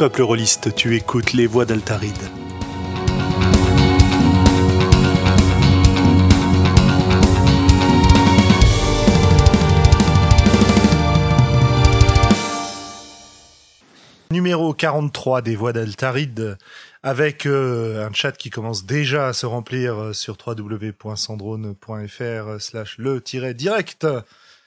peuple rôliste, tu écoutes les voix d'Altaride. Numéro 43 des voix d'Altaride, avec euh, un chat qui commence déjà à se remplir euh, sur www.sandrone.fr slash le-direct.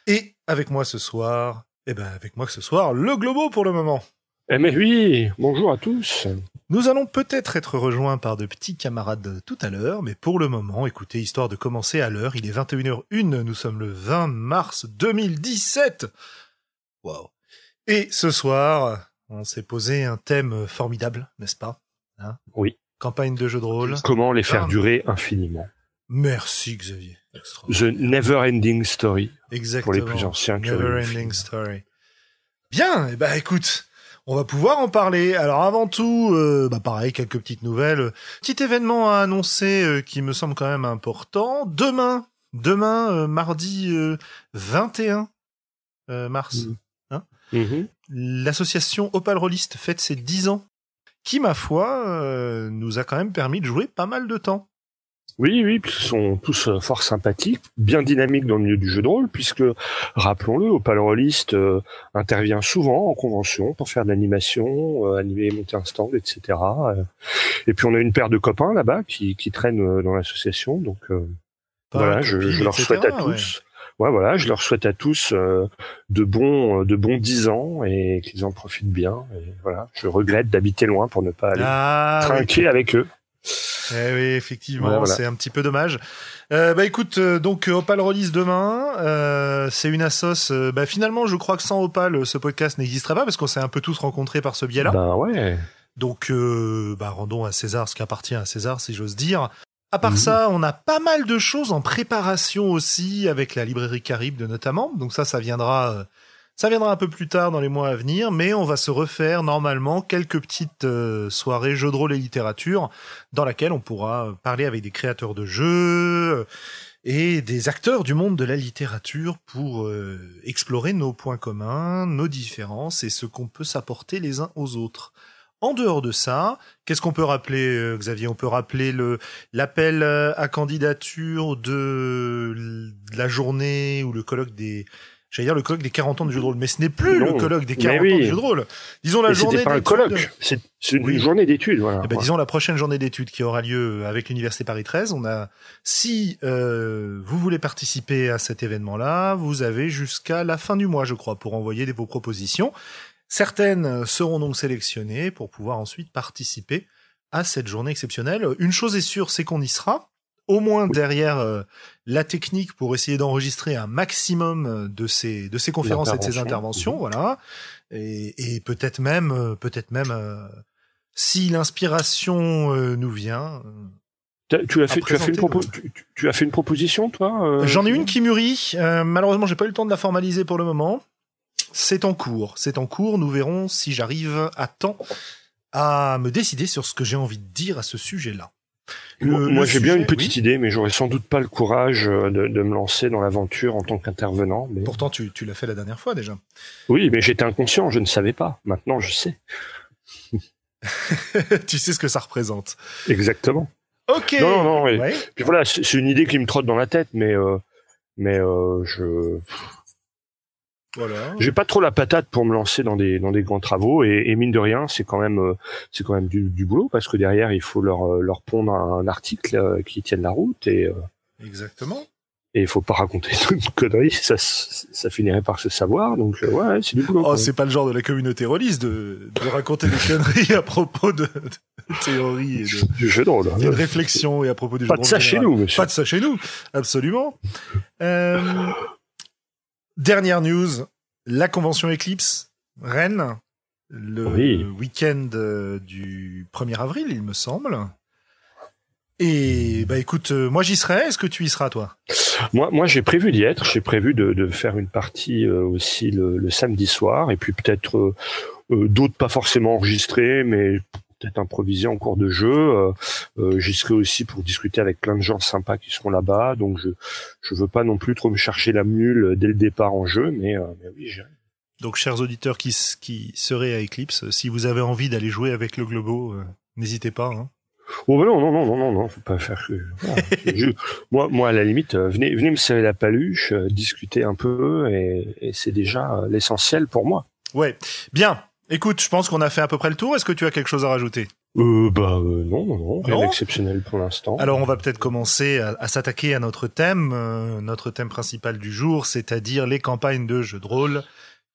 Et avec moi ce soir, eh ben avec moi ce soir, le Globo pour le moment. Eh mais oui, bonjour à tous. Nous allons peut-être être rejoints par de petits camarades tout à l'heure, mais pour le moment, écoutez, histoire de commencer à l'heure, il est 21h01, nous sommes le 20 mars 2017. Wow. Et ce soir, on s'est posé un thème formidable, n'est-ce pas hein? Oui. Campagne de jeu de rôle. Comment les faire ah. durer infiniment Merci Xavier. The Never Ending Story. Exactement. Pour les plus anciens. Never Ending Story. Bien, eh ben écoute, on va pouvoir en parler. Alors avant tout, euh, bah pareil, quelques petites nouvelles. Petit événement à annoncer euh, qui me semble quand même important. Demain, demain, euh, mardi 21 mars, mm. hein mm-hmm. l'association Opal Rollist fête ses 10 ans, qui, ma foi, nous a quand même permis de jouer pas mal de temps. Oui, oui, ils sont tous euh, fort sympathiques, bien dynamiques dans le milieu du jeu de rôle, puisque, rappelons-le, Opal Rollist euh, intervient souvent en convention pour faire de l'animation, euh, animer, monter un stand, etc. et puis on a une paire de copains là-bas qui, qui traînent dans l'association, donc voilà, je, leur souhaite à tous. Ouais. voilà, je leur souhaite à tous de bons de bons dix ans et qu'ils en profitent bien. Et voilà, je regrette d'habiter loin pour ne pas aller ah, trinquer avec eux. Eh oui, effectivement, c'est un petit peu dommage. Euh, bah écoute, euh, donc euh, Opal release demain. Euh, c'est une assos. Bah finalement, je crois que sans Opal, ce podcast n'existerait pas parce qu'on s'est un peu tous rencontrés par ce biais-là. Bah ouais. Donc, bah rendons à César ce qui appartient à César, si j'ose dire. À part mhm. ça, on a pas mal de choses en préparation aussi avec la librairie Caribe notamment. Donc ça, ça viendra ça viendra un peu plus tard dans les mois à venir, mais on va se refaire normalement quelques petites euh, soirées jeux de rôle et littérature dans laquelle on pourra parler avec des créateurs de jeux euh, et des acteurs du monde de la littérature pour euh, explorer nos points communs, nos différences et ce qu'on peut s'apporter les uns aux autres. En dehors de ça, qu'est-ce qu'on peut rappeler, Xavier? On peut rappeler le l'appel à candidature de la journée ou le colloque des j'allais dire le colloque des 40 ans du jeu de rôle, mais ce n'est plus le colloque des 40 ans du jeu de rôle. Disons la journée. C'était pas un colloque, c'est une journée d'études. Voilà. Eh ben, disons la prochaine journée d'études qui aura lieu avec l'université Paris 13. On a, si euh, vous voulez participer à cet événement-là, vous avez jusqu'à la fin du mois, je crois, pour envoyer vos propositions. Certaines seront donc sélectionnées pour pouvoir ensuite participer à cette journée exceptionnelle. Une chose est sûre, c'est qu'on y sera au moins derrière euh, la technique pour essayer d'enregistrer un maximum euh, de ces de ces conférences et de ces interventions, mhm. voilà. Et, et peut-être même euh, peut-être même si l'inspiration nous vient. Tu as fait, tu as fait une tu, as fait une proposition, toi J'en ai une qui mûrit. malheureusement, j'ai pas eu le temps de la formaliser pour le moment. C'est en cours. C'est en cours. Nous verrons si j'arrive à temps à me décider sur ce que j'ai envie de dire à ce sujet-là moi, j'ai bien une petite idée, mais j'aurais sans doute pas le courage euh, de, de me lancer dans l'aventure en tant qu'intervenant. Mais... Pourtant, tu, tu l'as fait la dernière fois déjà. Oui, mais j'étais inconscient, je ne savais pas. Maintenant, je sais. tu sais ce que ça représente. Exactement. Ok. Non, non, non. Puis voilà, c'est une idée qui me trotte dans la tête, mais euh, mais euh, je voilà. J'ai pas trop la patate pour me lancer dans des dans des grands travaux et, et mine de rien, c'est quand même euh, c'est quand même du, du, boulot parce que derrière il faut leur euh, leur pondre un, article euh, qui tienne la route et exactement. Et il faut pas raconter une connerie, ça ça finirait par se savoir donc ouais, c'est du boulot. Oh, c'est pas le genre de la communauté release de de raconter des conneries à propos de, de théorie et de du jeu de rôle. Hein. Et de réflexion et à propos du pas jeu de rôle. Pas de ça chez nous, monsieur. Pas de ça chez nous, absolument. Euh... Dernière news, la convention Eclipse, Rennes, le week-end euh, du 1er avril, il me semble. Et bah écoute, euh, moi j'y serai. Est-ce que tu y seras toi? Moi, moi j'ai prévu d'y être. J'ai prévu de, de, faire une partie euh, aussi le, le, samedi soir, et puis peut-être d'autres pas forcément enregistrés, mais peut-être improviser en cours de jeu. Euh, euh, J'y serai aussi pour discuter avec plein de gens sympas qui seront là-bas. Donc je je veux pas non plus trop me chercher la mule dès le départ en jeu, mais, euh, mais oui, j'irai. Donc, chers auditeurs qui, qui seraient à Eclipse, si vous avez envie d'aller jouer avec le Globo, n'hésitez pas. Hein. Oh bah non non non non non non, faut pas faire que. moi moi à la limite, venez venez me serrer la paluche, discuter un peu et, et c'est déjà l'essentiel pour moi. Ouais, bien. Écoute, je pense qu'on a fait à peu près le tour. Est-ce que tu as quelque chose à rajouter? Euh, bah euh, non, non, non, rien d'exceptionnel pour l'instant. Alors on va peut-être commencer à, s'attaquer à notre thème, euh, notre thème principal du jour, c'est-à-dire les campagnes de jeux de rôle.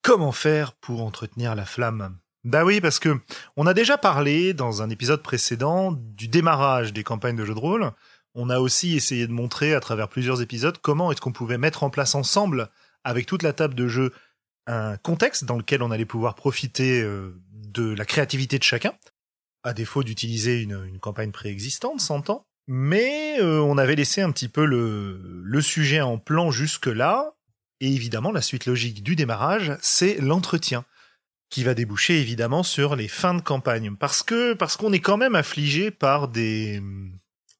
Comment faire pour entretenir la flamme? Bah oui, parce que on a déjà parlé dans un épisode précédent du démarrage des campagnes de jeux de rôle. On a aussi essayé de montrer à travers plusieurs épisodes comment est-ce qu'on pouvait mettre en place ensemble, avec toute la table de jeu, un contexte dans lequel on allait pouvoir profiter euh, de la créativité de chacun à défaut d'utiliser une, campagne préexistante, s'entend. Mais euh, on avait laissé un petit peu le, sujet en plan jusque-là. Et évidemment, la suite logique du démarrage, c'est l'entretien, qui va déboucher évidemment sur les fins de campagne. Parce qu'on est quand même affligé par des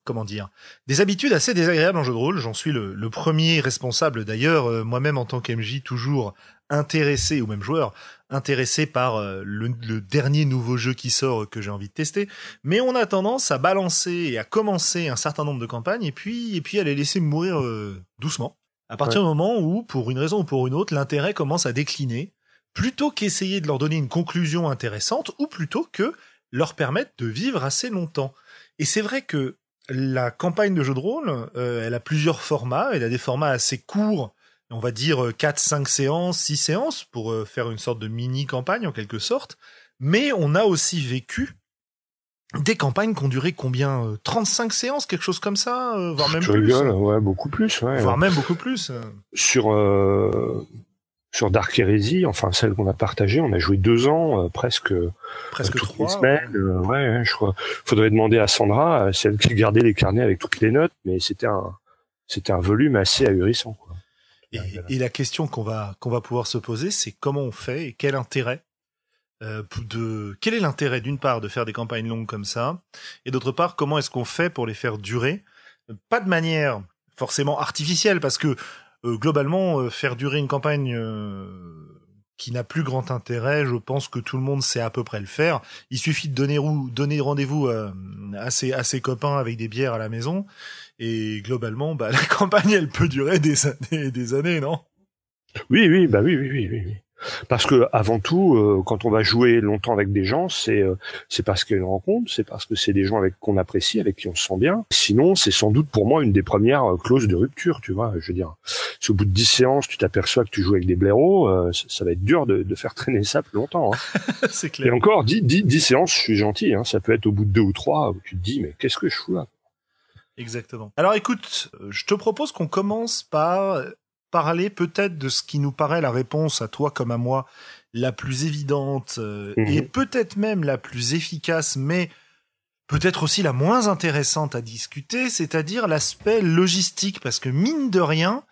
comment dire des habitudes assez désagréables en jeu de rôle. J'en suis le, le, premier responsable d'ailleurs, euh, moi-même en tant qu'MJ, toujours intéressé ou même joueur intéressé par euh, le, dernier nouveau jeu qui sort que j'ai envie de tester, mais on a tendance à balancer et à commencer un certain nombre de campagnes et puis et puis à les laisser mourir euh, doucement. À partir du moment où, pour une raison ou pour une autre, l'intérêt commence à décliner, plutôt qu'essayer de leur donner une conclusion intéressante, ou plutôt que leur permettre de vivre assez longtemps. Et c'est vrai que la campagne de jeu de rôle, elle a plusieurs formats, elle a des formats assez courts on va dire 4, euh, 5 séances, 6 séances pour euh, faire une sorte de mini campagne en quelque sorte. Mais on a aussi vécu des campagnes qui ont duré combien 35 euh, séances, quelque chose comme ça, voire même plus. ouais, beaucoup plus, ouais. Voire même beaucoup plus. Sur sur Dark Heresy, enfin celle qu'on a partagée, on a joué deux ans, presque presque toutes trois, les semaines. Ouais. je crois. Faudrait demander à Sandra, celle qui gardait les carnets avec toutes les notes, mais c'était un c'était un volume assez ahurissant. Quoi. Et, la question qu'on va qu'on va pouvoir se poser, c'est comment on fait et quel intérêt euh, de quel est l'intérêt d'une part de faire des campagnes longues comme ça, et d'autre part comment est-ce qu'on fait pour les faire durer, pas de manière forcément artificielle, parce que euh, globalement euh, faire durer une campagne qui n'a plus grand intérêt, je pense que tout le monde sait à peu près le faire. Il suffit de donner, donner rendez-vous à, ses, à ses copains avec des bières à la maison et globalement, bah, la campagne, elle peut durer des années des années, non? Oui, oui, bah oui, oui, oui, oui. Parce que avant tout, euh, quand on va jouer longtemps avec des gens, c'est euh, c'est parce qu'il y a une rencontre, c'est parce que c'est des gens avec qu'on apprécie, avec qui on se sent bien. Sinon, c'est sans doute pour moi une des premières euh, clauses de rupture, tu vois. Je veux dire, si au bout de dix séances, tu t'aperçois que tu joues avec des blaireaux, ça, va être dur de, de, faire traîner ça plus longtemps. Hein. c'est clair. Et encore, dix, dix, dix séances, je suis gentil. Hein, ça peut être au bout de deux ou trois où tu te dis, mais qu'est-ce que je fous là? Exactement. Alors écoute, euh, je te propose qu'on commence par parler peut-être de ce qui nous paraît la réponse à toi comme à moi la plus évidente euh, mhm. et peut-être même la plus efficace, mais peut-être aussi la moins intéressante à discuter, c'est-à-dire l'aspect logistique, parce que mine de rien,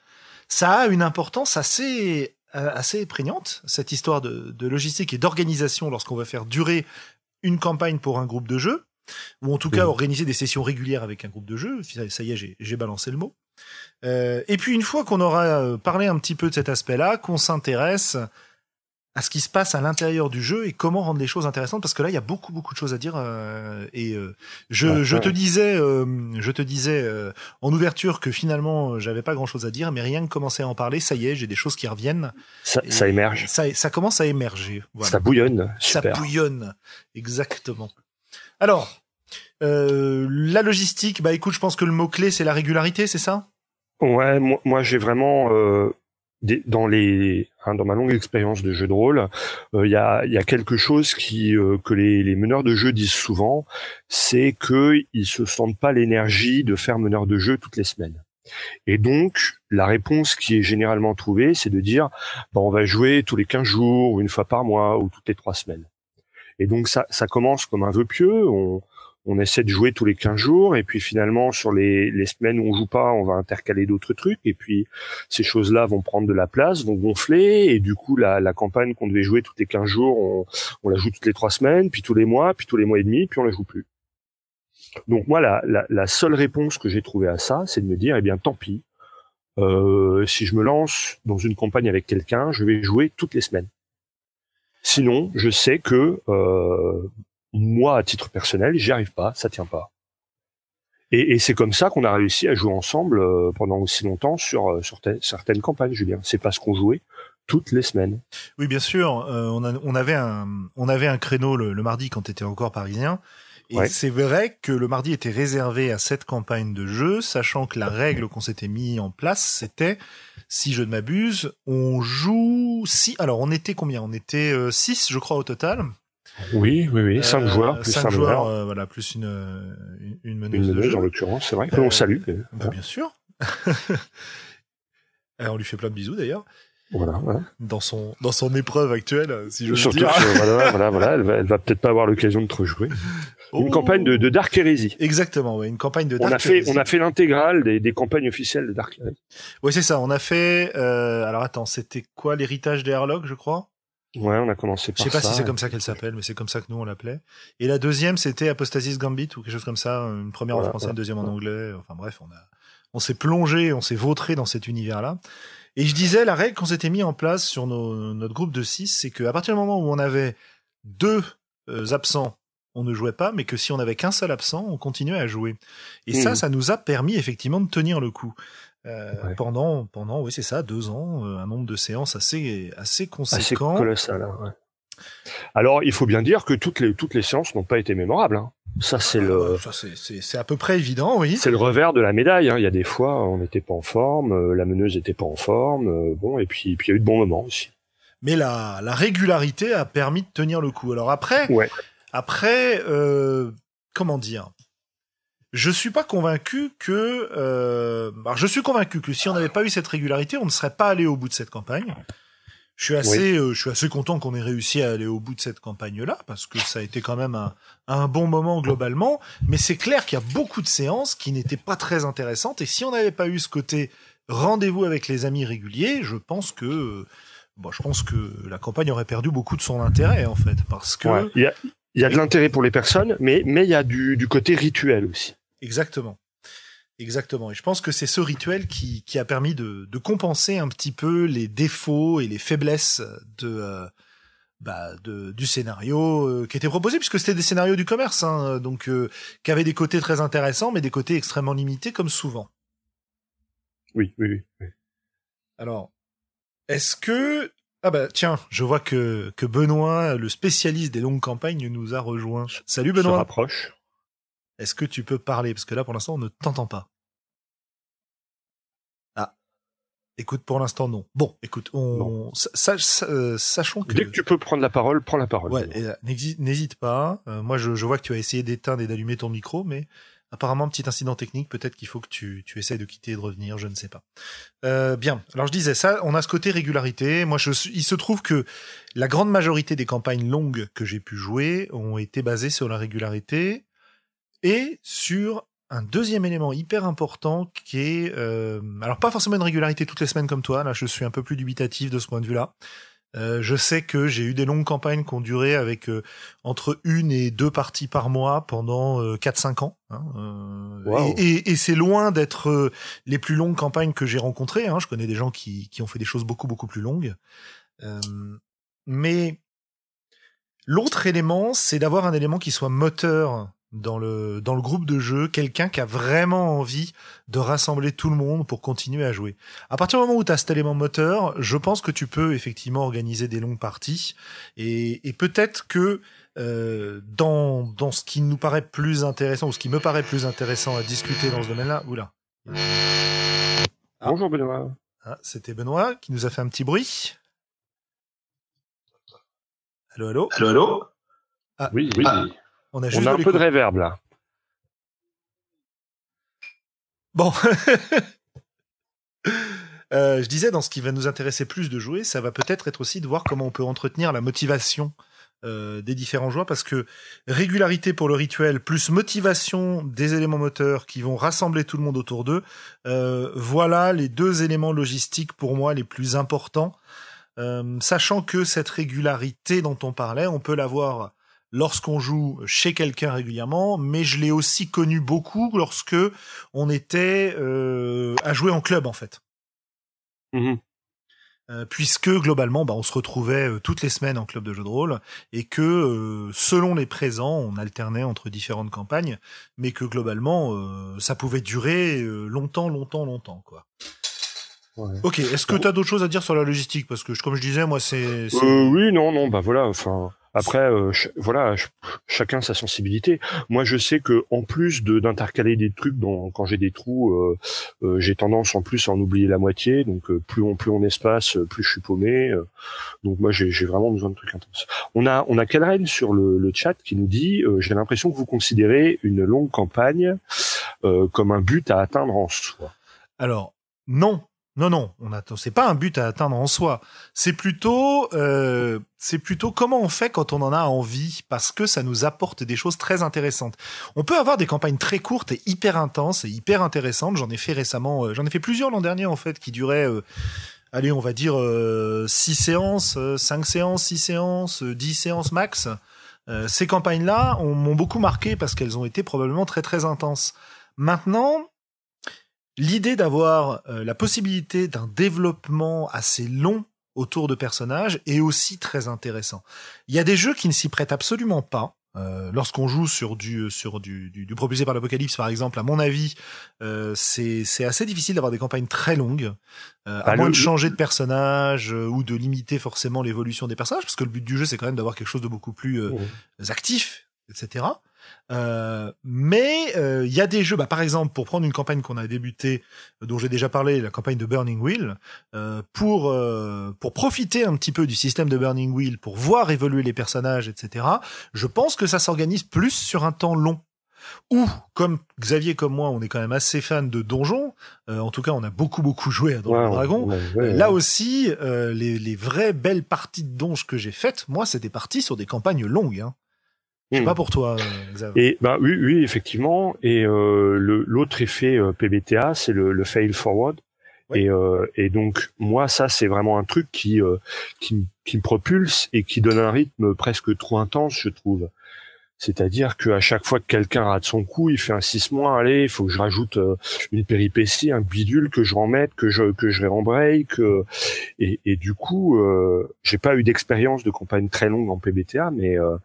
ça a une importance assez euh, assez prégnante, cette histoire de, de logistique et d'organisation lorsqu'on va faire durer une campagne pour un groupe de jeux ou en tout cas organiser des sessions régulières avec un groupe de jeu. Ça y est, j'ai balancé le mot. Euh, et puis une fois qu'on aura euh, parlé un petit peu de cet aspect-là, qu'on s'intéresse à ce qui se passe à l'intérieur du jeu et comment rendre les choses intéressantes parce que là il y a beaucoup beaucoup de choses à dire euh, et je, je te disais je te disais en ouverture que finalement j'avais pas grand chose à dire mais rien que commencer à en parler ça y est j'ai des choses qui reviennent ça, ça émerge ça, ça commence à émerger voilà. ça bouillonne super. ça bouillonne exactement alors, euh, la logistique, bah écoute, je pense que le mot-clé, c'est la régularité, c'est ça? Ouais, moi, j'ai vraiment... Euh, dans les hein, dans ma longue expérience de jeu de rôle, euh, il y, a, y a quelque chose qui euh, que les, les meneurs de jeu disent souvent, c'est que ils se sentent pas l'énergie de faire meneur de jeu toutes les semaines. Et donc, la réponse qui est généralement trouvée, c'est de dire, bah, on va jouer tous les 15 jours, ou une fois par mois, ou toutes les trois semaines. Et donc ça, ça commence comme un vœu pieux. On, on essaie de jouer tous les 15 jours et puis finalement sur les, les semaines où on joue pas, on va intercaler d'autres trucs et puis ces choses-là vont prendre de la place, vont gonfler et du coup la, campagne qu'on devait jouer tous les 15 jours, on, la joue toutes les trois semaines, puis tous les mois, puis tous les mois et demi, puis on la joue plus. Donc moi la seule réponse que j'ai trouvée à ça, c'est de me dire eh bien tant pis. Euh, si je me lance dans une campagne avec quelqu'un, je vais jouer toutes les semaines Sinon, je sais que euh, moi, à titre personnel, j'y arrive pas, ça tient pas. Et, et c'est comme ça qu'on a réussi à jouer ensemble euh, pendant aussi longtemps sur, euh, sur certaines campagnes, Julien. C'est parce qu'on jouait toutes les semaines. Oui, bien sûr. Euh, on, a, on, avait un, on avait un créneau le, le mardi quand tu étais encore parisien. Et c'est vrai que le mardi était réservé à cette campagne de jeu, sachant que la règle qu'on s'était mis en place, c'était, si je ne m'abuse, on joue si, alors on était combien? On était 6, je crois, au total. Oui, oui, oui, cinq euh, joueurs plus cinq joueurs, euh, voilà, plus une une, une meneuse, une meneuse en l'occurrence, c'est vrai. Que l'on salue. Bah, bien sûr. on lui fait plein de bisous d'ailleurs. Voilà, voilà, Dans son dans son épreuve actuelle, si je veux Surtout dire. voilà, voilà, voilà, elle va, elle va peut-être pas avoir l'occasion de te rejouer. Une oh. campagne de, de, Dark Heresy. Exactement, ouais, une campagne de Dark on a fait, On a fait l'intégrale des, des, campagnes officielles de Dark Heresy. Oui, c'est ça. On a fait. Euh, alors attends, c'était quoi l'héritage des Harlock, je crois? Ouais, on a commencé par ça. Je sais pas si c'est comme ça qu'elle s'appelle, mais c'est comme ça que nous on l'appelait. Et la deuxième, c'était Apostasis Gambit ou quelque chose comme ça, une première en français, une deuxième en anglais. Enfin bref, on a, on s'est plongé, on s'est vautré dans cet univers-là. Et je disais, la règle qu'on s'était mis en place sur nos, notre groupe de six, c'est qu'à partir du moment où on avait deux euh, absents, on ne jouait pas, mais que si on avait qu'un seul absent, on continuait à jouer. Et ça, mmh. ça nous a permis effectivement de tenir le coup. Euh, pendant, pendant, oui, c'est ça, deux ans, euh, un nombre de séances assez, assez conséquent. Assez colossal, hein, ouais. Alors, il faut bien dire que toutes les, toutes les séances n'ont pas été mémorables. Hein. Ça, c'est le. Ça, c'est à peu près évident, oui. C'est le revers de la médaille. Hein. Il y a des fois, on n'était pas en forme, euh, la meneuse n'était pas en forme, bon, et puis, puis il y a eu de bons moments aussi. Mais la, la régularité a permis de tenir le coup. Alors après, ouais. après, comment dire? Je suis pas convaincu que. Euh, alors je suis convaincu que si on n'avait pas eu cette régularité, on ne serait pas allé au bout de cette campagne. Je suis assez, euh, je suis assez content qu'on ait réussi à aller au bout de cette campagne-là parce que ça a été quand même un, un bon moment globalement. Mais c'est clair qu'il y a beaucoup de séances qui n'étaient pas très intéressantes et si on n'avait pas eu ce côté rendez-vous avec les amis réguliers, je pense que, bon, je pense que la campagne aurait perdu beaucoup de son intérêt en fait parce que. Il y a, il y a de l'intérêt pour les personnes, mais mais il y a du, du côté rituel aussi. Exactement. Exactement. Et je pense que c'est ce rituel qui, qui a permis de, de, compenser un petit peu les défauts et les faiblesses de, euh, bah, de du scénario euh, qui était proposé, puisque c'était des scénarios du commerce, hein, donc euh, qui avaient des côtés très intéressants, mais des côtés extrêmement limités, comme souvent. Oui, oui, oui. Alors, est-ce que ah bah tiens, je vois que que Benoît, le spécialiste des longues campagnes, nous a rejoint. Salut Benoît. Se rapproche. Est-ce que tu peux parler? Parce que là, pour l'instant, on ne t'entend pas. Ah. Écoute, pour l'instant, non. Bon, écoute, on euh, sachons que... Dès que tu peux prendre la parole, prends la parole. Ouais, n'hésite pas. Euh, moi, je, vois que tu as essayé d'éteindre et d'allumer ton micro, mais apparemment, petit incident technique, peut-être qu'il faut que tu, tu essayes de quitter et de revenir, je ne sais pas. Euh, bien, alors je disais ça, on a ce côté régularité. Moi, je, il se trouve que la grande majorité des campagnes longues que j'ai pu jouer ont été basées sur la régularité et sur un deuxième élément hyper important qui est, euh, alors pas forcément une régularité toutes les semaines comme toi, là je suis un peu plus dubitatif de ce point de vue-là. Euh, je sais que j'ai eu des longues campagnes qui ont duré avec euh, entre une et deux parties par mois pendant euh, 4-5 ans. Hein, wow. Et, et, et c'est loin d'être euh, les plus longues campagnes que j'ai rencontrées. Hein. Je connais des gens qui, qui ont fait des choses beaucoup beaucoup plus longues. Euh, mais l'autre élément, c'est d'avoir un élément qui soit moteur dans le dans le groupe de jeu quelqu'un qui a vraiment envie de rassembler tout le monde pour continuer à jouer. À partir du moment où tu as cet élément moteur, je pense que tu peux effectivement organiser des longues parties et, et peut-être que euh, dans dans ce qui nous paraît plus intéressant ou ce qui me paraît plus intéressant à discuter dans ce domaine-là, oula. Ah. Bonjour Benoît. Ah, c'était Benoît qui nous a fait un petit bruit. Allô, allô? Allô, allô? Ah. Oui, oui. Ah. On a, On a un peu de réverb là. Bon. euh, je disais, dans ce qui va nous intéresser plus de jouer, ça va peut-être être aussi de voir comment on peut entretenir la motivation euh, des différents joueurs, parce que régularité pour le rituel, plus motivation des éléments moteurs qui vont rassembler tout le monde autour d'eux, euh, voilà les deux éléments logistiques pour moi les plus importants. Sachant que cette régularité dont on parlait, on peut l'avoir lorsqu'on joue chez quelqu'un régulièrement, mais je l'ai aussi connu beaucoup lorsque on était euh, à jouer en club en fait. Mmh Euh, puisque globalement, bah, on se retrouvait euh, toutes les semaines en club de jeu de rôle et que euh, selon les présents, on alternait entre différentes campagnes, mais que globalement, ça pouvait durer longtemps, longtemps, longtemps, quoi. Ouais. Ok, est-ce que tu as d'autres choses à dire sur la logistique? Parce que, comme je disais, moi, c'est... oui, non, non, bah voilà, enfin... Après, euh, voilà, chacun sa sensibilité. Moi, je sais que en plus d'intercaler des trucs, quand j'ai des trous, euh, euh, j'ai tendance en plus à en oublier la moitié. Donc, plus on plus on espace, plus je suis paumé. donc, moi, j'ai vraiment besoin de trucs intenses. On a on a sur le, le chat qui nous dit j'ai l'impression que vous considérez une longue campagne comme un but à atteindre en soi. Alors non, non, non, on attend. C'est pas un but à atteindre en soi. C'est plutôt, euh, c'est plutôt comment on fait quand on en a envie, parce que ça nous apporte des choses très intéressantes. On peut avoir des campagnes très courtes et hyper intenses et hyper intéressantes. J'en ai fait récemment, euh, j'en ai fait plusieurs l'an dernier en fait, qui duraient, euh, allez, on va dire six séances, cinq séances, six séances, dix séances max. ces campagnes-là m'ont beaucoup marqué parce qu'elles ont été probablement très très intenses. Maintenant, l'idée d'avoir euh, la possibilité d'un développement assez long autour de personnages est aussi très intéressant. Il y a des jeux qui ne s'y prêtent absolument pas. Euh, lorsqu'on joue sur du sur du, du, propulsé par l'apocalypse par exemple à mon avis euh, c'est c'est assez difficile d'avoir des campagnes très longues à bah, moins de changer de personnage ou de limiter forcément l'évolution des personnages parce que le but du jeu c'est quand même d'avoir quelque chose de beaucoup plus actif etc euh, mais il euh, y a des jeux, bah, par exemple, pour prendre une campagne qu'on a débutée, dont j'ai déjà parlé, la campagne de Burning Wheel, euh, pour pour profiter un petit peu du système de Burning Wheel, pour voir évoluer les personnages, etc. Je pense que ça s'organise plus sur un temps long. Ou, comme Xavier comme moi, on est quand même assez fan de donjons. en tout cas, on a beaucoup beaucoup joué à Donjons Dragon. Là aussi, les, les vraies belles parties de donjons que j'ai faites, moi, c'était parti sur des campagnes longues. Hein. Je sais pas pour toi, euh, Xavier. Et bah oui, oui, effectivement. Et euh, l'autre effet euh, PBTA, c'est le, le, fail forward. Et, euh, et donc moi, ça, c'est vraiment un truc qui, qui, qui me propulse et qui donne un rythme presque trop intense, je trouve. C'est-à-dire qu'à chaque fois que quelqu'un rate son coup, il fait un 6 mois, allez, il faut que je rajoute euh, une péripétie, un bidule, que je remette, que je que je rembraye, que et, et du coup, euh, j'ai pas eu d'expérience de campagne très longue en PBTA, mais euh,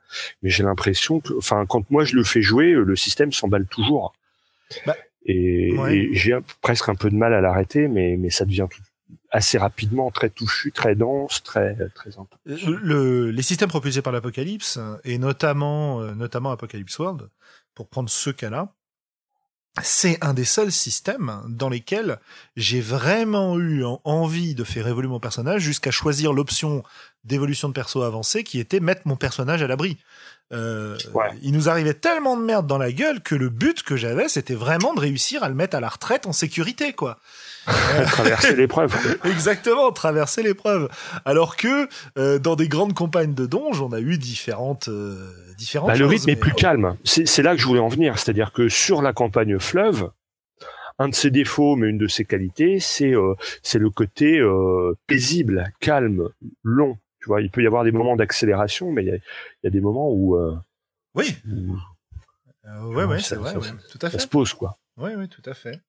mais j'ai l'impression que, enfin, quand moi je le fais jouer, le système s'emballe toujours. Bah, et, et j'ai presque un peu de mal à l'arrêter, mais mais ça devient tout, assez rapidement très touffu, très dense, très très intense. Le, les systèmes propulsés par l'Apocalypse et notamment euh, notamment Apocalypse World, pour prendre ce cas-là, c'est un des seuls systèmes dans lesquels j'ai vraiment eu envie de faire évoluer mon personnage jusqu'à choisir l'option d'évolution de perso avancée qui était mettre mon personnage à l'abri. Euh, Il nous arrivait tellement de merde dans la gueule que le but que j'avais, c'était vraiment de réussir à le mettre à la retraite en sécurité, quoi. Traverser l'épreuve. Exactement, traverser l'épreuve. Alors que euh, dans des grandes campagnes de donge, on a eu différentes euh, différentes. Bah, le rythme est plus calme. C'est là que je voulais en venir, c'est-à-dire que sur la campagne fleuve, un de ses défauts, mais une de ses qualités, c'est euh, c'est le côté paisible, calme, long. Tu vois, il peut y avoir des moments d'accélération, mais il y a, y a, des moments où oui, où, ouais, ouais, c'est vrai, tout à fait. Ça se pose quoi. Oui, oui, tout à fait.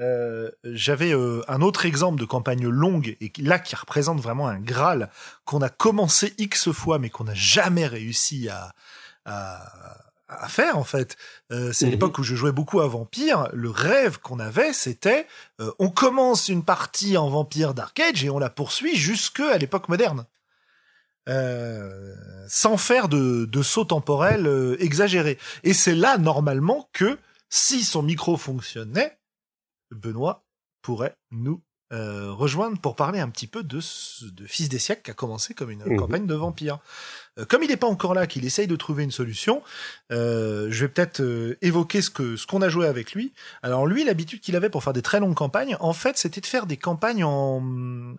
Euh, j'avais euh, un autre exemple de campagne longue et là qui représente vraiment un Graal qu'on a commencé x fois mais qu'on n'a jamais réussi à, à, à, faire en fait. Euh, c'est mhm. l'époque où je jouais beaucoup à Vampire. Le rêve qu'on avait, c'était on commence une partie en Vampire Dark Age et on la poursuit jusque à l'époque moderne. sans faire de, de saut temporel exagéré. Et c'est là normalement que si son micro fonctionnait, Benoît pourrait nous euh, rejoindre pour parler un petit peu de, de Fils des siècles qui a commencé comme une mhm. campagne de vampires. Euh, comme il n'est pas encore là, qu'il essaye de trouver une solution, euh, je vais peut-être évoquer ce que ce qu'on a joué avec lui. Alors lui, l'habitude qu'il avait pour faire des très longues campagnes, en fait, c'était de faire des campagnes en,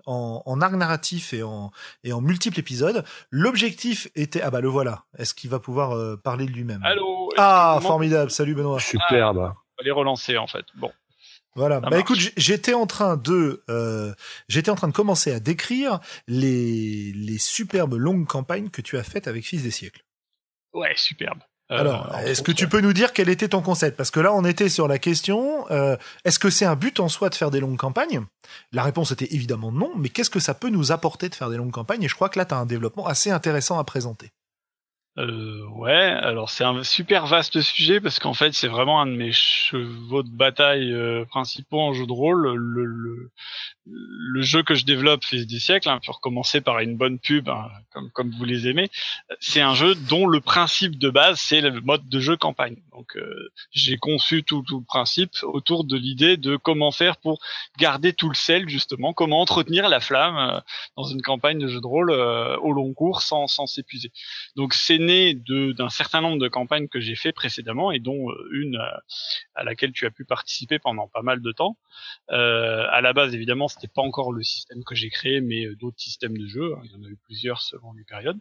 en, en arc narratif et en, et en multiples épisodes. L'objectif était... Ah bah le voilà. Est-ce qu'il va pouvoir parler de lui-même? Allô Ah, formidable. Salut Benoît. Superbe. Ah, on va les relancer en fait. Bon. Voilà. bah écoute, j'étais en train de, euh, j'étais en train de commencer à décrire les les superbes longues campagnes que tu as faites avec Fils des siècles. Ouais, superbe. Euh, Alors, est-ce que tu peux nous dire quel était ton concept? Parce que là, on était sur la question euh, est-ce que c'est un but en soi de faire des longues campagnes? La réponse était évidemment non, mais qu'est-ce que ça peut nous apporter de faire des longues campagnes? Et je crois que là, tu as un développement assez intéressant à présenter. Euh, ouais, alors c'est un super vaste sujet parce qu'en fait c'est vraiment un de mes chevaux de bataille euh, principaux en jeu de rôle. Le, le, le jeu que je développe Fils des siècles, hein, pour commencer par une bonne pub, hein, comme, comme vous les aimez, c'est un jeu dont le principe de base c'est le mode de jeu campagne. Donc euh, j'ai conçu tout, tout le principe autour de l'idée de comment faire pour garder tout le sel justement, comment entretenir la flamme euh, dans une campagne de jeu de rôle euh, au long cours sans sans s'épuiser. Donc c'est d'un certain nombre de campagnes que j'ai fait précédemment et dont euh, une euh, à laquelle tu as pu participer pendant pas mal de temps. Euh, à la base évidemment c'était pas encore le système que j'ai créé mais euh, d'autres systèmes de jeu. hein. Il y en a eu plusieurs selon les périodes.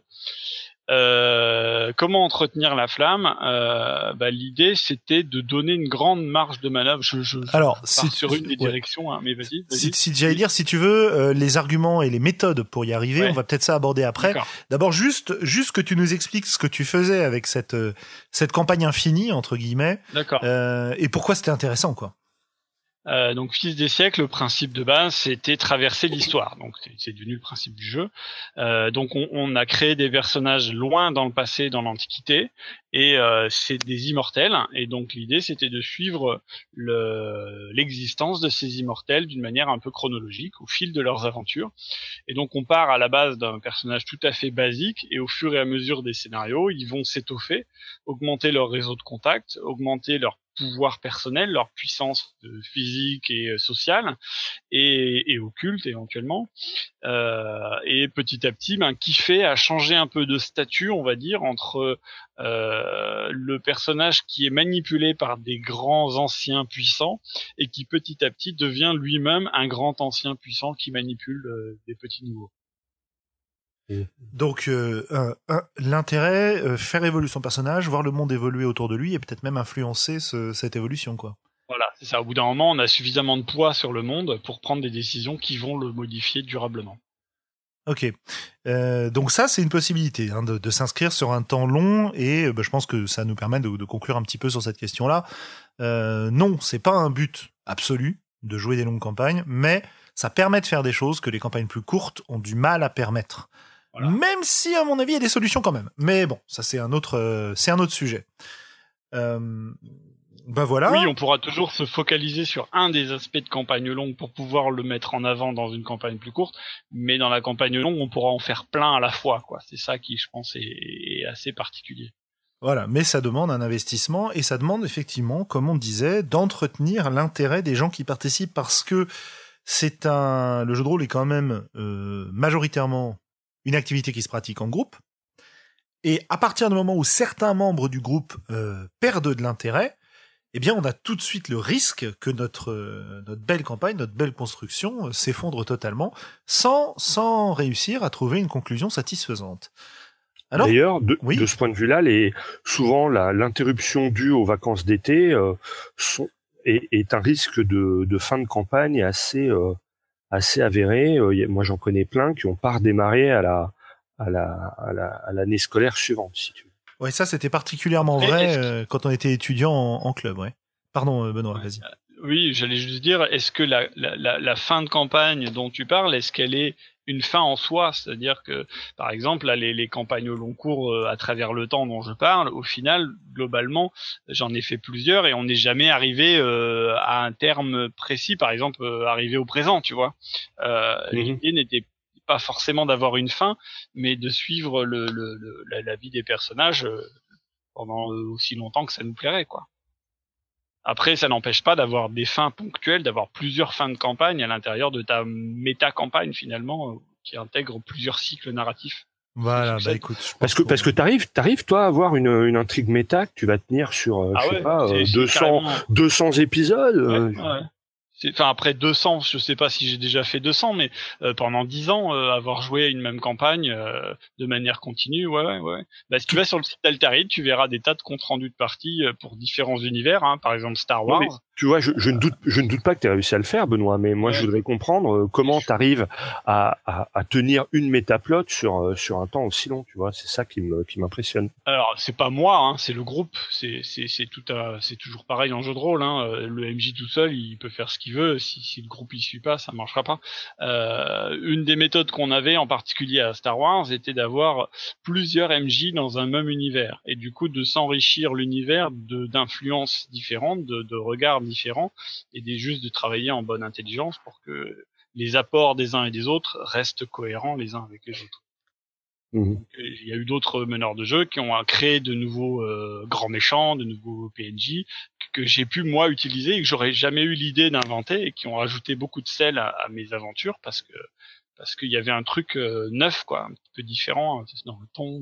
Euh, comment entretenir la flamme euh, bah, L'idée, c'était de donner une grande marge de manœuvre. Je, je, je Alors, si- sur une des ouais. directions, hein, mais vas-y. Si, si j'allais dire, si tu veux, euh, les arguments et les méthodes pour y arriver, Ouais. on va peut-être ça aborder après. D'abord, juste, juste que tu nous expliques ce que tu faisais avec cette, euh, cette campagne infinie, entre guillemets, D'accord. euh, et pourquoi c'était intéressant, quoi. Euh, donc Fils des siècles, le principe de base, c'était traverser l'histoire. Donc c'est- devenu le principe du jeu. Euh, donc on, on a créé des personnages loin dans le passé, dans l'Antiquité, et euh, c'est des immortels. Et donc l'idée, c'était de suivre le- l'existence de ces immortels d'une manière un peu chronologique au fil de leurs aventures. Et donc on part à la base d'un personnage tout à fait basique, et au fur et à mesure des scénarios, ils vont s'étoffer, augmenter leur réseau de contacts, augmenter leur pouvoir personnel, leur puissance physique et euh, sociale, et, et occulte éventuellement. Euh, et petit à petit, ben, kiffer à changer un peu de statut, on va dire, entre euh, le personnage qui est manipulé par des grands anciens puissants et qui petit à petit devient lui-même un grand ancien puissant qui manipule des petits nouveaux. Donc, euh, un- un- l'intérêt, euh, faire évoluer son personnage, voir le monde évoluer autour de lui, et peut-être même influencer ce- cette évolution, quoi. Voilà, c'est ça. Au bout d'un moment, on a suffisamment de poids sur le monde pour prendre des décisions qui vont le modifier durablement. Ok. Euh, donc ça, c'est une possibilité hein, de, de s'inscrire sur un temps long et euh, bah, je pense que ça nous permet de, de conclure un petit peu sur cette question-là. Euh, non, c'est pas un but absolu de jouer des longues campagnes, mais ça permet de faire des choses que les campagnes plus courtes ont du mal à permettre. Voilà. Même si, à mon avis, il y a des solutions quand même. Mais bon, ça c'est un autre, euh, c'est un autre sujet. Euh, bah voilà. Oui, on pourra toujours se focaliser sur un des aspects de campagne longue pour pouvoir le mettre en avant dans une campagne plus courte, mais dans la campagne longue, on pourra en faire plein à la fois, quoi. C'est ça qui, je pense, est, est assez particulier. Voilà, mais ça demande un investissement et ça demande effectivement, comme on disait, d'entretenir l'intérêt des gens qui participent parce que c'est un, le jeu de rôle est quand même euh, majoritairement une activité qui se pratique en groupe. Et à partir du moment où certains membres du groupe euh, perdent de l'intérêt, eh bien, on a tout de suite le risque que notre euh, notre belle campagne, notre belle construction euh, s'effondre totalement, sans sans réussir à trouver une conclusion satisfaisante. D'ailleurs, de, oui. de ce point de vue-là, les, souvent la- l'interruption due aux vacances d'été euh, est, est un risque de, de fin de campagne assez euh, assez avéré. Euh, moi, j'en connais plein qui ont pas redémarré à la à la à la- à l'année scolaire suivante, si tu veux. Ouais, ça c'était particulièrement vrai euh, quand on était étudiant en, en club, ouais. Pardon, euh, Benoît, vas-y. Oui, j'allais juste dire, est-ce que la, la, la, la fin de campagne dont tu parles, est-ce qu'elle est une fin en soi C'est-à-dire que, par exemple, là, les, les campagnes au long cours euh, à travers le temps dont je parle, au final, globalement, j'en ai fait plusieurs et on n'est jamais arrivé euh, à un terme précis, par exemple, euh, arrivé au présent, tu vois. Euh, Mhm. L'idée n'était pas forcément d'avoir une fin, mais de suivre le, le, le- la, la vie des personnages euh, pendant aussi longtemps que ça nous plairait, quoi. Après, ça n'empêche pas d'avoir des fins ponctuelles, d'avoir plusieurs fins de campagne à l'intérieur de ta méta-campagne finalement, euh, qui intègre plusieurs cycles narratifs. Voilà, bah écoute. je Parce que qu'on- parce que t'arrives t'arrives toi à avoir une, une intrigue méta que tu vas tenir sur euh, je sais pas euh, Ah c'est- c'est 200 carrément- 200 épisodes. euh, Ouais, ouais. Enfin après 200, je sais pas si j'ai déjà fait 200, mais euh, pendant 10 ans, euh, avoir joué à une même campagne euh, de manière continue, ouais, ouais, ouais. Bah, si tu vas sur le site d'Altarid, tu verras des tas de comptes rendus de parties pour différents univers, hein, par exemple Star Wars. tu vois, je, je, ne doute, je ne doute pas que tu aies réussi à le faire, Benoît, mais moi je voudrais comprendre comment tu arrives à, à, à, tenir une métaplotte sur sur un temps aussi long, tu vois. C'est ça qui m'impressionne. Alors c'est pas moi, hein, c'est le groupe, tout c'est toujours pareil en jeu de rôle. Hein. Le MJ tout seul, il peut faire ce qu'il veut. Si, si le groupe y suit pas, ça marchera pas. Euh, une des méthodes qu'on avait, en particulier à Star Wars, était d'avoir plusieurs MJ dans un même univers, et du coup de s'enrichir l'univers d'influences différentes, de, de regards différents, et des juste de travailler en bonne intelligence pour que les apports des uns et des autres restent cohérents les uns avec les autres. Mhm. Il y a eu d'autres meneurs de jeu qui ont créé de nouveaux euh, grands méchants, de nouveaux PNJ que, j'ai pu moi utiliser et que j'aurais jamais eu l'idée d'inventer et qui ont rajouté beaucoup de sel à, mes aventures parce que parce qu'il y avait un truc euh, neuf quoi, un petit peu différent hein, dans le ton.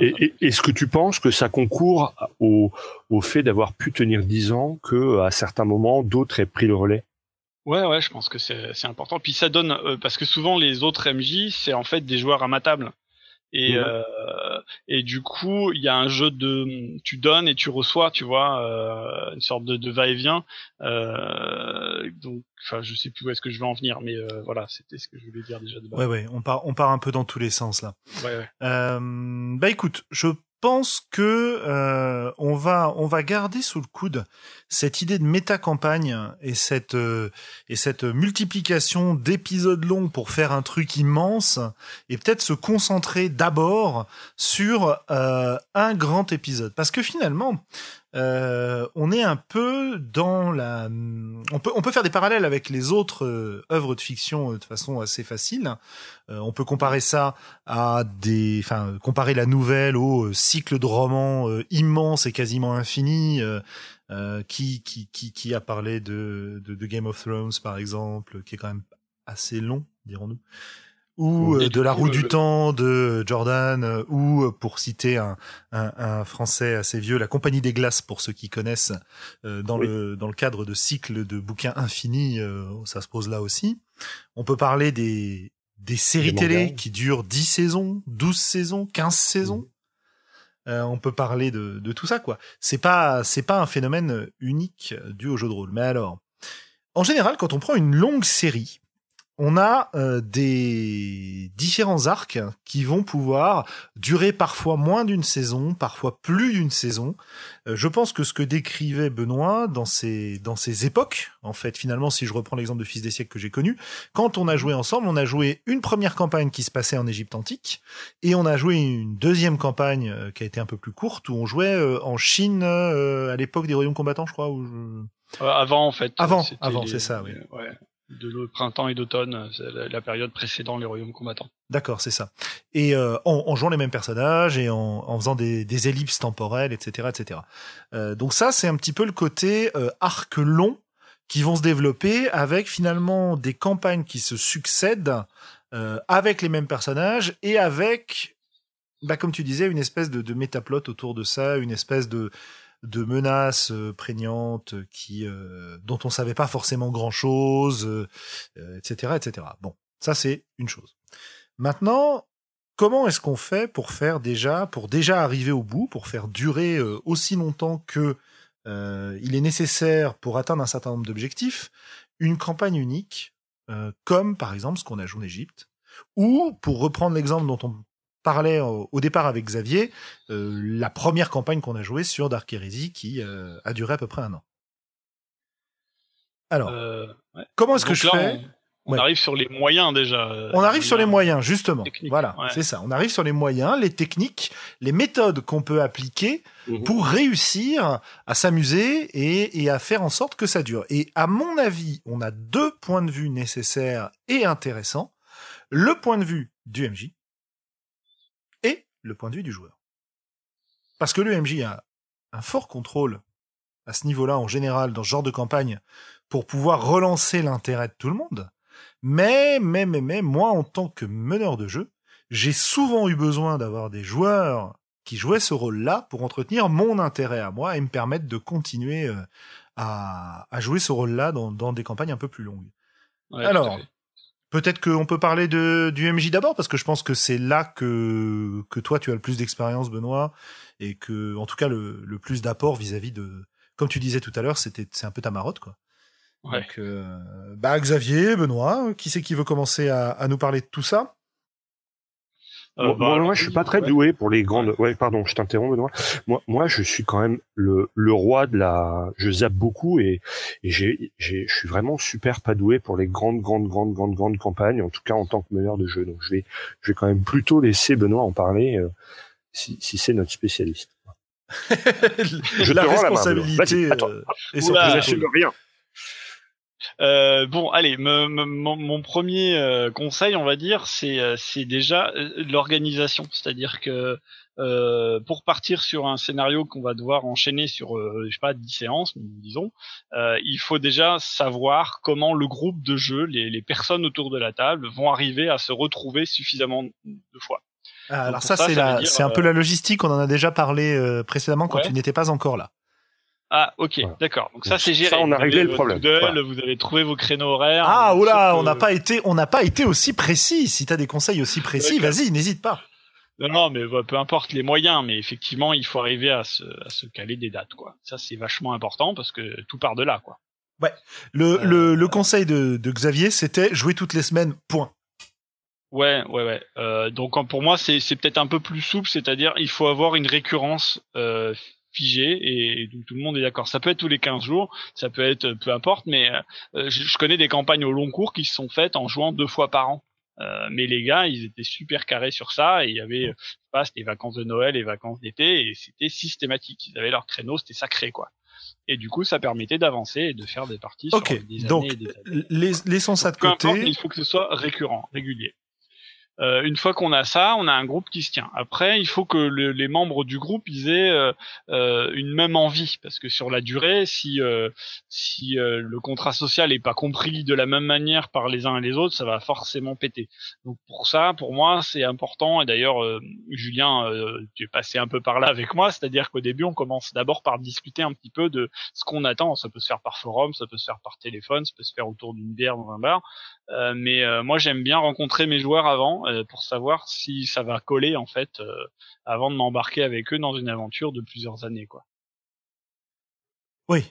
Et, est-ce que tu penses que ça concourt au, au fait d'avoir pu tenir dix ans que à certains moments d'autres aient pris le relais? Ouais, ouais, je pense que c'est important. Puis ça donne euh, parce que souvent les autres MJ c'est en fait des joueurs imatables. Et, euh, et du coup, il y a un jeu de tu donnes et tu reçois, tu vois, euh, une sorte de, de va-et-vient. Euh, donc, enfin, je sais plus où est-ce que je vais en venir, mais voilà, c'était ce que je voulais dire déjà de base. Ouais, ouais, on part, on part un peu dans tous les sens là. Ouais, ouais. Bah écoute, je pense que euh, on va garder sous le coude cette idée de méta campagne et cette euh, et cette multiplication d'épisodes longs pour faire un truc immense et peut-être se concentrer d'abord sur euh, un grand épisode. Parce que finalement euh, on est un peu dans la. On peut, on peut faire des parallèles avec les autres euh, œuvres de fiction euh, de façon assez facile. on peut comparer ça à des, enfin, comparer la nouvelle au cycle de romans immense et quasiment infini. qui, qui, qui, qui a parlé de, de, de Game of Thrones par exemple, qui est quand même assez long, dirons-nous ou euh, de la roue du temps de Jordan, euh, ou euh, pour citer un, un, un, français assez vieux, la Compagnie des glaces pour ceux qui connaissent, dans le dans le cadre de cycles de bouquins infinis, ça se pose là aussi. On peut parler des des séries télé qui durent 10 saisons, 12 saisons, 15 saisons. on peut parler de, de tout ça quoi. C'est pas c'est pas un phénomène unique dû au jeu de rôle. Mais alors, en général, quand on prend une longue série, on a euh, des différents arcs qui vont pouvoir durer parfois moins d'une saison, parfois plus d'une saison. Euh, je pense que ce que décrivait Benoît dans ces dans ces époques, en fait, finalement, si je reprends l'exemple de Fils des siècles que j'ai connu, quand on a joué ensemble, on a joué une première campagne qui se passait en Égypte antique et on a joué une deuxième campagne euh, qui a été un peu plus courte où on jouait en Chine à l'époque des royaumes combattants, je crois. avant en fait. Avant, avant, c'est ça, oui. Ouais de printemps et d'automne, la, période précédant les royaumes combattants. D'accord, c'est ça. Et euh, en, jouant les mêmes personnages et en, faisant des, ellipses temporelles, etc., etc. Euh, donc ça, c'est un petit peu le côté euh, arc long qui vont se développer avec finalement des campagnes qui se succèdent avec les mêmes personnages et avec, bah, comme tu disais, une espèce de, de métaplot autour de ça, une espèce de de menaces euh, prégnantes qui euh, dont on savait pas forcément grand chose, etc., euh, etc. Bon, ça c'est une chose. Maintenant, comment est-ce qu'on fait pour faire déjà, pour déjà arriver au bout, pour faire durer aussi longtemps que il est nécessaire pour atteindre un certain nombre d'objectifs, une campagne unique, comme par exemple ce qu'on a joué en Égypte, ou pour reprendre l'exemple dont on parlait au, départ avec Xavier, euh, la première campagne qu'on a jouée sur Dark Heresy qui euh, a duré à peu près un an. Alors, euh, comment est-ce que je fais on, arrive sur les moyens déjà. On arrive sur les moyens, justement. Voilà, c'est ça. On arrive sur les moyens, les techniques, les méthodes qu'on peut appliquer mhm. pour réussir à s'amuser et, et, à faire en sorte que ça dure. Et à mon avis, on a deux points de vue nécessaires et intéressants. Le point de vue du MJ, le point de vue du joueur. Parce que le MJ a un fort contrôle à ce niveau-là en général dans ce genre de campagne pour pouvoir relancer l'intérêt de tout le monde. Mais, mais, mais, mais, moi en tant que meneur de jeu, j'ai souvent eu besoin d'avoir des joueurs qui jouaient ce rôle-là pour entretenir mon intérêt à moi et me permettre de continuer euh, à, à jouer ce rôle-là dans, dans des campagnes un peu plus longues. Ouais, Alors. Peut-être qu'on peut parler de, du MJ d'abord, parce que je pense que c'est là que, que toi, tu as le plus d'expérience, Benoît, et que, en tout cas, le, le plus d'apport vis-à-vis de, comme tu disais tout à l'heure, c'était, c'est un peu ta marotte, quoi. Ouais. Donc, euh, bah, Xavier, Benoît, qui c'est qui veut commencer à, à nous parler de tout ça? Euh, Moi, bah, moi, alors, je suis pas très ouais. doué pour les grandes. Ouais, pardon, je t'interromps, Benoît. Moi, moi, je suis quand même le, le roi de la. Je zappe beaucoup et, et j'ai, j'ai, je suis vraiment super pas doué pour les grandes, grandes, grandes, grandes, grandes campagnes. En tout cas, en tant que meneur de jeu. Donc, je vais, je vais quand même plutôt laisser Benoît en parler euh, si, si c'est notre spécialiste. Je La te rends la main, responsabilité Benoît. Vas-y, attends. euh, Oula, Je épaules. n'assume rien. Euh, bon, allez, me- me- mon, mon premier euh, conseil, on va dire, c'est euh, c'est déjà l'organisation, c'est-à-dire que euh, pour partir sur un scénario qu'on va devoir enchaîner sur, euh, je sais pas, 10 séances, disons, euh, il faut déjà savoir comment le groupe de jeu, les, les personnes autour de la table, vont arriver à se retrouver suffisamment de fois. Ah, alors ça, ça, c'est un peu la logistique. On en a déjà parlé euh, précédemment quand Ouais. tu n'étais pas encore là. Ah, ok, Voilà. d'accord. Donc ça, c'est géré. ça, on a Vous réglé avez le problème. doodle, Voilà. Vous avez trouvé vos créneaux horaires. Ah, oula, on n'a pas été, on n'a pas été aussi précis. Si t'as des conseils aussi précis, vas-y, n'hésite pas. Non, non, mais bah, peu importe les moyens, mais effectivement, il faut arriver à se, à se caler des dates, quoi. Ça, c'est vachement important parce que tout part de là, quoi. Le, Euh, le, le conseil de, de Xavier, c'était jouer toutes les semaines. Point. Ouais, ouais, ouais. Euh, donc pour moi, c'est, c'est peut-être un peu plus souple, c'est-à-dire il faut avoir une récurrence euh, figée et, et donc tout le monde est d'accord. Ça peut être tous les 15 jours, ça peut être peu importe, mais euh, je, je connais des campagnes au long cours qui se sont faites en jouant deux fois par an. Euh, mais les gars, ils étaient super carrés sur ça et il y avait, euh, pas, les vacances de Noël, les vacances d'été et c'était systématique. Ils avaient leur créneau, c'était sacré, quoi. Et du coup, ça permettait d'avancer et de faire des parties Ok, sur des donc, laissons ça de importe, côté. il faut que ce soit récurrent, régulier. Euh, une fois qu'on a ça, on a un groupe qui se tient. Après, il faut que le- les membres du groupe ils aient euh, euh, une même envie, parce que sur la durée, si euh, si euh, le contrat social est pas compris de la même manière par les uns et les autres, ça va forcément péter. Donc pour ça, pour moi, c'est important. Et d'ailleurs, Julien, tu es passé un peu par là avec moi, c'est-à-dire qu'au début, on commence d'abord par discuter un petit peu de ce qu'on attend. Ça peut se faire par forum, ça peut se faire par téléphone, ça peut se faire autour d'une bière dans un bar. Euh, mais euh, moi j'aime bien rencontrer mes joueurs avant euh, pour savoir si ça va coller en fait euh, avant de m'embarquer avec eux dans une aventure de plusieurs années quoi. Oui.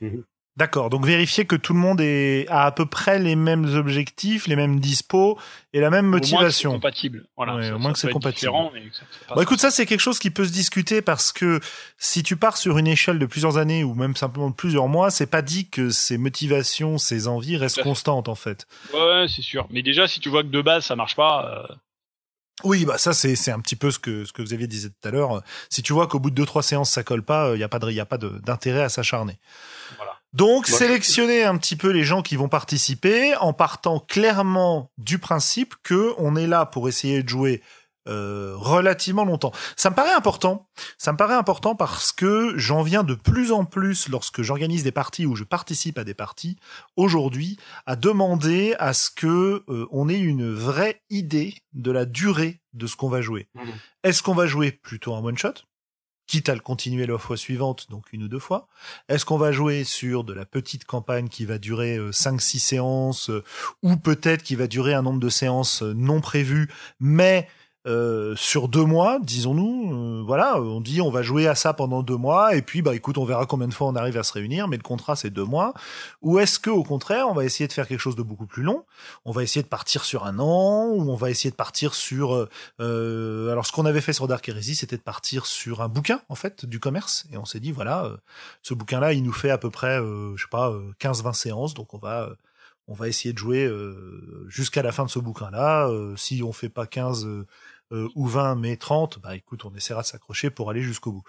D'accord. Donc vérifier que tout le monde est, a à peu près les mêmes objectifs, les mêmes dispos et la même Au moins que c'est motivation. compatible. Voilà. Ouais, ça- au moins ça que c'est compatible. mais que ça. Bon, écoute, ça c'est quelque chose qui peut se discuter parce que si tu pars sur une échelle de plusieurs années ou même simplement de plusieurs mois, c'est pas dit que ces motivations, ces envies restent constantes en fait. Ouais, c'est sûr. Mais déjà si tu vois que de base ça marche pas, euh, Oui, bah ça c'est c'est un petit peu ce que ce que Xavier disait tout à l'heure. Si tu vois qu'au bout de deux trois séances ça colle pas, il y a pas de y a pas d'intérêt à s'acharner. Voilà. Donc Moi, sélectionner un petit peu les gens qui vont participer en partant clairement du principe que on est là pour essayer de jouer euh, relativement longtemps. Ça me paraît important. Ça me paraît important parce que j'en viens de plus en plus lorsque j'organise des parties ou je participe à des parties aujourd'hui à demander à ce que euh, on ait une vraie idée de la durée de ce qu'on va jouer. Mhm. Est-ce qu'on va jouer plutôt un one shot? Quitte à le continuer la fois suivante, donc une ou deux fois. Est-ce qu'on va jouer sur de la petite campagne qui va durer 5-6 séances, euh, ou peut-être qui va durer un nombre de séances euh, non prévues, mais euh, sur deux mois, disons-nous, euh, voilà, on dit on va jouer à ça pendant deux mois, et puis bah écoute, on verra combien de fois on arrive à se réunir, mais le contrat c'est deux mois. Ou est-ce que au contraire, on va essayer de faire quelque chose de beaucoup plus long? On va essayer de partir sur un an, ou on va essayer de partir sur euh, euh, alors ce qu'on avait fait sur Dark Heresy, c'était de partir sur un bouquin en fait du commerce, et on s'est dit voilà, euh, ce bouquin-là, il nous fait à peu près, je sais pas, euh, 15-20 séances, donc on va on va essayer de jouer jusqu'à la fin de ce bouquin-là. Si on fait pas 15 euh, ou 20, mais 30, bah écoute, on essaiera de s'accrocher pour aller jusqu'au bout.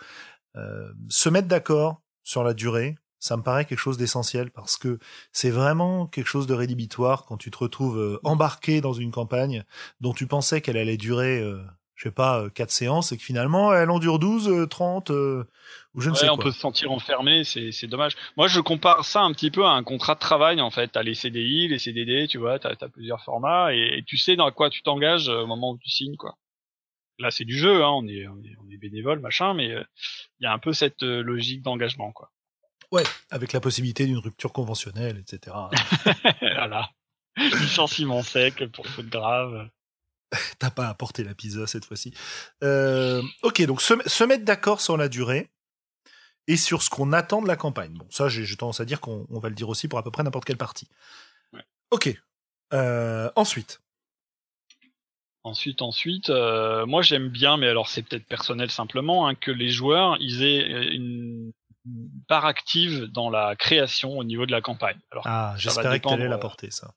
Euh, se mettre d'accord sur la durée, ça me paraît quelque chose d'essentiel parce que c'est vraiment quelque chose de rédhibitoire quand tu te retrouves euh, embarqué dans une campagne dont tu pensais qu'elle allait durer, euh, je sais pas, euh, quatre séances et que finalement elle en dure 12, euh, 30 euh, ou je ne ouais, sais on quoi. peut se sentir enfermé, c'est c'est dommage. Moi je compare ça un petit peu à un contrat de travail en fait. T'as les CDI, les CDD, tu vois, t'as as plusieurs formats et, et tu sais dans quoi tu t'engages au moment où tu signes quoi. Là c'est du jeu, hein, on est on est, on est bénévole machin, mais euh, il y a un peu cette euh, logique d'engagement quoi. Ouais, avec la possibilité d'une rupture conventionnelle, etc. voilà. Licenciement sec pour faute grave. T'as pas apporté la pizza cette fois-ci. Euh, ok, donc se, se mettre d'accord sur la durée et sur ce qu'on attend de la campagne. Bon, ça, j'ai tendance à dire qu'on on va le dire aussi pour à peu près n'importe quelle partie. Ouais. Ok. Ensuite. Ensuite, ensuite, euh, moi j'aime bien, mais alors c'est peut-être personnel simplement, hein, que les joueurs ils aient euh, une part active dans la création au niveau de la campagne. Alors, Ah, j'espérais que t'allais dépendre, l'apporter, ça.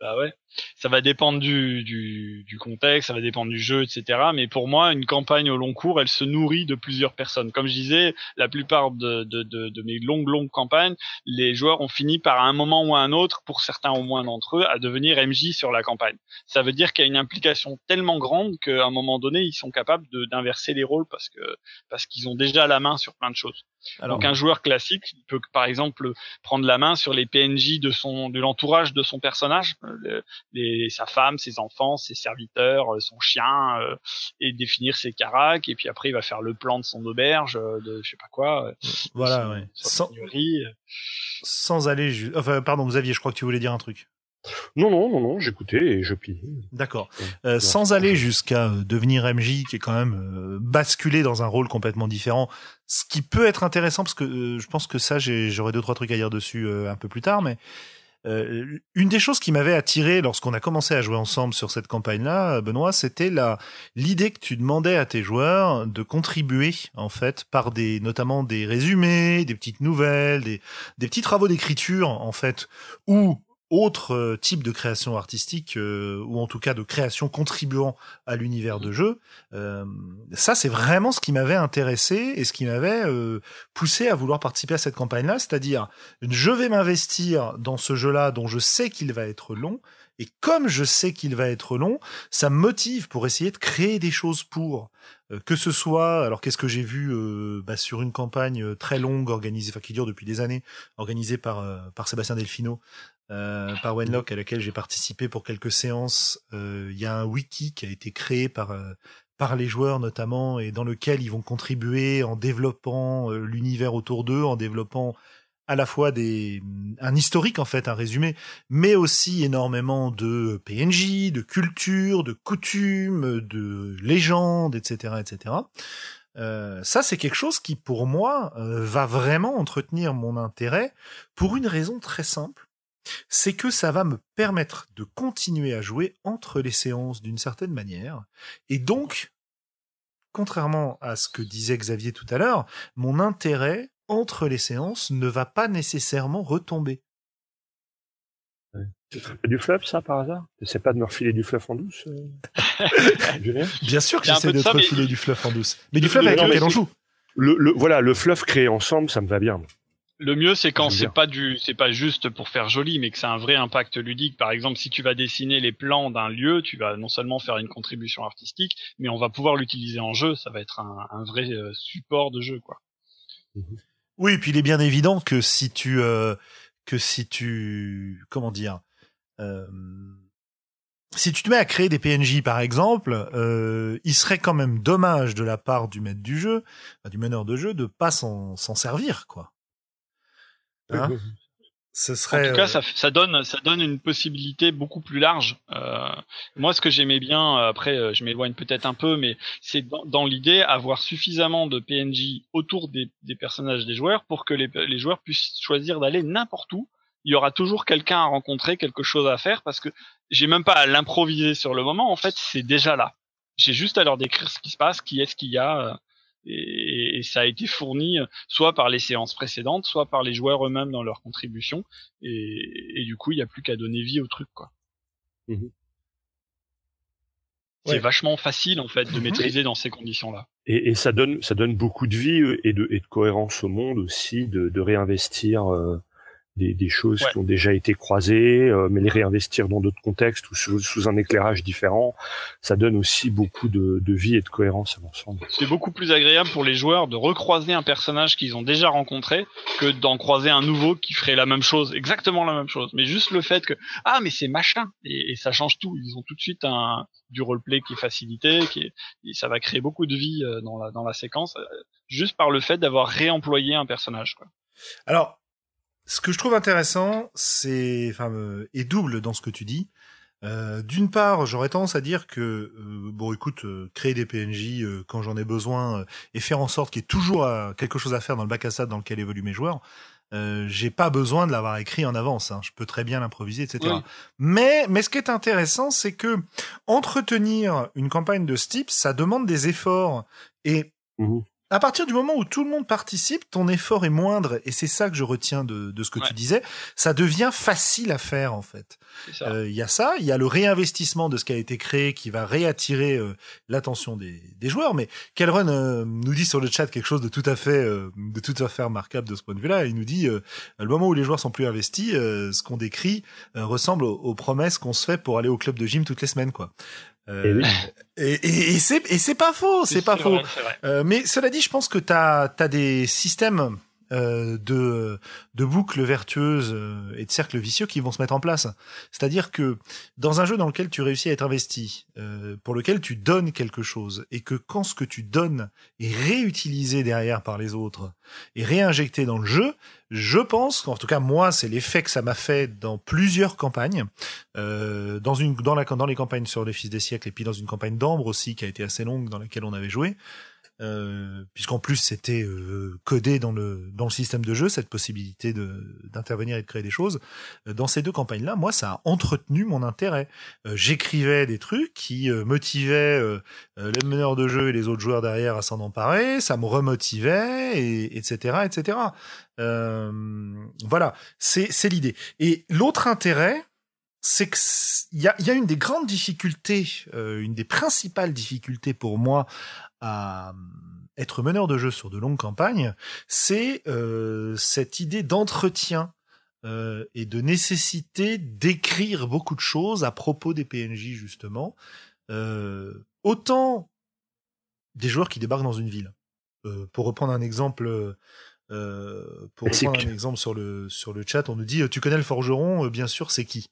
bah ouais, ça va dépendre du, du, du contexte, ça va dépendre du jeu, etc. Mais pour moi, une campagne au long cours, elle se nourrit de plusieurs personnes. Comme je disais, la plupart de, de, de, de mes longues, longues campagnes, les joueurs ont fini par un moment ou à un autre, pour certains au moins d'entre eux, à devenir MJ sur la campagne. Ça veut dire qu'il y a une implication tellement grande qu'à un moment donné, ils sont capables d'inverser les rôles parce que parce qu'ils ont déjà la main sur plein de choses. Alors, Donc un joueur classique il peut par exemple prendre la main sur les PNJ de son de l'entourage de son personnage, euh, les, sa femme, ses enfants, ses serviteurs, euh, son chien, euh, et définir ses caracs. Et puis après il va faire le plan de son auberge, de je sais pas quoi, voilà, son- ouais. sa Sans, sans aller... Enfin, pardon, Xavier, je crois que tu voulais dire un truc. Non, non, non, non, j'écoutais et je pliais. D'accord. Euh, sans aller jusqu'à euh, devenir MJ, qui est quand même euh, basculé dans un rôle complètement différent, ce qui peut être intéressant parce que euh, je pense que ça, j'aurai deux trois trucs à dire dessus euh, un peu plus tard, mais euh, une des choses qui m'avait attiré lorsqu'on a commencé à jouer ensemble sur cette campagne-là, Benoît, c'était la l'idée que tu demandais à tes joueurs de contribuer en fait par des notamment des résumés, des petites nouvelles, des des petits travaux d'écriture en fait ou autre euh, type de création artistique euh, ou en tout cas de création contribuant à l'univers de jeu. Euh, ça, c'est vraiment ce qui m'avait intéressé et ce qui m'avait euh, poussé à vouloir participer à cette campagne-là, c'est-à-dire je vais m'investir dans ce jeu-là dont je sais qu'il va être long. Et comme je sais qu'il va être long, ça me motive pour essayer de créer des choses pour euh, que ce soit. Alors qu'est-ce que j'ai vu euh, bah, sur une campagne euh, très longue organisée, enfin qui dure depuis des années, organisée par euh, par Sébastien Delfino, euh, par Wenlock, à laquelle j'ai participé pour quelques séances. Euh, Il y a un wiki qui a été créé par euh, par les joueurs notamment et dans lequel ils vont contribuer en développant euh, l'univers autour d'eux, en développant à la fois des un historique en fait, un résumé, mais aussi énormément de PNJ, de culture, de coutumes, de légendes, etc., etc. Euh, ça, c'est quelque chose qui, pour moi, euh, va vraiment entretenir mon intérêt pour une raison très simple. C'est que ça va me permettre de continuer à jouer entre les séances d'une certaine manière. Et donc, contrairement à ce que disait Xavier tout à l'heure, mon intérêt entre les séances ne va pas nécessairement retomber. C'est du fluff, ça, par hasard? C'est pas de me refiler du fluff en douce euh, Bien sûr que j'essaie de de te mais- refiler du fluff en douce. Mais du le- avec lequel on joue. le, le, Voilà, le fluff créé ensemble, ça me va bien. Le mieux, c'est quand c'est pas du, c'est pas juste pour faire joli, mais que c'est un vrai impact ludique. Par exemple, si tu vas dessiner les plans d'un lieu, tu vas non seulement faire une contribution artistique, mais on va pouvoir l'utiliser en jeu. Ça va être un, un vrai euh, support de jeu, quoi. Oui, et puis il est bien évident que si tu euh, que si tu comment dire euh, si tu te mets à créer des PNJ par exemple, euh, il serait quand même dommage de la part du maître du jeu, enfin, du meneur de jeu, de pas s'en servir quoi. Hein Ce En serait tout cas, euh, ça, ça donne, ça donne une possibilité beaucoup plus large. Euh, moi, ce que j'aimais bien, euh, après, euh, je m'éloigne peut-être un peu, mais c'est dans, dans l'idée avoir suffisamment de PNJ autour des, des personnages des joueurs pour que les, les joueurs puissent choisir d'aller n'importe où. Il y aura toujours quelqu'un à rencontrer, quelque chose à faire, parce que j'ai même pas à l'improviser sur le moment. En fait, c'est déjà là. J'ai juste à leur décrire ce qui se passe, qui est-ce qu'il y a. et, et ça a été fourni euh, soit par les séances précédentes, soit par les joueurs eux-mêmes dans leur contribution. Et, et du coup, il n'y a plus qu'à donner vie au truc, quoi. Mhm. C'est Ouais. vachement facile, en fait, de maîtriser dans ces conditions-là. Et, et ça donne ça donne beaucoup de vie euh, et de, et de cohérence au monde aussi de, de réinvestir euh, des, des choses Ouais. qui ont déjà été croisées, euh, mais les réinvestir dans d'autres contextes ou sous, sous un éclairage différent, ça donne aussi beaucoup de, de vie et de cohérence à l'ensemble. C'est beaucoup plus agréable pour les joueurs de recroiser un personnage qu'ils ont déjà rencontré que d'en croiser un nouveau qui ferait la même chose, exactement la même chose. Mais juste le fait que ah mais c'est machin et, et ça change tout. Ils ont tout de suite un du roleplay qui est facilité, qui est, et ça va créer beaucoup de vie euh, dans la dans la séquence euh, juste par le fait d'avoir réemployé un personnage. Quoi. Alors, ce que je trouve intéressant, c'est, enfin, euh, est double dans ce que tu dis. Euh, D'une part, j'aurais tendance à dire que, euh, bon, écoute, euh, créer des PNJ euh, quand j'en ai besoin et faire en sorte qu'il y ait toujours quelque chose à faire dans le bac à sable dans lequel évoluent mes joueurs, j'ai pas besoin de l'avoir écrit en avance. Hein. Je peux très bien l'improviser, etc. Mais, mais ce qui est intéressant, c'est que entretenir une campagne de ce type, ça demande des efforts et mmh à partir du moment où tout le monde participe, ton effort est moindre, et c'est ça que je retiens de, de ce que tu disais, ça devient facile à faire en fait. Il euh, y a ça, il y a le réinvestissement de ce qui a été créé qui va réattirer euh, l'attention des, des, joueurs, mais Kelrun euh, nous dit sur le chat quelque chose de tout à fait, euh, de tout à fait remarquable de ce point de vue-là. Il nous dit, le moment où les joueurs sont plus investis, ce qu'on décrit ressemble aux, aux promesses qu'on se fait pour aller au club de gym toutes les semaines, quoi. Euh, et, et, et c'est et c'est pas faux, c'est pas faux. Euh, mais cela dit, je pense que t'as as des systèmes de, de boucles vertueuses euh, et de cercles vicieux qui vont se mettre en place. C'est-à-dire que dans un jeu dans lequel tu réussis à être investi, euh, pour lequel tu donnes quelque chose, et que quand ce que tu donnes est réutilisé derrière par les autres et réinjecté dans le jeu, je pense, en tout cas moi, c'est l'effet que ça m'a fait dans plusieurs campagnes, euh, dans une dans la dans les campagnes sur les Fils des siècles et puis dans une campagne d'Ambre aussi qui a été assez longue dans laquelle on avait joué. Euh, puisqu'en plus c'était euh, codé dans le dans le système de jeu cette possibilité de d'intervenir et de créer des choses. Euh, dans ces deux campagnes là, moi ça a entretenu mon intérêt. J'écrivais des trucs qui motivaient les meneurs de jeu et les autres joueurs derrière à s'en emparer, ça me remotivait et etc etc. voilà, c'est c'est l'idée. Et l'autre intérêt c'est que il y a, y a une des grandes difficultés, une des principales difficultés pour moi à être meneur de jeu sur de longues campagnes, c'est euh, cette idée d'entretien euh, et de nécessité d'écrire beaucoup de choses à propos des PNJ justement. Euh, autant des joueurs qui débarquent dans une ville. Euh, pour reprendre un exemple, euh, pour reprendre un exemple sur le sur le chat, on nous dit tu connais le forgeron, bien sûr, c'est qui?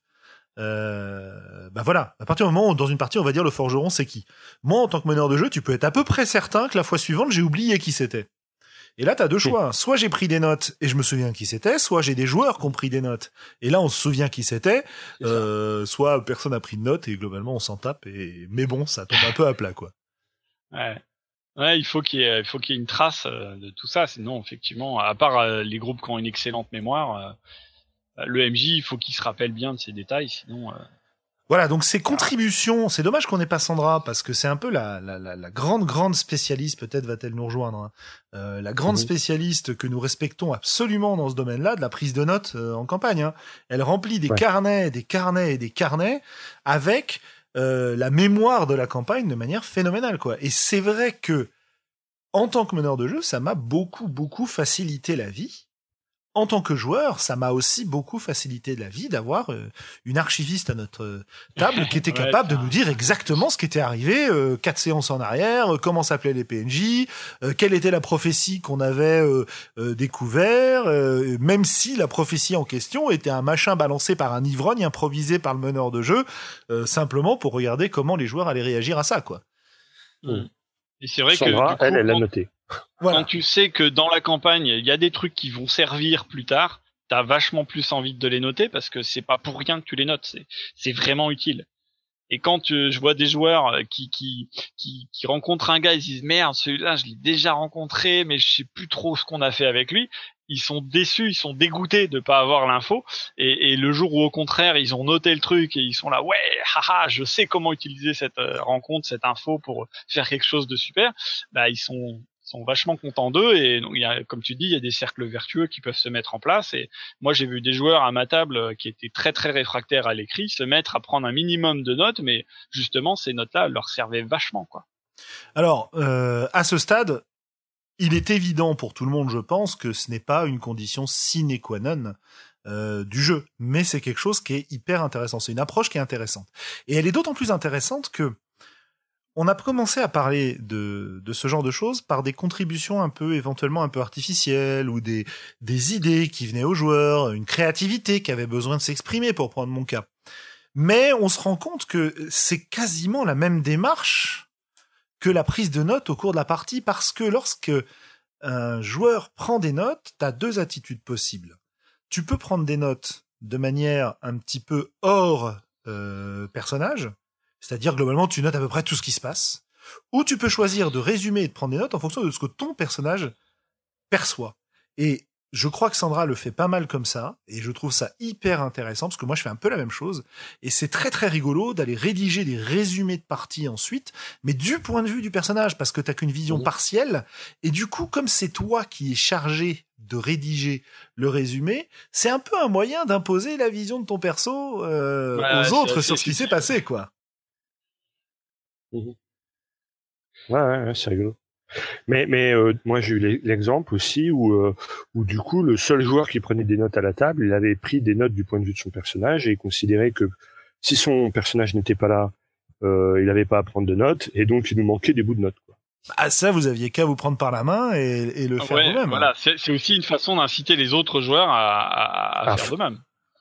Euh, bah voilà, à partir du moment où dans une partie on va dire le forgeron c'est qui? Moi en tant que meneur de jeu, tu peux être à peu près certain que la fois suivante j'ai oublié qui c'était. Et là t'as deux choix, soit j'ai pris des notes et je me souviens qui c'était, soit j'ai des joueurs qui ont pris des notes et là on se souvient qui c'était, euh, soit personne a pris de notes et globalement on s'en tape et mais bon ça tombe un peu à plat quoi. Ouais. Ouais, il faut qu'il y ait, il faut qu'il y ait une trace euh, de tout ça, sinon effectivement, à part euh, les groupes qui ont une excellente mémoire, le MJ, il faut qu'il se rappelle bien de ces détails, sinon. Euh, voilà, donc ces contributions, c'est dommage qu'on n'ait pas Sandra parce que c'est un peu la, la, la, grande grande spécialiste, peut-être va-t-elle nous rejoindre, hein. euh, la grande mhm. spécialiste que nous respectons absolument dans ce domaine-là, de la prise de notes euh, en campagne. Hein. Elle remplit des carnets, des carnets et des carnets avec la mémoire de la campagne de manière phénoménale, quoi. Et c'est vrai que en tant que meneur de jeu, ça m'a beaucoup beaucoup facilité la vie en tant que joueur, ça m'a aussi beaucoup facilité la vie d'avoir euh, une archiviste à notre euh, table qui était capable de nous dire exactement ce qui était arrivé euh, quatre séances en arrière, comment s'appelaient les PNJ, quelle était la prophétie qu'on avait découvert, même si la prophétie en question était un machin balancé par un ivrogne improvisé par le meneur de jeu, simplement pour regarder comment les joueurs allaient réagir à ça, quoi. Hmm. Et c'est vrai que elle, elle l'a noté. Quand tu sais que dans la campagne, il y a des trucs qui vont servir plus tard, t'as vachement plus envie de les noter parce que c'est pas pour rien que tu les notes, c'est vraiment utile. Et quand je vois des joueurs euh, qui, qui, qui, rencontrent un gars, ils disent merde, celui-là, je l'ai déjà rencontré, mais je sais plus trop ce qu'on a fait avec lui. Ils sont déçus, ils sont dégoûtés de pas avoir l'info. Et, et, le jour où au contraire, ils ont noté le truc et ils sont là, ouais, haha, je sais comment utiliser cette euh, rencontre, cette info pour faire quelque chose de super. Bah, ils sont sont vachement contents d'eux et comme tu dis, il y a des cercles vertueux qui peuvent se mettre en place. Et moi, j'ai vu des joueurs à ma table euh, qui étaient très très réfractaires à l'écrit se mettre à prendre un minimum de notes, mais justement, ces notes-là leur servaient vachement, quoi. Alors, euh, à ce stade, il est évident pour tout le monde, je pense, que ce n'est pas une condition sine qua non euh, du jeu, mais c'est quelque chose qui est hyper intéressant. C'est une approche qui est intéressante, et elle est d'autant plus intéressante que on a commencé à parler de, de ce genre de choses par des contributions un peu éventuellement un peu artificielles ou des, des idées qui venaient aux joueurs, une créativité qui avait besoin de s'exprimer pour prendre mon cas. Mais on se rend compte que c'est quasiment la même démarche que la prise de notes au cours de la partie parce que lorsque un joueur prend des notes, tu as deux attitudes possibles. Tu peux prendre des notes de manière un petit peu hors euh, personnage, c'est-à-dire globalement tu notes à peu près tout ce qui se passe, ou tu peux choisir de résumer et de prendre des notes en fonction de ce que ton personnage perçoit. Et je crois que Sandra le fait pas mal comme ça, et je trouve ça hyper intéressant, parce que moi je fais un peu la même chose, et c'est très très rigolo d'aller rédiger des résumés de parties ensuite, mais du point de vue du personnage, parce que t'as qu'une vision Mhm. partielle, et du coup, comme c'est toi qui es chargé de rédiger le résumé, c'est un peu un moyen d'imposer la vision de ton perso euh, aux autres sur ce qui s'est passé, quoi. Ouais, ouais, ouais, c'est rigolo. Mais, mais euh, moi j'ai eu l'e- l'exemple aussi où, euh, où du coup le seul joueur qui prenait des notes à la table, il avait pris des notes du point de vue de son personnage et il considérait que si son personnage n'était pas là, euh, il n'avait pas à prendre de notes et donc il nous manquait des bouts de notes. Quoi. Ah ça, vous aviez qu'à vous prendre par la main et, et le faire Ouais, vous-même. voilà, c'est aussi une façon d'inciter les autres joueurs à, à, à faire de même.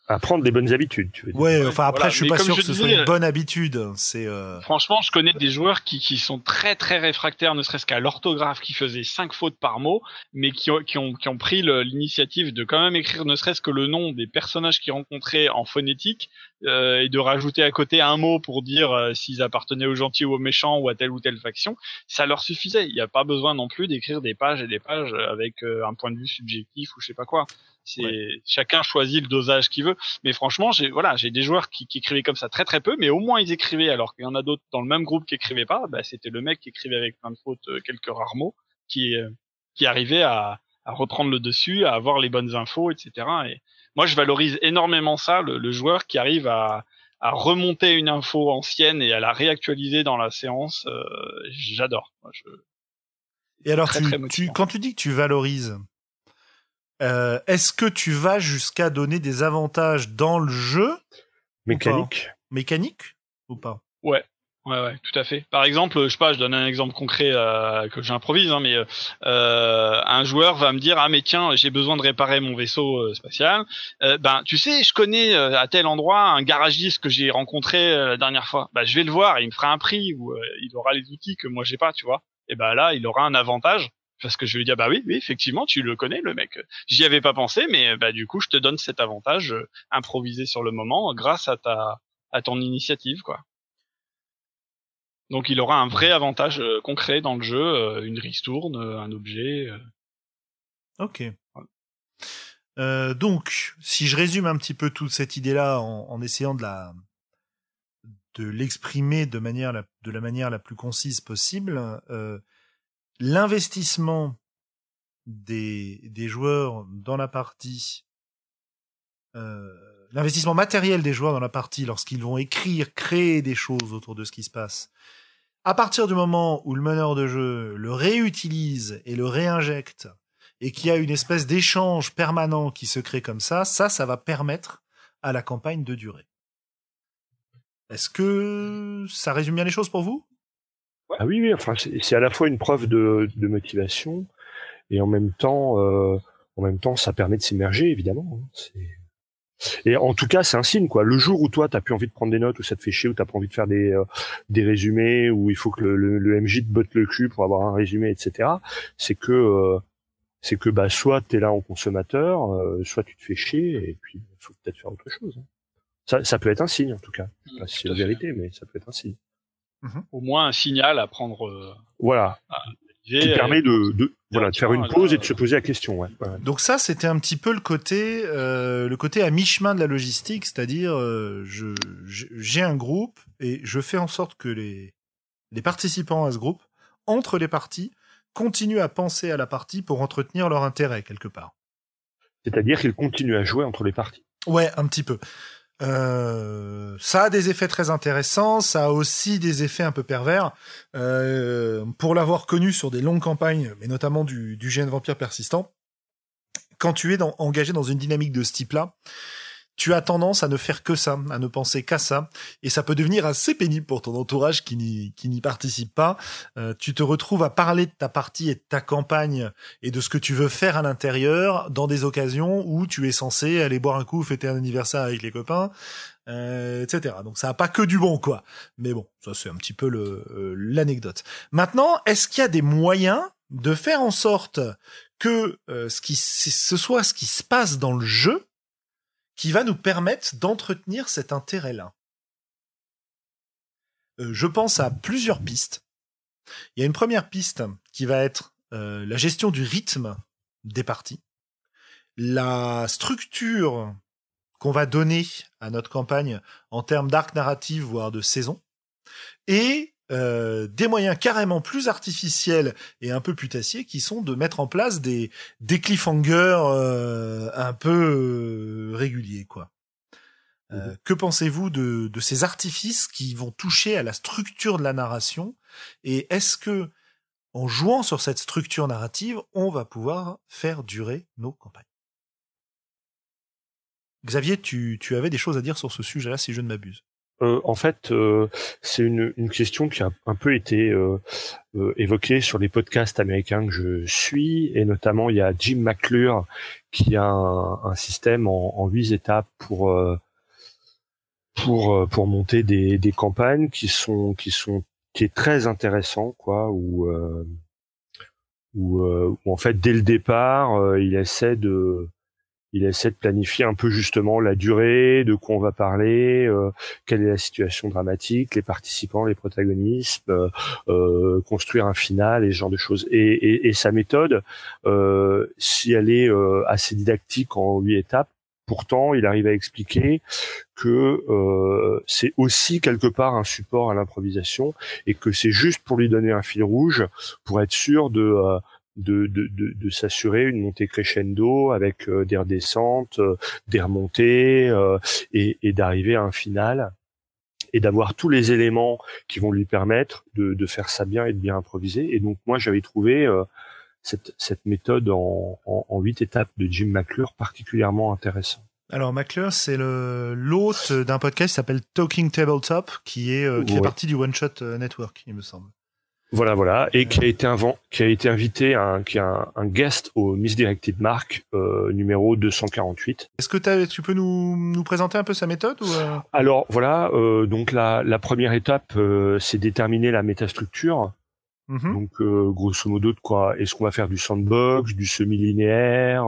À prendre des bonnes habitudes, tu veux dire. Ouais, enfin après, voilà. je suis Mais pas sûr que ce disais, soit une bonne habitude. C'est euh... Franchement, je connais des joueurs qui, qui sont très très réfractaires, ne serait-ce qu'à l'orthographe, qui faisaient cinq fautes par mot, mais qui ont, qui ont, qui ont pris l'initiative de quand même écrire ne serait-ce que le nom des personnages qu'ils rencontraient en phonétique euh, et de rajouter à côté un mot pour dire euh, s'ils appartenaient aux gentils ou aux méchants ou à telle ou telle faction. Ça leur suffisait. Il n'y a pas besoin non plus d'écrire des pages et des pages avec euh, un point de vue subjectif ou je sais pas quoi. C'est chacun choisit le dosage qu'il veut. Mais franchement, j'ai voilà, j'ai des joueurs qui, qui écrivaient comme ça très très peu, mais au moins ils écrivaient. Alors qu'il y en a d'autres dans le même groupe qui écrivaient pas. Bah, c'était le mec qui écrivait avec plein de fautes, euh, quelques rares mots, qui euh, qui arrivait à, à reprendre le dessus, à avoir les bonnes infos, etc. Et moi, je valorise énormément ça, le, le joueur qui arrive à à remonter une info ancienne et à la réactualiser dans la séance. euh, J'adore. Je- Et alors, Très, tu, très tu, motivant. quand tu dis que tu valorises, euh, est-ce que tu vas jusqu'à donner des avantages dans le jeu Mécanique. mécanique ou pas Ouais, ouais, ouais, tout à fait. Par exemple, je sais pas, je donne un exemple concret euh, que j'improvise, hein, mais euh, un joueur va me dire ah mais tiens, j'ai besoin de réparer mon vaisseau euh, spatial. Euh, ben tu sais, je connais euh, à tel endroit un garagiste que j'ai rencontré euh, la dernière fois. Ben je vais le voir, il me fera un prix ou euh, il aura les outils que moi j'ai pas, tu vois. Et ben là, il aura un avantage. Parce que je vais lui dire bah oui oui effectivement tu le connais le mec j'y avais pas pensé mais bah du coup je te donne cet avantage euh, improvisé sur le moment grâce à ta à ton initiative quoi donc il aura un vrai avantage euh, concret dans le jeu, euh, une ristourne, un objet. Ok. Donc, si je résume un petit peu toute cette idée-là en, en essayant de la de l'exprimer de manière la, de la manière la plus concise possible, euh, l'investissement des, joueurs dans la partie, euh, l'investissement matériel des joueurs dans la partie lorsqu'ils vont écrire, créer des choses autour de ce qui se passe, à partir du moment où le meneur de jeu le réutilise et le réinjecte et qu'il y a une espèce d'échange permanent qui se crée comme ça, ça, ça va permettre à la campagne de durer. Est-ce que ça résume bien les choses pour vous? Ah oui, oui, enfin, c'est c'est à la fois une preuve de, de motivation et en même temps, euh, en même temps, ça permet de s'immerger, évidemment. hein. Et en tout cas, c'est un signe, quoi. Le jour où toi, t'as plus envie de prendre des notes, ou ça te fait chier, ou t'as pas envie de faire des, euh, des résumés, ou il faut que le, le, le MJ te botte le cul pour avoir un résumé, etc. C'est que, euh, c'est que, bah, soit t'es là en consommateur, euh, soit tu te fais chier, et puis il faut peut-être faire autre chose. hein. Ça, ça peut être un signe, en tout cas. Je sais pas si c'est la vérité, mais ça peut être un signe. Au moins un signal à prendre. euh, Voilà. qui euh, permet de, de voilà de faire une pause et de euh, se poser la question. Ouais. Ouais. Donc ça, c'était un petit peu le côté, euh, le côté à mi-chemin de la logistique, c'est-à-dire euh, je j'ai un groupe et je fais en sorte que les les participants à ce groupe entre les parties continuent à penser à la partie pour entretenir leur intérêt quelque part. C'est-à-dire qu'il continue à jouer entre les parties. Ouais, un petit peu. Euh, ça a des effets très intéressants, ça a aussi des effets un peu pervers. Euh, pour l'avoir connu sur des longues campagnes, mais notamment du, du GN Vampire persistant, quand tu es engagé dans une dynamique de ce type-là, tu as tendance à ne faire que ça, à ne penser qu'à ça, et ça peut devenir assez pénible pour ton entourage qui n'y participe pas. Euh, tu te retrouves à parler de ta partie et de ta campagne et de ce que tu veux faire à l'intérieur dans des occasions où tu es censé aller boire un coup, fêter un anniversaire avec les copains, euh, etc. Donc ça a pas que du bon, quoi. Mais bon, ça c'est un petit peu euh, l'anecdote. Maintenant, est-ce qu'il y a des moyens de faire en sorte que euh, ce, qui, ce soit ce qui se passe dans le jeu qui va nous permettre d'entretenir cet intérêt-là. Euh, je pense à plusieurs pistes. Il y a une première piste qui va être euh, la gestion du rythme des parties, la structure qu'on va donner à notre campagne en termes d'arc narratif, voire de saison, et euh, des moyens carrément plus artificiels et un peu putassiers qui sont de mettre en place des, des cliffhangers euh, un peu euh, réguliers quoi. Mmh que pensez-vous de, de ces artifices qui vont toucher à la structure de la narration et est-ce que en jouant sur cette structure narrative, on va pouvoir faire durer nos campagnes? Xavier, tu, tu avais des choses à dire sur ce sujet-là, si je ne m'abuse. Euh, en fait, euh, c'est une, une, question qui a un peu été euh, euh, évoquée sur les podcasts américains que je suis, et notamment il y a Jim McClure qui a un, un système en huit étapes pour euh, pour pour monter des, des campagnes qui sont qui sont qui est très intéressant quoi où, où en fait dès le départ il essaie de il essaie de planifier un peu justement la durée, de quoi on va parler, euh, quelle est la situation dramatique, les participants, les protagonistes, euh, euh, construire un final et ce genre de choses. Et, sa méthode, si elle est assez didactique en huit étapes, pourtant il arrive à expliquer que c'est aussi quelque part un support à l'improvisation et que c'est juste pour lui donner un fil rouge pour être sûr de de, de, de, s'assurer une montée crescendo avec euh, des redescentes, euh, des remontées euh, et, et d'arriver à un final et d'avoir tous les éléments qui vont lui permettre de, de, faire ça bien et de bien improviser. Et donc moi j'avais trouvé cette, cette méthode en, en, huit étapes de Jim McClure particulièrement intéressant. Alors McClure, c'est le l'hôte d'un podcast qui s'appelle Talking Tabletop, qui est qui fait partie du One Shot Network, il me semble. Voilà, voilà, et qui a été invent, qui a été invité, un, qui a un, guest au Misdirected Mark euh, numéro 248. Est-ce que tu peux nous, nous présenter un peu sa méthode ou euh? Alors voilà, euh, donc la, la première étape, euh, c'est déterminer la métastructure. Mm Donc grosso modo de quoi Est-ce qu'on va faire du sandbox, du semi-linéaire,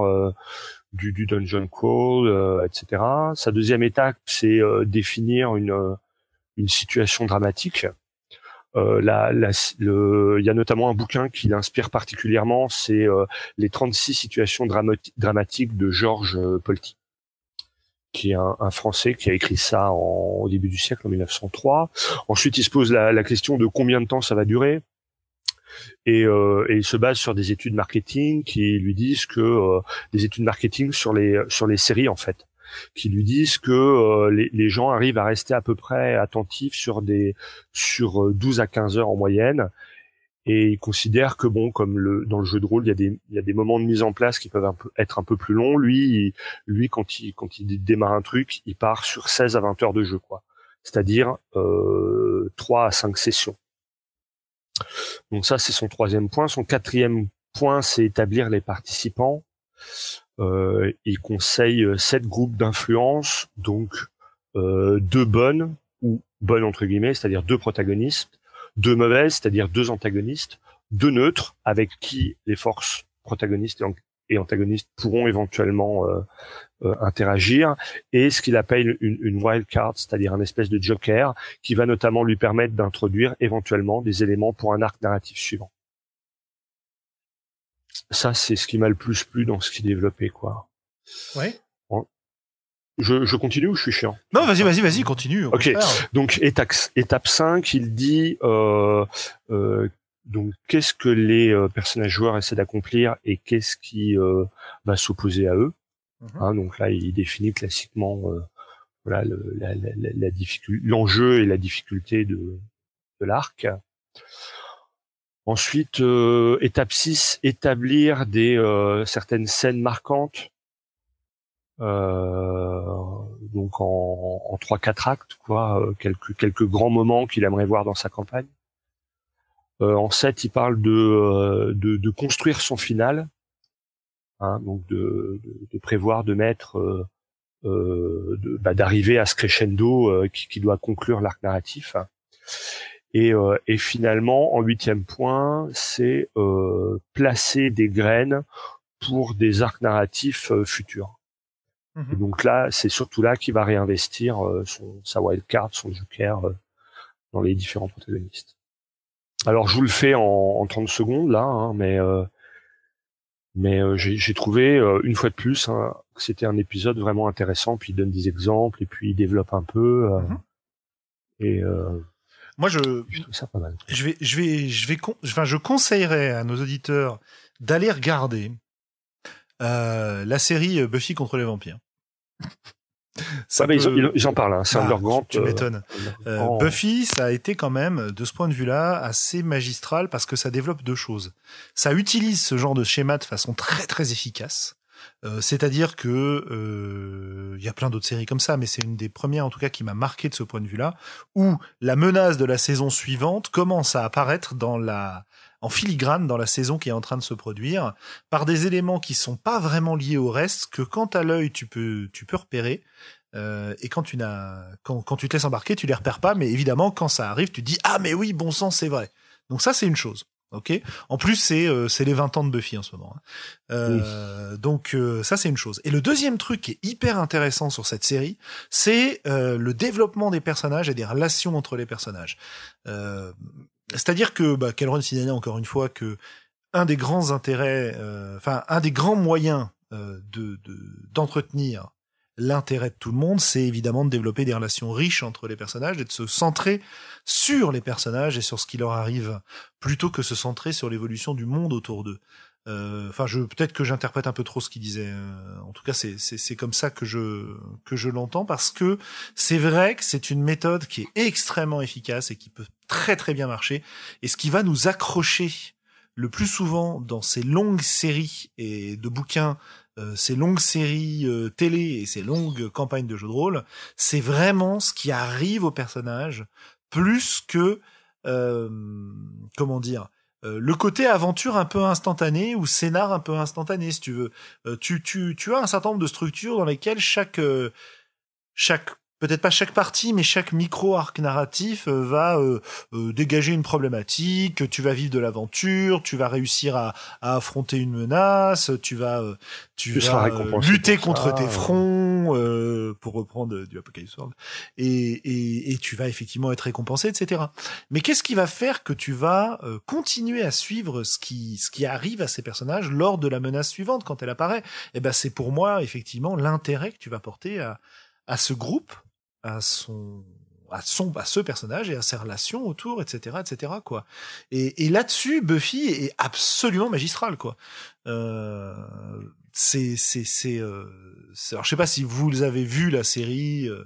du, du dungeon crawl, etc. Sa deuxième étape, c'est définir une une situation dramatique. Euh, la, il y a notamment un bouquin qui l'inspire particulièrement, c'est euh, les 36 situations dramatiques de Georges euh, Polti qui est un, Français qui a écrit ça au début du siècle, en 1903. Ensuite, il se pose la, question de combien de temps ça va durer. Et, et, il se base sur des études marketing qui lui disent que des études marketing sur les sur les séries en fait qui lui disent que euh, les, les, gens arrivent à rester à peu près attentifs sur des sur 12 euh, à 15 heures en moyenne. Et il considère que bon comme le dans le jeu de rôle il y a des il y a des moments de mise en place qui peuvent être un peu plus longs. Lui lui quand il quand il démarre un truc il part sur 16 à 20 heures de jeu quoi. C'est-à-dire euh, 3 à 5 sessions. Donc ça c'est son troisième point. Son quatrième point c'est établir les participants euh, il conseille euh, sept groupes d'influence, donc euh, deux bonnes ou bonnes entre guillemets, c'est-à-dire deux protagonistes, deux mauvaises, c'est-à-dire deux antagonistes, deux neutres avec qui les forces protagonistes et antagonistes pourront éventuellement interagir, et ce qu'il appelle une, une wild card, c'est-à-dire un espèce de joker, qui va notamment lui permettre d'introduire éventuellement des éléments pour un arc narratif suivant ça, c'est ce qui m'a le plus plu dans ce qu'il développait, quoi. Ouais. Je, je, continue ou je suis chiant? Non, vas-y, vas-y, vas-y, continue. Ok. Donc étape, étape 5, il dit euh, euh, donc qu'est-ce que les euh, personnages joueurs essaient d'accomplir et qu'est-ce qui euh, va s'opposer à eux? Mhm. hein, donc là, il définit classiquement euh, voilà le, la, la, la difficulté, l'enjeu et la difficulté de, de l'arc. Ensuite, euh, étape 6, établir des euh, certaines scènes marquantes. Euh, donc en, en 3-4 actes, quoi, quelques, quelques grands moments qu'il aimerait voir dans sa campagne. en 7, il parle de, de, de construire son final, hein, donc de, de, prévoir de mettre, bah, d'arriver à ce crescendo qui, qui, doit conclure l'arc narratif. Et, et finalement, en huitième point, c'est placer des graines pour des arcs narratifs futurs. Mhm. donc là, c'est surtout là qu'il va réinvestir son, sa wildcard, son joker dans les différents protagonistes. Alors je vous le fais en, en 30 secondes là, hein, mais euh, mais euh, j'ai trouvé euh, une fois de plus hein, que c'était un épisode vraiment intéressant. Puis il donne des exemples et puis il développe un peu. Mm-hmm. Et moi je, ça pas mal. je vais je vais je vais enfin je conseillerais à nos auditeurs d'aller regarder la série Buffy contre les vampires. Ça ah ils, en parlent, hein. c'est un de leurs grands. Tu, m'étonnes. Euh, Buffy, ça a été quand même, de ce point de vue-là, assez magistral parce que ça développe deux choses. Ça utilise ce genre de schéma de façon très très efficace. Euh, c'est-à-dire que euh, il y a plein d'autres séries comme ça, mais c'est une des premières en tout cas qui m'a marqué de ce point de vue-là, où la menace de la saison suivante commence à apparaître dans la en filigrane dans la saison qui est en train de se produire par des éléments qui sont pas vraiment liés au reste que quand à l'œil tu peux tu peux repérer euh, et quand tu n'as quand, quand tu te laisses embarquer tu les repères pas mais évidemment quand ça arrive tu dis ah mais oui bon sang c'est vrai donc ça c'est une chose ok. En plus c'est euh, c'est les 20 ans de Buffy en ce moment hein. euh, donc euh, ça c'est une chose. Et le deuxième truc qui est hyper intéressant sur cette série c'est euh, le développement des personnages et des relations entre les personnages. C'est-à-dire que bah, signalait encore une fois que un des grands intérêts, euh, enfin un des grands moyens euh, de d'entretenir l'intérêt de tout le monde, c'est évidemment de développer des relations riches entre les personnages et de se centrer sur les personnages et sur ce qui leur arrive, plutôt que se centrer sur l'évolution du monde autour d'eux. Euh, enfin, peut-être que j'interprète un peu trop ce qu'il disait. Euh, en tout cas, c'est c'est comme ça que je que je l'entends parce que c'est vrai que c'est une méthode qui est extrêmement efficace et qui peut très très bien marcher et ce qui va nous accrocher le plus souvent dans ces longues séries et de bouquins, euh, ces longues séries télé et ces longues campagnes de jeux de rôle, c'est vraiment ce qui arrive aux personnages plus que comment dire euh, le côté aventure un peu instantané ou scénar un peu instantané si tu veux. Euh, tu, tu, tu as un certain nombre de structures dans lesquelles chaque, euh, chaque peut-être pas chaque partie, mais chaque micro-arc narratif euh, va euh, euh, dégager une problématique, tu vas vivre de l'aventure, tu vas réussir à, à, affronter une menace, tu vas, tu, vas lutter contre tes fronts, pour reprendre du Apocalypse World, et, et, et, tu vas effectivement être récompensé, etc. Mais qu'est-ce qui va faire que tu vas continuer à suivre ce qui, ce qui arrive à ces personnages lors de la menace suivante quand elle apparaît? Eh ben, c'est pour moi effectivement l'intérêt que tu vas porter à, à ce groupe à son à son à ce personnage et à ses relations autour etc etc quoi. Et, et là-dessus Buffy est absolument magistral quoi. Euh, c'est c'est c'est euh, alors je sais pas si vous avez vu la série euh,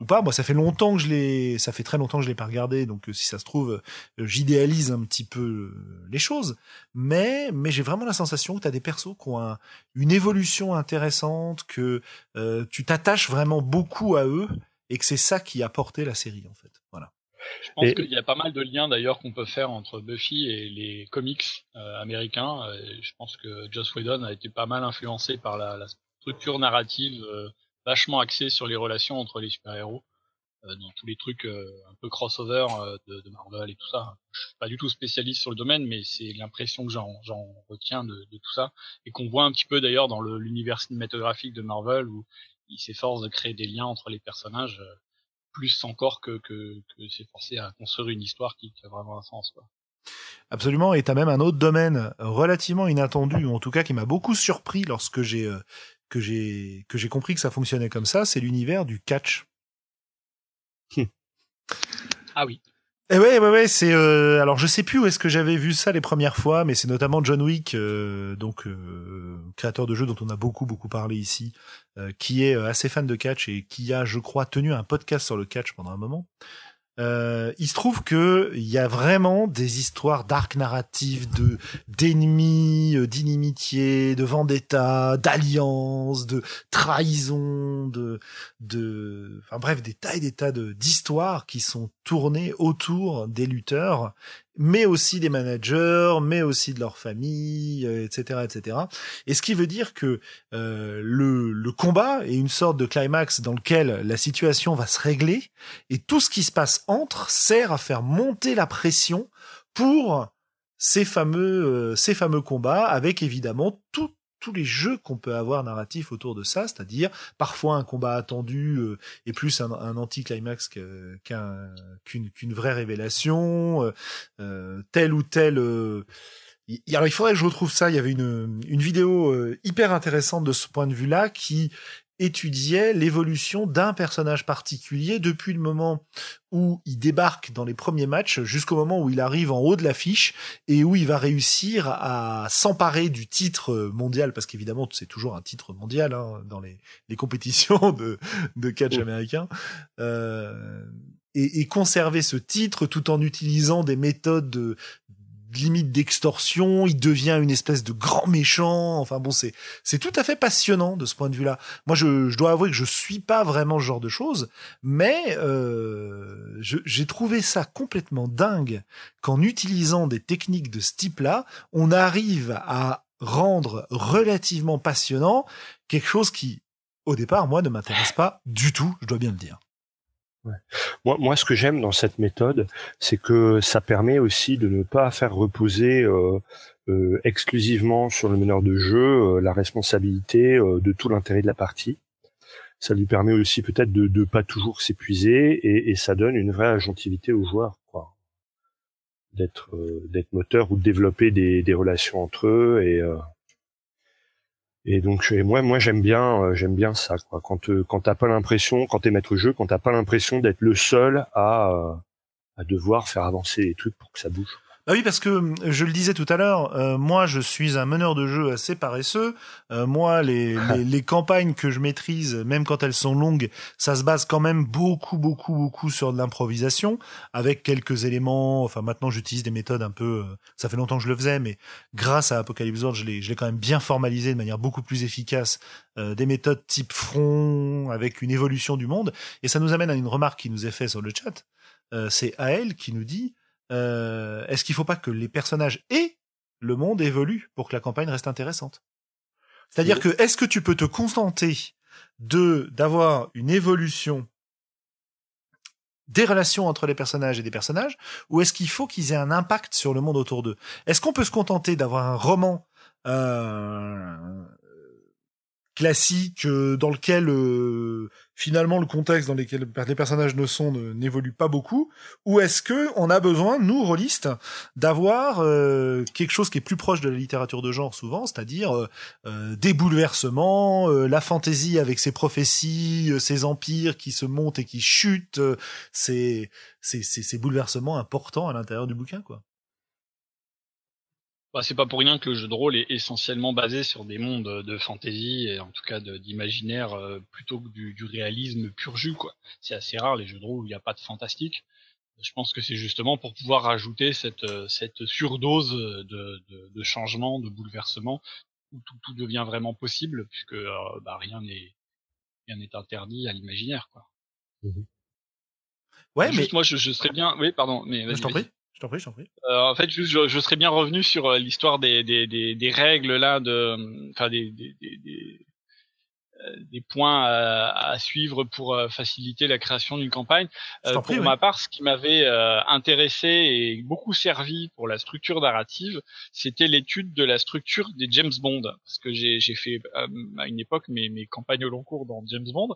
ou pas. Moi ça fait longtemps que je l'ai ça fait très longtemps que je l'ai pas regardé donc euh, si ça se trouve euh, j'idéalise un petit peu les choses. Mais mais j'ai vraiment la sensation que tu as des persos qui ont une évolution intéressante que tu t'attaches vraiment beaucoup à eux et que c'est ça qui a porté la série en fait. Voilà. Je pense qu'il y a pas mal de liens d'ailleurs qu'on peut faire entre Buffy et les comics euh, américains. je pense que Joss Whedon a été pas mal influencé par la, la structure narrative euh, vachement axée sur les relations entre les super-héros euh, dans tous les trucs un peu crossover de, de, Marvel et tout ça. Je suis pas du tout spécialiste sur le domaine, mais c'est l'impression que j'en retiens de, de, tout ça et qu'on voit un petit peu d'ailleurs dans l'univers cinématographique de Marvel où il s'efforce de créer des liens entre les personnages euh, plus encore que, que, que s'efforcer à construire une histoire qui, a vraiment un sens. Quoi. Absolument, et tu as même un autre domaine relativement inattendu, ou en tout cas qui m'a beaucoup surpris lorsque j'ai euh, que j'ai que j'ai compris que ça fonctionnait comme ça, c'est l'univers du catch. ah oui. Et eh ouais, ouais, ouais, c'est euh, alors je sais plus où est-ce que j'avais vu ça les premières fois, mais c'est notamment John Wick, euh, donc euh, créateur de jeux dont on a beaucoup beaucoup parlé ici, qui est assez fan de catch et qui a, je crois, tenu un podcast sur le catch pendant un moment. Euh, il se trouve que y a vraiment des histoires d'arc narratif, de d'ennemis, euh, d'inimitié, de vendetta, d'alliance, de trahison, de de, enfin bref, des tas et des tas d'histoires qui sont tournées autour des lutteurs mais aussi des managers, mais aussi de leur famille, etc., etc. Et ce qui veut dire que euh, le, le combat est une sorte de climax dans lequel la situation va se régler, et tout ce qui se passe entre sert à faire monter la pression pour ces fameux, euh, ces fameux combats, avec évidemment tout tous les jeux qu'on peut avoir narratifs autour de ça, c'est-à-dire parfois un combat attendu euh, et plus un, un anti-climax qu'une vraie révélation, euh, euh, tel ou tel. Euh, alors il faudrait que je retrouve ça. Il y avait une, une vidéo hyper intéressante de ce point de vue-là qui étudiait l'évolution d'un personnage particulier depuis le moment où il débarque dans les premiers matchs jusqu'au moment où il arrive en haut de l'affiche et où il va réussir à s'emparer du titre mondial parce qu'évidemment c'est toujours un titre mondial hein, dans les, les, compétitions de, de catch américain euh, et, et, conserver ce titre tout en utilisant des méthodes de, limite d'extorsion, il devient une espèce de grand méchant. Enfin bon, c'est c'est tout à fait passionnant de ce point de vue-là. Moi, je, dois avouer que je suis pas vraiment ce genre de choses, mais euh, j'ai trouvé ça complètement dingue qu'en utilisant des techniques de ce type-là, on arrive à rendre relativement passionnant quelque chose qui, au départ, moi, ne m'intéresse pas du tout. Je dois bien le dire. Moi, moi, ce que j'aime dans cette méthode, c'est que ça permet aussi de ne pas faire reposer euh, euh, exclusivement sur le meneur de jeu euh, la responsabilité de tout l'intérêt de la partie. Ça lui permet aussi peut-être de ne pas toujours s'épuiser et, ça donne une vraie agentivité aux joueurs, quoi. D'être d'être moteur ou de développer des, des relations entre eux et et donc moi, moi j'aime bien, euh, j'aime bien ça. Quoi. Quand euh, quand t'as pas l'impression, quand t'es maître jeu, quand t'as pas l'impression d'être le seul à euh, à devoir faire avancer les trucs pour que ça bouge. Bah oui, parce que euh, je le disais tout à l'heure, euh, moi je suis un meneur de jeu assez paresseux. Euh, moi, les, les, les, campagnes que je maîtrise, même quand elles sont longues, ça se base quand même beaucoup, beaucoup, beaucoup sur de l'improvisation, avec quelques éléments. Enfin, maintenant j'utilise des méthodes un peu. ça fait longtemps que je le faisais, mais grâce à Apocalypse World, je l'ai, je l'ai quand même bien formalisé de manière beaucoup plus efficace. des méthodes type front, avec une évolution du monde. Et ça nous amène à une remarque qui nous est faite sur le chat. c'est Ael qui nous dit euh, est-ce qu'il ne faut pas que les personnages et le monde évoluent pour que la campagne reste intéressante? C'est-à-dire que est-ce que tu peux te contenter de d'avoir une évolution des relations entre les personnages et des personnages, ou est-ce qu'il faut qu'ils aient un impact sur le monde autour d'eux? Est-ce qu'on peut se contenter d'avoir un roman euh, classique euh, dans lequel euh, finalement le contexte dans lequel les personnages ne sont n'évolue pas beaucoup ou est-ce que on a besoin nous rôlistes d'avoir euh, quelque chose qui est plus proche de la littérature de genre souvent c'est-à-dire des bouleversements la fantaisie avec ses prophéties ses empires qui se montent et qui chutent c'est c'est ces bouleversements importants à l'intérieur du bouquin quoi bah, c'est pas pour rien que le jeu de rôle est essentiellement basé sur des mondes de fantasy et en tout cas d'imaginaire euh, plutôt que du, du, réalisme pur jus quoi. C'est assez rare les jeux de rôle où il n'y a pas de fantastique. Je pense que c'est justement pour pouvoir rajouter cette, euh, cette surdose de, de, de changement, de bouleversement où tout, tout devient vraiment possible puisque euh, bah, rien n'est rien n'est interdit à l'imaginaire quoi. Mmh ouais, Juste mais moi je, je serais bien. Oui, pardon, mais je t'en prie. Je t'en prie, je t'en prie. Euh, en fait, juste, je, je, serais bien revenu sur euh, l'histoire des, des, des, des, règles là, de, enfin des, des, des, euh, des points à, à, suivre pour euh, faciliter la création d'une campagne. Euh, pour ma part, ce qui m'avait intéressé et beaucoup servi pour la structure narrative, c'était l'étude de la structure des James Bond, parce que j'ai fait à une époque mes, mes campagnes au long cours dans James Bond,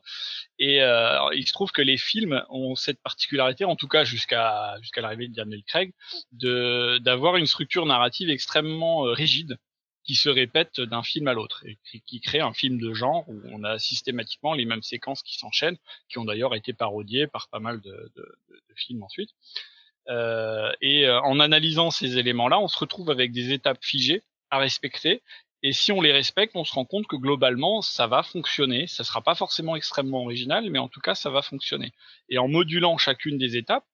et il se trouve que les films ont cette particularité, en tout cas jusqu'à jusqu'à l'arrivée de Daniel Craig, de d'avoir une structure narrative extrêmement rigide qui se répète d'un film à l'autre et qui, crée un film de genre où on a systématiquement les mêmes séquences qui s'enchaînent, qui ont d'ailleurs été parodiées par pas mal de, de, de films ensuite. Euh, et euh, en analysant ces éléments-là, on se retrouve avec des étapes figées à respecter. Et si on les respecte, on se rend compte que globalement, ça va fonctionner. Ça sera pas forcément extrêmement original, mais en tout cas, ça va fonctionner. Et en modulant chacune des étapes,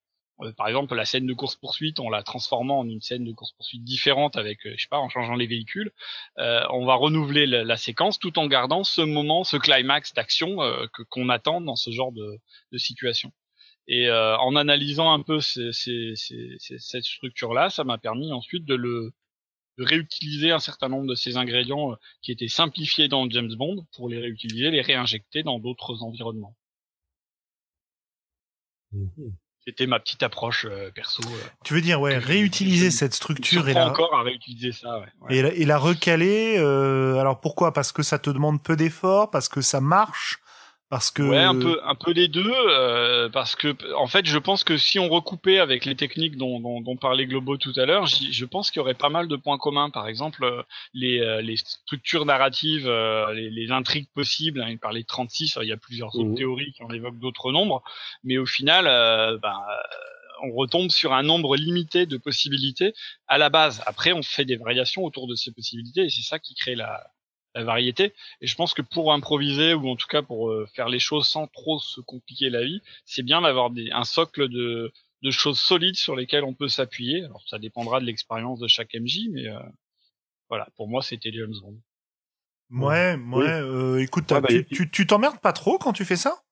par exemple, la scène de course poursuite, on la transformant en une scène de course poursuite différente avec, euh, je sais pas, en changeant les véhicules, euh, on va renouveler la, séquence tout en gardant ce moment, ce climax d'action que qu'on attend dans ce genre de, de situation. Et en analysant un peu ces, ces, cette structure-là, ça m'a permis ensuite de le de réutiliser un certain nombre de ces ingrédients qui étaient simplifiés dans James Bond pour les réutiliser, les réinjecter dans d'autres environnements. Mhm. C'était ma petite approche euh, perso. Euh, tu veux dire, ouais, réutiliser cette structure et la... encore à réutiliser ça, ouais. Et, la, et la recaler. Euh, alors pourquoi? Parce que ça te demande peu d'efforts, parce que ça marche, parce que ouais, un peu, un peu les deux, euh, parce que en fait, je pense que si on recoupait avec les techniques dont, dont, dont parlait Globo tout à l'heure, je pense qu'il y aurait pas mal de points communs. Par exemple, euh, les, euh, les structures narratives, les, les, intrigues possibles. Hein, il parlait de 36, il y a plusieurs autres mmh. théories qui en évoquent d'autres nombres, mais au final, ben, on retombe sur un nombre limité de possibilités à la base. Après, on fait des variations autour de ces possibilités, et c'est ça qui crée la la variété. Et je pense que pour improviser ou en tout cas pour euh, faire les choses sans trop se compliquer la vie, c'est bien d'avoir un socle de, de, choses solides sur lesquelles on peut s'appuyer. Alors ça dépendra de l'expérience de chaque MJ, mais euh, voilà, pour moi c'était James Bond. Ouais, ouais. Euh, écoute, bah, tu t'emmerdes pas trop quand tu fais ça?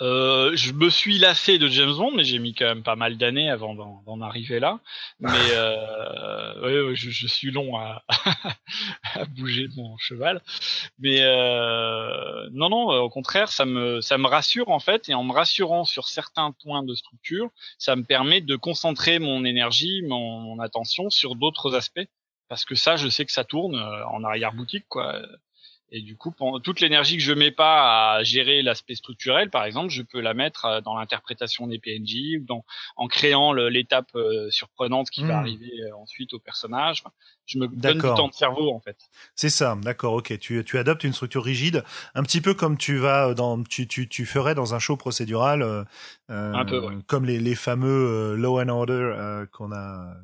Euh, je me suis lassé de James Bond, mais j'ai mis quand même pas mal d'années avant d'en arriver là. Mais euh, je, je, suis long à, à, bouger mon cheval. Mais euh, non, non, au contraire, ça me ça me rassure en fait, et en me rassurant sur certains points de structure, ça me permet de concentrer mon énergie, mon, mon attention sur d'autres aspects, parce que ça, je sais que ça tourne euh, en arrière boutique, quoi. Et du coup, toute l'énergie que je mets pas à gérer l'aspect structurel, par exemple, je peux la mettre euh, dans l'interprétation des PNJ ou dans, en créant l'étape euh, surprenante qui va hmm. arriver euh, ensuite au personnage. je me donne du temps de cerveau en fait. C'est ça, d'accord, ok. Tu, tu adoptes une structure rigide, un petit peu comme tu vas dans, tu, tu, tu ferais dans un show procédural, euh, un peu, comme les, les fameux Law and Order qu'on a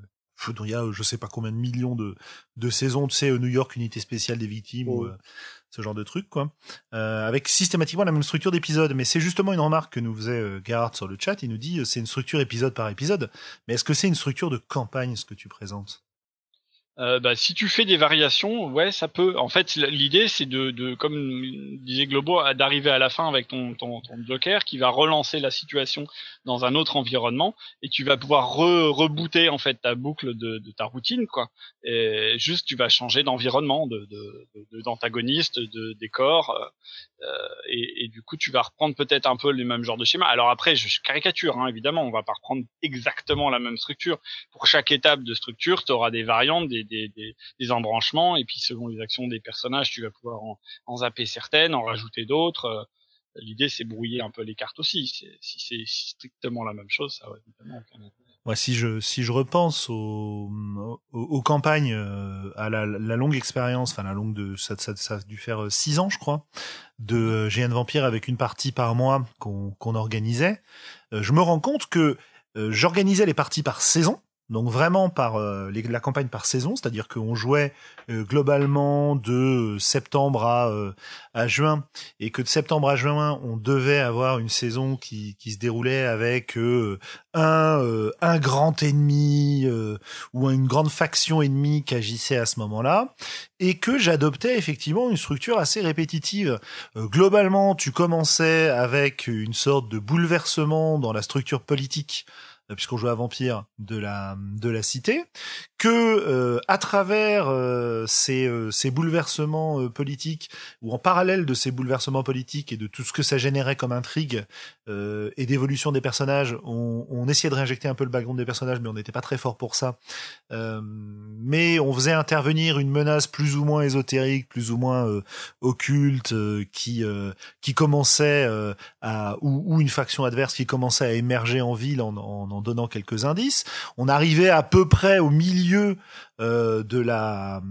il y a je sais pas combien de millions de, de saisons, tu sais, New York, unité spéciale des victimes, ou, euh, ce genre de truc, quoi. Euh, avec systématiquement la même structure d'épisode. Mais c'est justement une remarque que nous faisait euh, Gerhard sur le chat. Il nous dit c'est une structure épisode par épisode. Mais est-ce que c'est une structure de campagne ce que tu présentes? Euh, bah, si tu fais des variations, ouais, ça peut. En fait, l'idée, c'est de, de, comme disait Globo, d'arriver à la fin avec ton, ton, ton, Joker qui va relancer la situation dans un autre environnement et tu vas pouvoir re rebooter en fait ta boucle de, de, ta routine, quoi. Et juste, tu vas changer d'environnement, de d'antagoniste, de, de, décor, euh, euh, et, et, du coup, tu vas reprendre peut-être un peu les mêmes genres de schémas. Alors après, je caricature, hein, évidemment, on va pas reprendre exactement la même structure. Pour chaque étape de structure, tu auras des variantes, des des, embranchements, et puis selon les actions des personnages, tu vas pouvoir en, zapper certaines, en rajouter d'autres. Euh, l'idée, c'est brouiller un peu les cartes aussi. Si c'est strictement la même chose, ça va Moi, si je si je repense aux, campagnes, euh, à la, longue expérience, enfin la longue ça, ça, a dû faire euh, six ans, je crois, de GN Vampire avec une partie par mois qu'on qu'on organisait. je me rends compte que j'organisais les parties par saison, donc vraiment par euh, la campagne par saison, c'est-à-dire qu'on jouait euh, globalement de septembre à, euh, à juin, et que de septembre à juin, on devait avoir une saison qui, qui se déroulait avec un, un grand ennemi ou une grande faction ennemie qui agissait à ce moment-là, et que j'adoptais effectivement une structure assez répétitive. globalement, tu commençais avec une sorte de bouleversement dans la structure politique puisqu'on joue à vampire de la de la cité, que euh, à travers euh, ces, ces bouleversements politiques ou en parallèle de ces bouleversements politiques et de tout ce que ça générait comme intrigue et d'évolution des personnages, on, on, essayait de réinjecter un peu le background des personnages, mais on n'était pas très fort pour ça. mais on faisait intervenir une menace plus ou moins ésotérique, plus ou moins occulte, qui qui commençait à ou, ou, une faction adverse qui commençait à émerger en ville en en donnant quelques indices. On arrivait à peu près au milieu euh, de la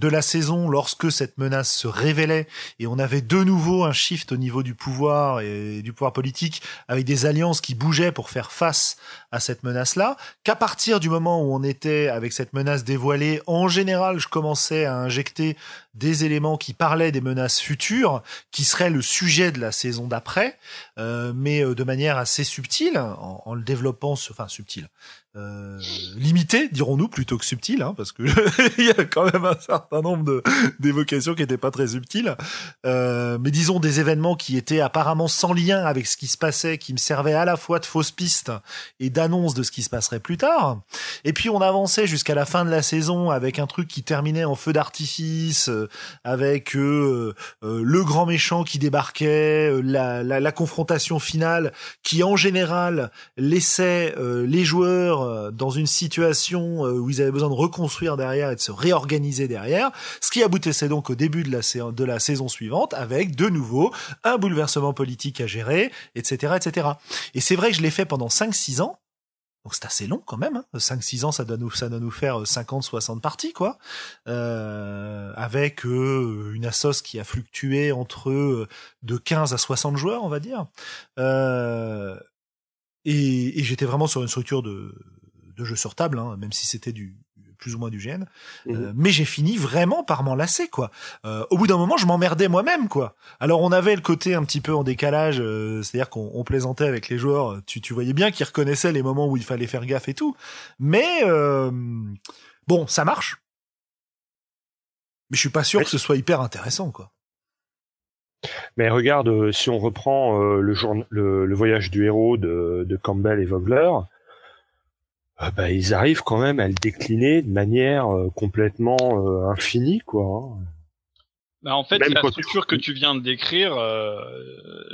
de la saison lorsque cette menace se révélait et on avait de nouveau un shift au niveau du pouvoir et du pouvoir politique avec des alliances qui bougeaient pour faire face à cette menace-là. Qu'à partir du moment où on était avec cette menace dévoilée, en général, je commençais à injecter des éléments qui parlaient des menaces futures, qui seraient le sujet de la saison d'après, euh, mais euh, de manière assez subtile, en, le développant, enfin subtile, euh, limité, dirons-nous, plutôt que subtil, hein, parce que il y a quand même un certain nombre d'évocations qui n'étaient pas très subtiles. Euh, mais disons des événements qui étaient apparemment sans lien avec ce qui se passait, qui me servaient à la fois de fausse piste et d'annonce de ce qui se passerait plus tard. Et puis on avançait jusqu'à la fin de la saison avec un truc qui terminait en feu d'artifice, euh, avec euh, le grand méchant qui débarquait, la, confrontation finale qui en général laissait les joueurs dans une situation où ils avaient besoin de reconstruire derrière et de se réorganiser derrière, ce qui aboutissait donc au début de la, de la saison suivante avec de nouveau un bouleversement politique à gérer, etc., etc. Et c'est vrai que je l'ai fait pendant 5-6 ans, donc c'est assez long quand même. Hein. 5-6 ans, ça doit nous, ça doit nous faire 50-60 parties, quoi. Euh, avec euh, une assos qui a fluctué entre euh, de 15 à 60 joueurs, on va dire. Euh, et, et j'étais vraiment sur une structure de, de jeu sur table, hein, même si c'était du, plus ou moins du gène. Mmh. Euh, mais j'ai fini vraiment par m'en lasser, quoi. Euh, au bout d'un moment, je m'emmerdais moi-même, quoi. Alors on avait le côté un petit peu en décalage, euh, c'est-à-dire qu'on plaisantait avec les joueurs. Tu, tu voyais bien qu'ils reconnaissaient les moments où il fallait faire gaffe et tout. Mais euh, bon, ça marche. Mais je suis pas sûr que ce soit hyper intéressant, quoi. Mais regarde, euh, si on reprend euh, le, jour, le, le, voyage du héros de, de Campbell et Vogler, euh, bah, ils arrivent quand même à le décliner de manière euh, complètement euh, infinie, quoi. Hein. Bah en fait, Même la structure tu... que tu viens de décrire, euh,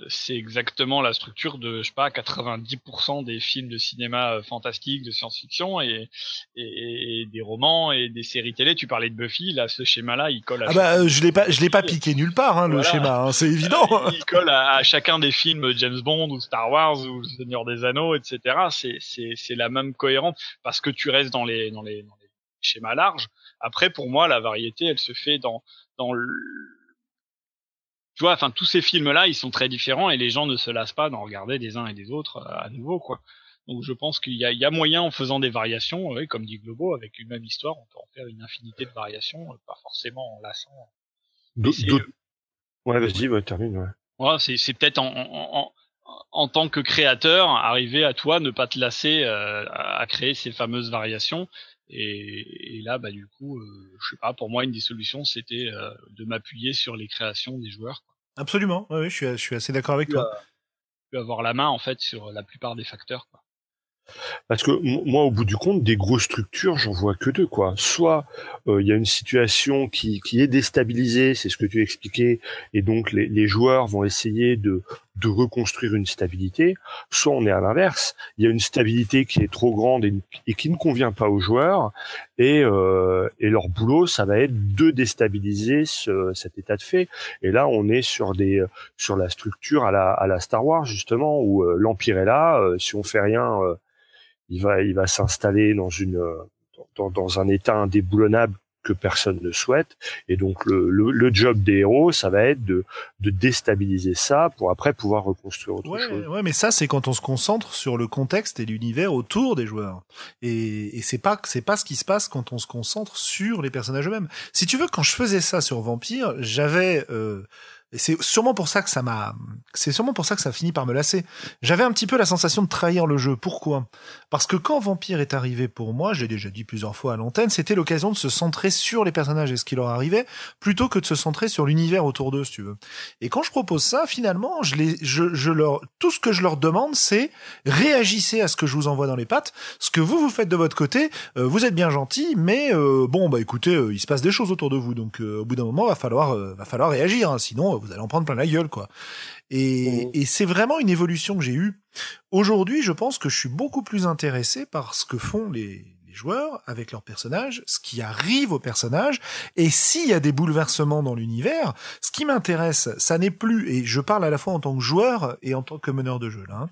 c'est exactement la structure de, je sais pas, 90% des films de cinéma euh, fantastique, de science-fiction et, et, et, des romans et des séries télé. Tu parlais de Buffy, là, ce schéma-là, il colle à. Ah bah, je l'ai pas, je l'ai pas piqué nulle part, hein, le schéma, hein, c'est évident. il colle à, à, chacun des films James Bond ou Star Wars ou Seigneur des Anneaux, etc. C'est, c'est, c'est la même cohérence parce que tu restes dans les, dans les, dans les schémas larges. Après, pour moi, la variété, elle se fait dans dans le tu vois enfin tous ces films là ils sont très différents et les gens ne se lassent pas d'en regarder des uns et des autres euh, à nouveau quoi. Donc je pense qu'il y y a moyen en faisant des variations oui, comme dit Globo avec une même histoire on peut en faire une infinité de variations euh, pas forcément en lassant. Ouais vas-y ouais, termine ouais, ouais c'est, c'est peut-être en, en, en en tant que créateur, arriver à toi ne pas te lasser euh, à créer ces fameuses variations et, et, là, bah, du coup, euh, je sais pas, pour moi, une des solutions, c'était euh, de m'appuyer sur les créations des joueurs. Quoi. Absolument, oui, je suis, je suis assez d'accord avec toi. Tu avoir la main, en fait, sur la plupart des facteurs. Quoi. Parce que moi, au bout du compte, des grosses structures, j'en vois que deux, quoi. Soit il euh, y a une situation qui, qui est déstabilisée, c'est ce que tu expliquais, et donc les, les, joueurs vont essayer de, de reconstruire une stabilité. Soit on est à l'inverse, il y a une stabilité qui est trop grande et, qui ne convient pas aux joueurs, et, euh, et leur boulot, ça va être de déstabiliser ce, cet état de fait. Et là, on est sur des sur la structure à la, à la Star Wars justement, où euh, l'empire est là. Euh, si on fait rien il va, il va s'installer dans, dans, un état indéboulonnable que personne ne souhaite. Et donc le, le, le, job des héros, ça va être de, de déstabiliser ça pour après pouvoir reconstruire autre ouais, chose. Ouais, mais ça c'est quand on se concentre sur le contexte et l'univers autour des joueurs. Et, et c'est pas c'est pas ce qui se passe quand on se concentre sur les personnages eux-mêmes. Si tu veux, quand je faisais ça sur Vampire, j'avais euh, et c'est sûrement pour ça que ça m'a, c'est sûrement pour ça que ça a fini par me lasser. J'avais un petit peu la sensation de trahir le jeu. Pourquoi? Parce que quand Vampire est arrivé pour moi, j'ai déjà dit plusieurs fois à l'antenne, c'était l'occasion de se centrer sur les personnages et ce qui leur arrivait, plutôt que de se centrer sur l'univers autour d'eux, si tu veux. Et quand je propose ça, finalement, je les, je, je leur, tout ce que je leur demande, c'est réagissez à ce que je vous envoie dans les pattes. Ce que vous vous faites de votre côté, euh, vous êtes bien gentil, mais euh, bon, bah écoutez, euh, il se passe des choses autour de vous, donc euh, au bout d'un moment, va falloir, euh, va falloir réagir, hein, sinon vous allez en prendre plein la gueule, quoi. Et, mmh. et c'est vraiment une évolution que j'ai eue. Aujourd'hui, je pense que je suis beaucoup plus intéressé par ce que font les, les joueurs avec leurs personnages, ce qui arrive aux personnages, et s'il y a des bouleversements dans l'univers, ce qui m'intéresse, ça n'est plus, et je parle à la fois en tant que joueur et en tant que meneur de jeu, là, hein,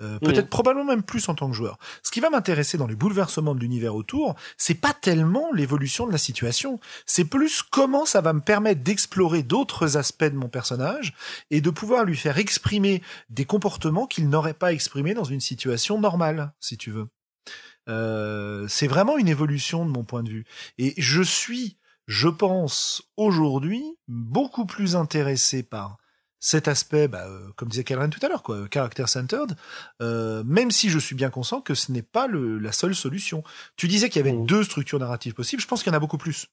euh, peut-être mmh. probablement même plus en tant que joueur. Ce qui va m'intéresser dans les bouleversements de l'univers autour, c'est pas tellement l'évolution de la situation, c'est plus comment ça va me permettre d'explorer d'autres aspects de mon personnage et de pouvoir lui faire exprimer des comportements qu'il n'aurait pas exprimés dans une situation normale, si tu veux. Euh, c'est vraiment une évolution de mon point de vue. Et je suis, je pense, aujourd'hui beaucoup plus intéressé par cet aspect, bah, euh, comme disait Karen tout à l'heure, quoi, character centered, euh, même si je suis bien conscient que ce n'est pas le, la seule solution. Tu disais qu'il y avait Mm. deux structures narratives possibles. Je pense qu'il y en a beaucoup plus.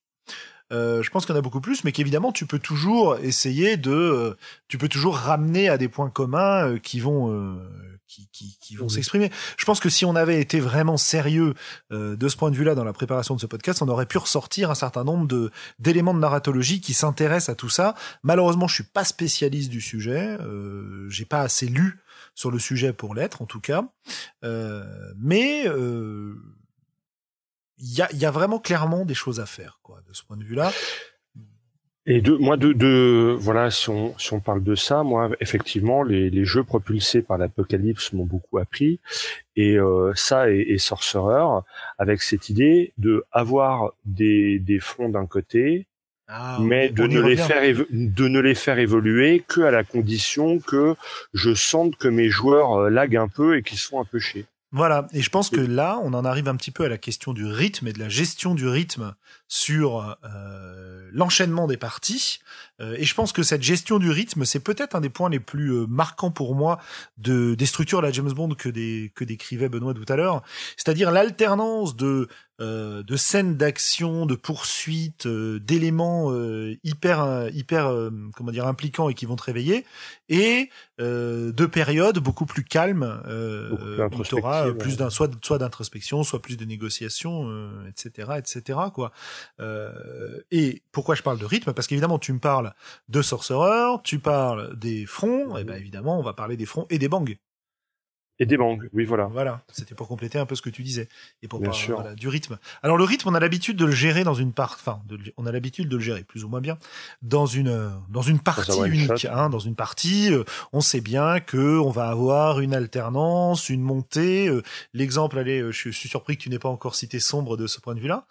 Euh, je pense qu'il y en a beaucoup plus, mais qu'évidemment tu peux toujours essayer de, euh, tu peux toujours ramener à des points communs euh, qui vont, euh, qui, qui, qui vont Mhm. s'exprimer. Je pense que si on avait été vraiment sérieux euh, de ce point de vue-là dans la préparation de ce podcast, on aurait pu ressortir un certain nombre de d'éléments de narratologie qui s'intéressent à tout ça. Malheureusement, je suis pas spécialiste du sujet, euh, j'ai pas assez lu sur le sujet pour l'être, en tout cas. Euh, mais euh, il y, a, il y a vraiment clairement des choses à faire, quoi, de ce point de vue-là. Et de, moi, de, de, voilà, si on, si on parle de ça, moi, effectivement, les, les jeux propulsés par l'apocalypse m'ont beaucoup appris. Et euh, ça et, et Sorcerer, avec cette idée de avoir des, des fonds d'un côté, Ah, mais de ne, les faire de ne les faire évoluer que à la condition que je sente que mes joueurs euh, laguent un peu et qu'ils sont un peu chiés. Voilà, et je pense que là, on en arrive un petit peu à la question du rythme et de la gestion du rythme sur euh, l'enchaînement des parties. Euh, et je pense que cette gestion du rythme, c'est peut-être un des points les plus euh, marquants pour moi de des structures de la James Bond que des que décrivait Benoît tout à l'heure, c'est-à-dire l'alternance de euh, de scènes d'action, de poursuites, euh, d'éléments euh, hyper hyper euh, comment dire impliquants et qui vont te réveiller, et euh, de périodes beaucoup plus calmes euh, Beaucoup plus où euh, ouais. plus d'un soit soit d'introspection, soit plus de négociation, euh, etc., etc. quoi. Euh, et pourquoi je parle de rythme? Parce qu'évidemment, tu me parles de Sorcerer, tu parles des fronts, et ben évidemment, on va parler des fronts et des bangs. Et des mangues, oui, voilà. Voilà, c'était pour compléter un peu ce que tu disais et pour Bien parler sûr. voilà, du rythme. Alors le rythme, on a l'habitude de le gérer dans une part, enfin, de on a l'habitude de le gérer plus ou moins bien dans une dans une partie unique. Hein, dans une partie, euh, on sait bien que on va avoir une alternance, une montée. euh, L'exemple, allez, euh, je suis surpris que tu n'aies pas encore cité sombre de ce point de vue-là.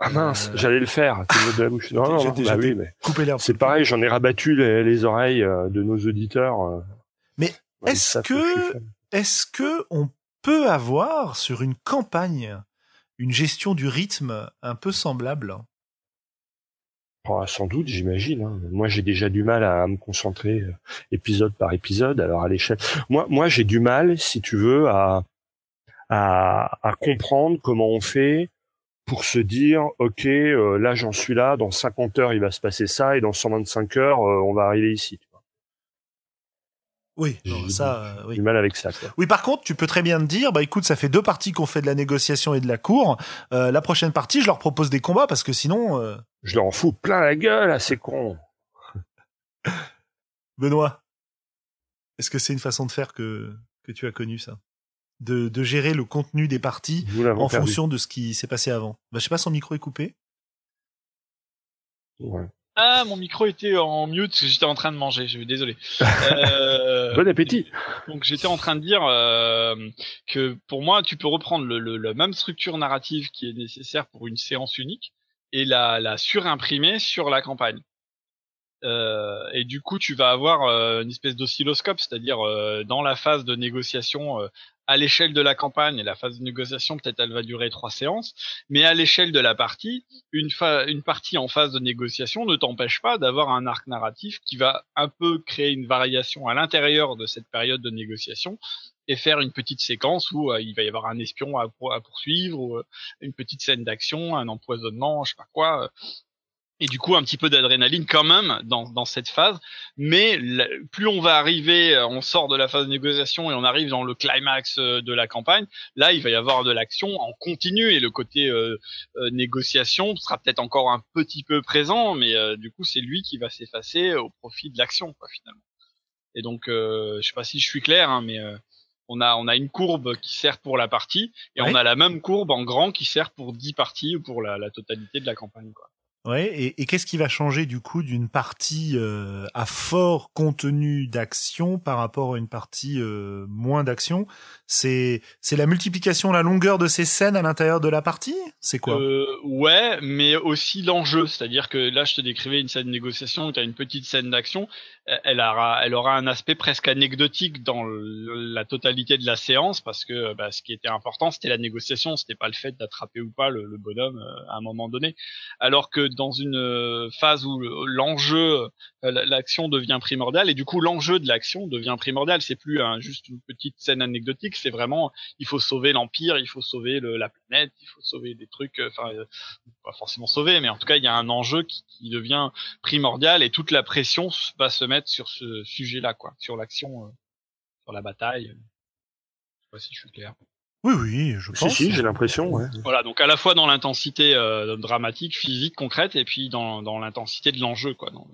Ah mince, Euh, j'allais le faire. de la bouche. Non, non, J'ai non, déjà bah oui, mais c'est pareil, j'en ai rabattu les, les oreilles euh, de nos auditeurs. euh. Mais Ouais, est-ce que-. Est-ce que on peut avoir sur une campagne une gestion du rythme un peu semblable? Oh, sans doute, j'imagine. hein. Moi, j'ai déjà du mal à me concentrer euh, épisode par épisode. Alors à l'échelle, moi, moi, j'ai du mal, si tu veux, à, à à comprendre comment on fait pour se dire, ok, euh, là, j'en suis là. Dans 50 heures, il va se passer ça, et dans 125 heures, euh, on va arriver ici. tu vois. Oui, non, ça, euh, oui. Du mal avec ça. Quoi. Oui, par contre, tu peux très bien te dire, bah écoute, ça fait deux parties qu'on fait de la négociation et de la cour. La prochaine partie, je leur propose des combats parce que sinon, Je leur en fous plein la gueule à ces cons. Benoît, est-ce que c'est une façon de faire que que tu as connu ça, de, de gérer le contenu des parties en perdu. fonction de ce qui s'est passé avant Bah, je sais pas, son micro est coupé. Ouais. Ah, mon micro était en mute parce que j'étais en train de manger. Je suis désolé. Euh, Bon appétit. Donc j'étais en train de dire euh, que pour moi, tu peux reprendre le, le- la même structure narrative qui est nécessaire pour une séance unique et la, la surimprimer sur la campagne. Euh, et du coup, tu vas avoir euh, une espèce d'oscilloscope, c'est-à-dire euh, dans la phase de négociation euh, à l'échelle de la campagne, la phase de négociation peut-être elle va durer trois séances, mais à l'échelle de la partie, une, partie en phase de négociation ne t'empêche pas d'avoir un arc narratif qui va un peu créer une variation à l'intérieur de cette période de négociation et faire une petite séquence où euh, il va y avoir un espion à, pour- à poursuivre, ou euh, une petite scène d'action, un empoisonnement, je sais pas quoi. Et du coup, un petit peu d'adrénaline quand même dans, dans cette phase. Mais la- plus on va arriver, euh, on sort de la phase de négociation et on arrive dans le climax euh, de la campagne, là, il va y avoir de l'action en continu et le côté euh, euh, négociation sera peut-être encore un petit peu présent, mais euh, du coup, c'est lui qui va s'effacer au profit de l'action, quoi, finalement. Et donc, euh, je sais pas si je suis clair, hein, mais euh, on a on a une courbe qui sert pour la partie et Ouais. on a la même courbe en grand qui sert pour 10 parties ou pour la, la totalité de la campagne, quoi. Ouais. Et, et qu'est-ce qui va changer du coup d'une partie euh, à fort contenu d'action par rapport à une partie euh, moins d'action? C'est c'est la multiplication, la longueur de ces scènes à l'intérieur de la partie? C'est quoi? Euh, ouais, mais aussi l'enjeu, c'est-à-dire que là, je te décrivais une scène de négociation où tu as une petite scène d'action, euh, elle aura, elle aura un aspect presque anecdotique dans la totalité de la séance parce que bah, ce qui était important, c'était la négociation, c'était pas le fait d'attraper ou pas le, le bonhomme euh, à un moment donné. Alors que dans une phase où l'enjeu, l'action devient primordiale et du coup l'enjeu de l'action devient primordial. C'est plus juste une petite scène anecdotique, c'est vraiment il faut sauver l'empire, il faut sauver la planète, il faut sauver des trucs. Enfin, pas forcément sauver, mais en tout cas il y a un enjeu qui, qui devient primordial et toute la pression va se mettre sur ce sujet-là, quoi, sur l'action, sur la bataille. Je sais pas si je suis clair. Oui, oui, je pense. Si, si, j'ai l'impression. Ouais. Voilà, donc à la fois dans l'intensité euh, dramatique, physique, concrète, et puis dans, dans l'intensité de l'enjeu, quoi. Dans...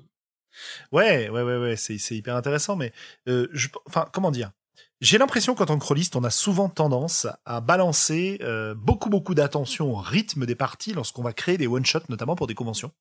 Ouais, ouais, ouais, ouais, c'est, c'est hyper intéressant, mais euh, je, enfin, comment dire? J'ai l'impression qu'en tant que rôliste, on a souvent tendance à balancer euh, beaucoup, beaucoup d'attention au rythme des parties lorsqu'on va créer des one shots, notamment pour des conventions,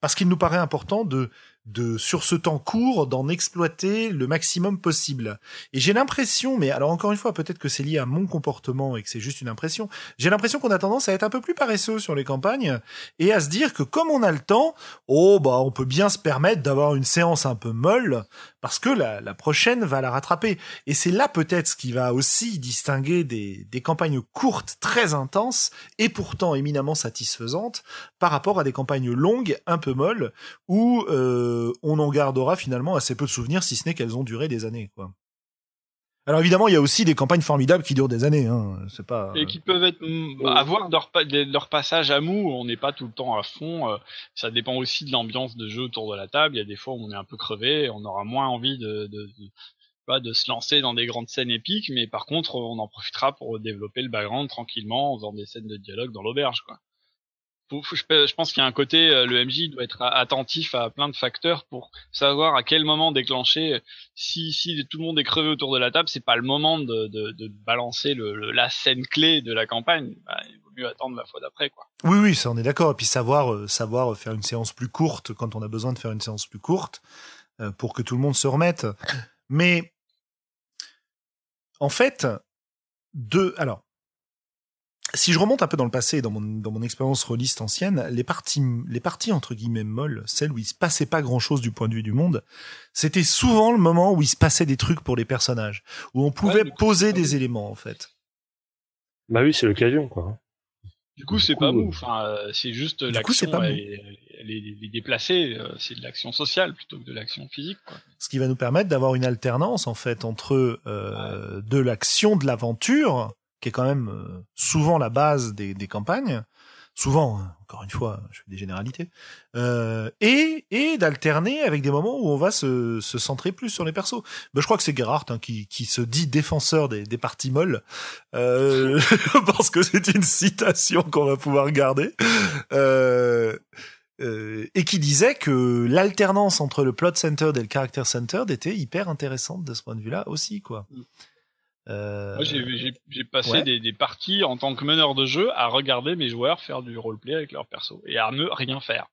parce qu'il nous paraît important de de sur ce temps court d'en exploiter le maximum possible. Et j'ai l'impression, mais alors encore une fois, peut-être que c'est lié à mon comportement et que c'est juste une impression. J'ai l'impression qu'on a tendance à être un peu plus paresseux sur les campagnes et à se dire que comme on a le temps, oh bah on peut bien se permettre d'avoir une séance un peu molle parce que la, la prochaine va la rattraper. Et c'est là peut-être ce qui va aussi distinguer des, des campagnes courtes très intenses et pourtant éminemment satisfaisantes par rapport à des campagnes longues un peu molles où euh, on en gardera finalement assez peu de souvenirs, si ce n'est qu'elles ont duré des années. Quoi. Alors évidemment, il y a aussi des campagnes formidables qui durent des années. Hein. C'est pas et qui peuvent être mm, avoir leur, leur passage à mou. On n'est pas tout le temps à fond. Euh, ça dépend aussi de l'ambiance de jeu autour de la table. Il y a des fois où on est un peu crevé, on aura moins envie de, de, de se lancer dans des grandes scènes épiques, mais par contre, on en profitera pour développer le background tranquillement en faisant des scènes de dialogue dans l'auberge, quoi je, pense qu'il y a un côté, euh, le MJ doit être attentif à plein de facteurs pour savoir à quel moment déclencher. Si, si tout le monde est crevé autour de la table, c'est pas le moment de, balancer la scène clé de la campagne. Bah, il vaut mieux attendre la fois d'après, quoi. Oui, oui, ça on est d'accord. Et puis savoir, euh, faire une séance plus courte quand on a besoin de faire une séance plus courte euh, pour que tout le monde se remette. Mais en fait, de, alors si je remonte un peu dans le passé, dans mon, dans mon expérience rôliste ancienne, les parties, les parties entre guillemets molles, celles où il se passait pas grand chose du point de vue du monde, c'était souvent le moment où il se passait des trucs pour les personnages, où on pouvait poser des éléments, en fait. Bah oui, c'est l'occasion, quoi. Du coup, c'est pas mou. Enfin, euh, c'est juste l'action. Les, les, déplacer, euh, c'est de l'action sociale plutôt que de l'action physique. Quoi. Ce qui va nous permettre d'avoir une alternance en fait entre euh, de l'action, de l'aventure qui est quand même euh, souvent la base des, campagnes, souvent, hein, encore une fois, je fais des généralités, euh, et, et d'alterner avec des moments où on va se, se centrer plus sur les persos. Ben, je crois que c'est Gerhardt hein, qui, qui se dit défenseur des, des parties molles, euh, parce que c'est une citation qu'on va pouvoir garder. Et qui disait que l'alternance entre le plot centered et le character centered était hyper intéressante de ce point de vue-là aussi, quoi. Euh... Moi, j'ai passé des, des, parties en tant que meneur de jeu à regarder mes joueurs faire du roleplay avec leur perso et à ne rien faire.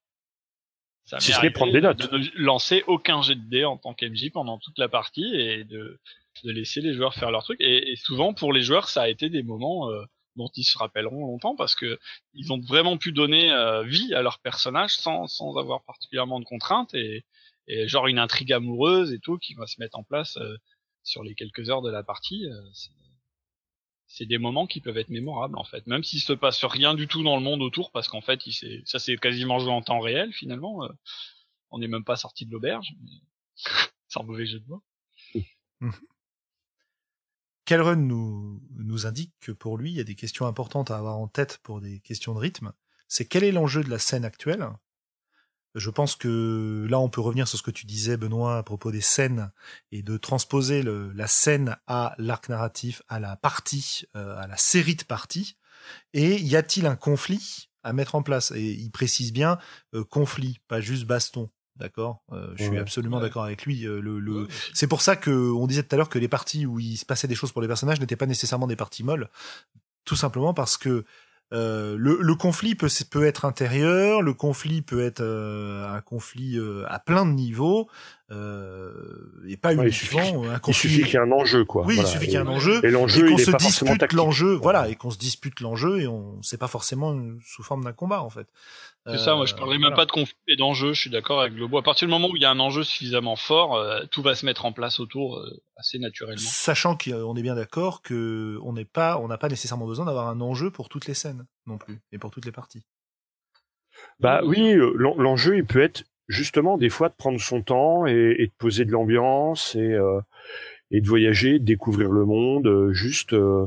Ça si je prendre des notes. De ne lancer aucun jet de dés en tant qu'MJ pendant toute la partie et de, de laisser les joueurs faire leur truc. Et, et, souvent, pour les joueurs, ça a été des moments euh, dont ils se rappelleront longtemps parce que ils ont vraiment pu donner euh, vie à leur personnage sans, sans avoir particulièrement de contraintes et, et genre une intrigue amoureuse et tout qui va se mettre en place euh, sur les quelques heures de la partie, euh, c'est des moments qui peuvent être mémorables en fait, même s'il se passe rien du tout dans le monde autour, parce qu'en fait, ça c'est quasiment joué en temps réel finalement. Euh, on n'est même pas sorti de l'auberge, c'est un mauvais jeu de mots. Calrun nous, nous indique que pour lui, il y a des questions importantes à avoir en tête pour des questions de rythme. C'est quel est l'enjeu de la scène actuelle? Je pense que là, on peut revenir sur ce que tu disais, Benoît, à propos des scènes et de transposer le, la scène à l'arc narratif, à la partie, euh, à la série de parties. Et y a-t-il un conflit à mettre en place? Et il précise bien euh, conflit, pas juste baston. D'accord, euh, je suis absolument d'accord avec lui. le, le... c'est pour ça que on disait tout à l'heure que les parties où il se passait des choses pour les personnages n'étaient pas nécessairement des parties molles, tout simplement parce que euh, le, le, conflit peut, peut être intérieur, le conflit peut être euh, un conflit euh, à plein de niveaux, euh, et pas uniquement il suffit, un conflit. Il suffit qu'il y ait un enjeu, quoi. Oui, il suffit qu'il y ait un enjeu. Et l'enjeu, qu'on se dispute l'enjeu, voilà, et qu'on se dispute l'enjeu, et on, c'est pas forcément sous forme d'un combat, en fait. C'est ça, moi je parlais même pas de conflit et d'enjeu, je suis d'accord avec Globo. À partir du moment où il y a un enjeu suffisamment fort, euh, tout va se mettre en place autour euh, assez naturellement. Sachant qu'on est bien d'accord que on n'est pas, on n'a pas nécessairement besoin d'avoir un enjeu pour toutes les scènes non plus et pour toutes les parties. Bah oui, l'enjeu il peut être justement des fois de prendre son temps et, et de poser de l'ambiance et et de voyager, de découvrir le monde, juste euh,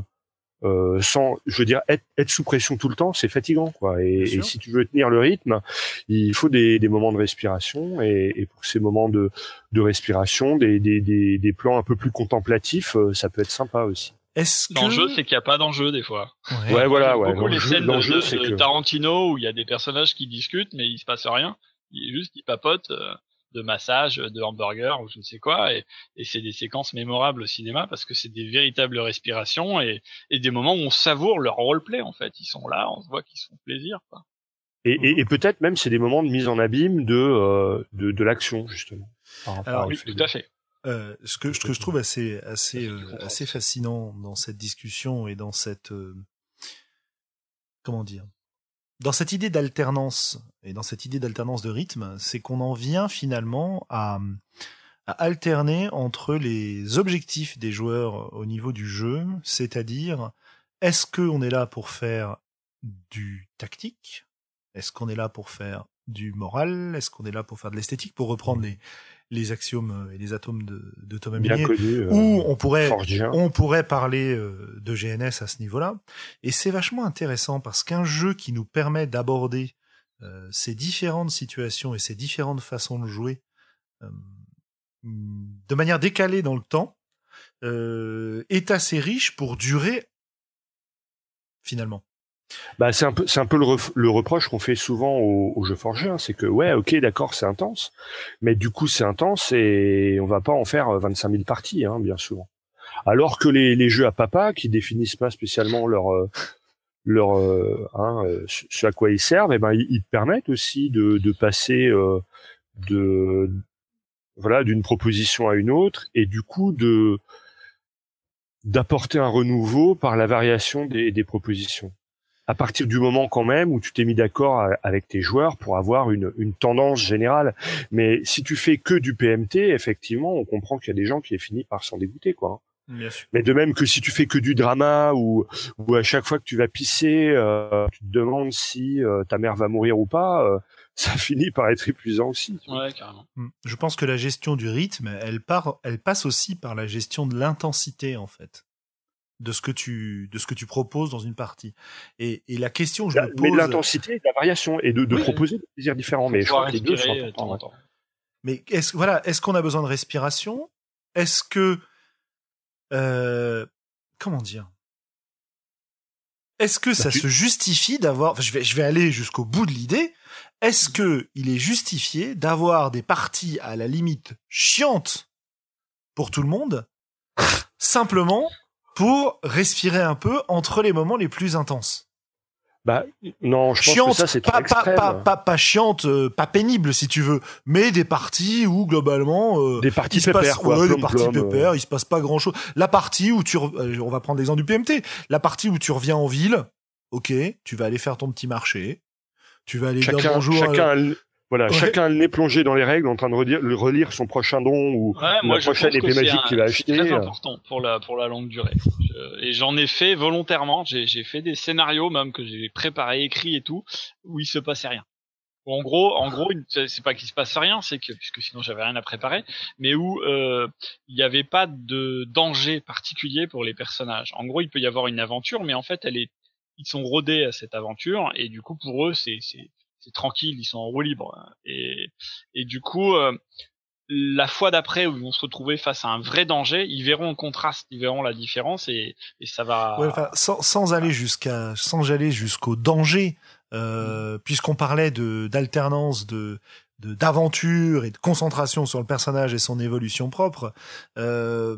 sans, je veux dire, être, être, sous pression tout le temps, c'est fatigant, quoi. Et, et, si tu veux tenir le rythme, il faut des, des moments de respiration. Et, et, pour ces moments de, de respiration, des, des, des, des, plans un peu plus contemplatifs, euh, ça peut être sympa aussi. Est-ce que... L'enjeu, c'est qu'il n'y a pas d'enjeu des fois. Ouais, ouais voilà, ouais. Beaucoup les scènes de, de, de Tarantino où il y a des personnages qui discutent mais il se passe rien. Il juste ils papotent. Euh, de massage, de hamburger ou je ne sais quoi. Et, et c'est des séquences mémorables au cinéma parce que c'est des véritables respirations et, et, des moments où on savoure leur roleplay en fait. Ils sont là, on se voit qu'ils se font plaisir. Quoi. Et, et, et peut-être même c'est des moments de mise en abîme de euh, de, de l'action justement. Alors oui, tout à fait. Euh, ce que, ce que je trouve assez assez euh, assez fascinant dans cette discussion et dans cette euh, comment dire dans cette idée d'alternance et dans cette idée d'alternance de rythme, c'est qu'on en vient finalement à, à, alterner entre les objectifs des joueurs au niveau du jeu, c'est-à-dire est-ce qu'on est là pour faire du tactique? Est-ce qu'on est là pour faire du moral? Est-ce qu'on est là pour faire de l'esthétique? Pour reprendre les, les axiomes et les atomes de, de Thomas Millier, euh, où on pourrait, on pourrait parler euh, de GNS à ce niveau-là. Et c'est vachement intéressant parce qu'un jeu qui nous permet d'aborder euh, ces différentes situations et ces différentes façons de jouer de manière décalée dans le temps est assez riche pour durer finalement. Bah, c'est un peu, c'est un peu le, reproche qu'on fait souvent aux, jeux forgés, hein. c'est que ouais, ok, d'accord, c'est intense, mais du coup c'est intense et on va pas en faire 25 euh, 000 parties, hein, bien souvent. Alors que les, les jeux à papa, qui définissent pas spécialement leur euh, leur euh, hein, ce à quoi ils servent, eh ben ils, permettent aussi de, de passer de voilà d'une proposition à une autre et du coup de d'apporter un renouveau par la variation des, des propositions à partir du moment quand même où tu t'es mis d'accord avec tes joueurs pour avoir une, une, tendance générale. Mais si tu fais que du PMT, effectivement, on comprend qu'il y a des gens qui finissent par s'en dégoûter, quoi. Bien sûr. Mais de même que si tu fais que du drama ou, ou à chaque fois que tu vas pisser, euh, tu te demandes si euh, ta mère va mourir ou pas, euh, ça finit par être épuisant aussi. Ouais, carrément. Hmm. Je pense que la gestion du rythme, elle part, elle passe aussi par la gestion de l'intensité en fait de ce que tu de ce que tu proposes dans une partie. Et, et la question que je me pose, mais de l'intensité, de la variation et de, de proposer des plaisirs différents. Mais je crois que les deux sont importants. Mais est-ce voilà, est-ce qu'on a besoin de respiration? Est-ce que euh, comment dire? Est-ce que bah, ça se justifie d'avoir je vais je vais aller jusqu'au bout de l'idée. Est-ce que il est justifié d'avoir des parties à la limite chiantes pour tout le monde simplement pour respirer un peu entre les moments les plus intenses. Bah non, je pense que ça c'est pas, pas, pas, pas, pas, chiante, euh, pas pénible si tu veux, mais des parties où globalement euh, des parties pépères, quoi, ouais, des parties pépères, il se passe pas grand chose. La partie où tu, euh, on va prendre l'exemple du PMT, la partie où tu reviens en ville, ok, tu vas aller faire ton petit marché, tu vas aller chacun, dire bonjour. Chacun, voilà, chacun le nez plongé dans les règles, en train de relire, relire son prochain don ou la prochaine épée magique qu'il va acheter. C'est très important pour la pour la longue durée. et j'en ai fait volontairement. J'ai fait des scénarios même que j'ai préparés, écrits et tout, où il se passait rien. En gros, en gros, c'est pas qu'il se passe rien, c'est que puisque sinon j'avais rien à préparer, mais où euh, il n'y avait pas de danger particulier pour les personnages. En gros, il peut y avoir une aventure, mais en fait, elle est, ils sont rodés à cette aventure et du coup pour eux, c'est c'est tranquille, ils sont en roue libre. Et, et du coup, euh, la fois d'après où ils vont se retrouver face à un vrai danger, ils verront le contraste, ils verront la différence et, et ça va. Ouais, sans, sans aller jusqu'à, sans aller jusqu'au danger, euh, puisqu'on parlait de d'alternance de d'aventure et de concentration sur le personnage et son évolution propre, euh,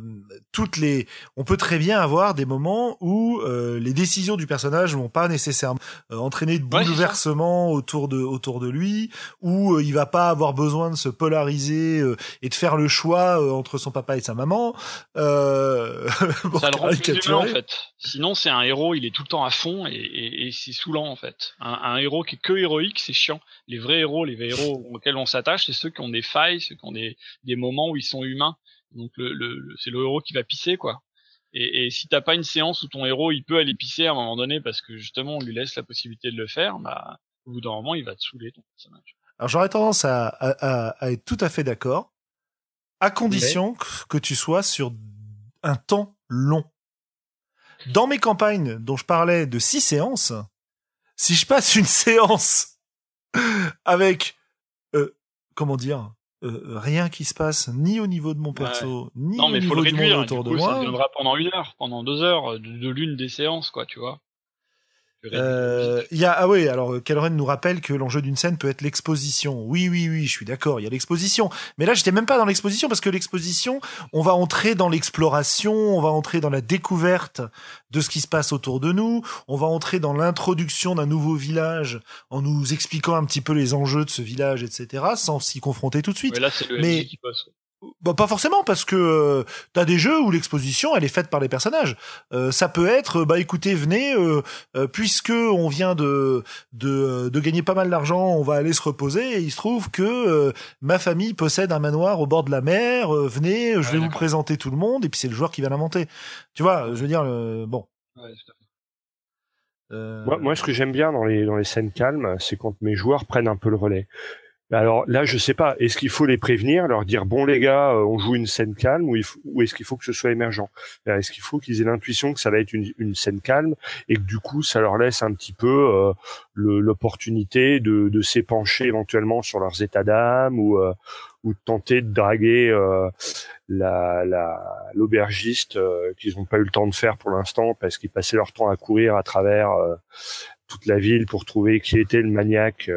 toutes les, on peut très bien avoir des moments où euh, les décisions du personnage vont pas nécessairement euh, entraîner de bouleversements autour de autour de lui, où euh, il va pas avoir besoin de se polariser euh, et de faire le choix entre son papa et sa maman. Euh, Ça le rend plus humain, en fait. Sinon, c'est un héros, il est tout le temps à fond et, et, et c'est saoulant en fait. Un, un, héros qui est que héroïque, c'est chiant. Les vrais héros, les vrais héros on s'attache, c'est ceux qui ont des failles, ceux qui ont des, des moments où ils sont humains. Donc le, le, c'est le héros qui va pisser quoi. Et, et si t'as pas une séance où ton héros il peut aller pisser à un moment donné parce que justement on lui laisse la possibilité de le faire, bah au bout d'un moment, il va te saouler ton personnage. Alors j'aurais tendance à, à, à, être tout à fait d'accord, à condition que tu sois sur un temps long. Dans mes campagnes dont je parlais de six séances, si je passe une séance avec, euh, comment dire, euh, rien qui se passe ni au niveau de mon perso, ni au niveau du monde autour de moi. Ça viendra pendant une heure, pendant deux heures de l'une des séances, quoi, tu vois. Euh, y a, ah oui, alors Calren nous rappelle que l'enjeu d'une scène peut être l'exposition. Oui, oui, oui, je suis d'accord, il y a l'exposition. Mais là, j'étais même pas dans l'exposition parce que l'exposition, on va entrer dans l'exploration, on va entrer dans la découverte de ce qui se passe autour de nous, on va entrer dans l'introduction d'un nouveau village en nous expliquant un petit peu les enjeux de ce village, etc., sans s'y confronter tout de suite. Mais là, c'est le Mais... qui passe. Bah, pas forcément parce que euh, t'as des jeux où l'exposition elle est faite par les personnages. Euh, ça peut être bah écoutez venez euh, euh, puisque on vient de, de de gagner pas mal d'argent on va aller se reposer et il se trouve que ma famille possède un manoir au bord de la mer venez je vais vous présenter tout le monde et puis c'est le joueur qui va l'inventer. Tu vois je veux dire bon. Ouais, moi, moi, ce que j'aime bien dans les dans les scènes calmes, c'est quand mes joueurs prennent un peu le relais. Alors là, je sais pas. Est-ce qu'il faut les prévenir, leur dire bon les gars, euh, on joue une scène calme, ou, est-ce qu'il faut que ce soit émergent? Euh, Est-ce qu'il faut qu'ils aient l'intuition que ça va être une, scène calme et que du coup, ça leur laisse un petit peu euh, l'opportunité de, s'épancher éventuellement sur leurs états d'âme ou ou de tenter de draguer la l'aubergiste qu'ils n'ont pas eu le temps de faire pour l'instant parce qu'ils passaient leur temps à courir à travers toute la ville pour trouver qui était le maniaque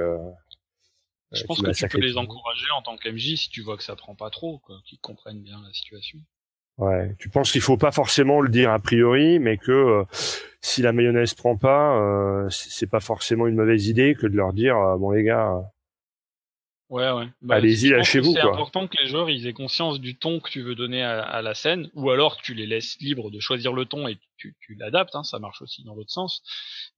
je pense que tu peux les encourager en tant qu'MJ si tu vois que ça prend pas trop, qu'ils comprennent bien la situation. Ouais, tu penses qu'il faut pas forcément le dire a priori, mais que euh, si la mayonnaise prend pas, euh, c'est pas forcément une mauvaise idée que de leur dire euh, bon les gars, Ouais, ouais. Bah, Allez-y, lâchez-vous. C'est important que les joueurs ils aient conscience du ton que tu veux donner à, la scène, ou alors tu les laisses libres de choisir le ton et tu, tu l'adaptes. Hein, ça marche aussi dans l'autre sens.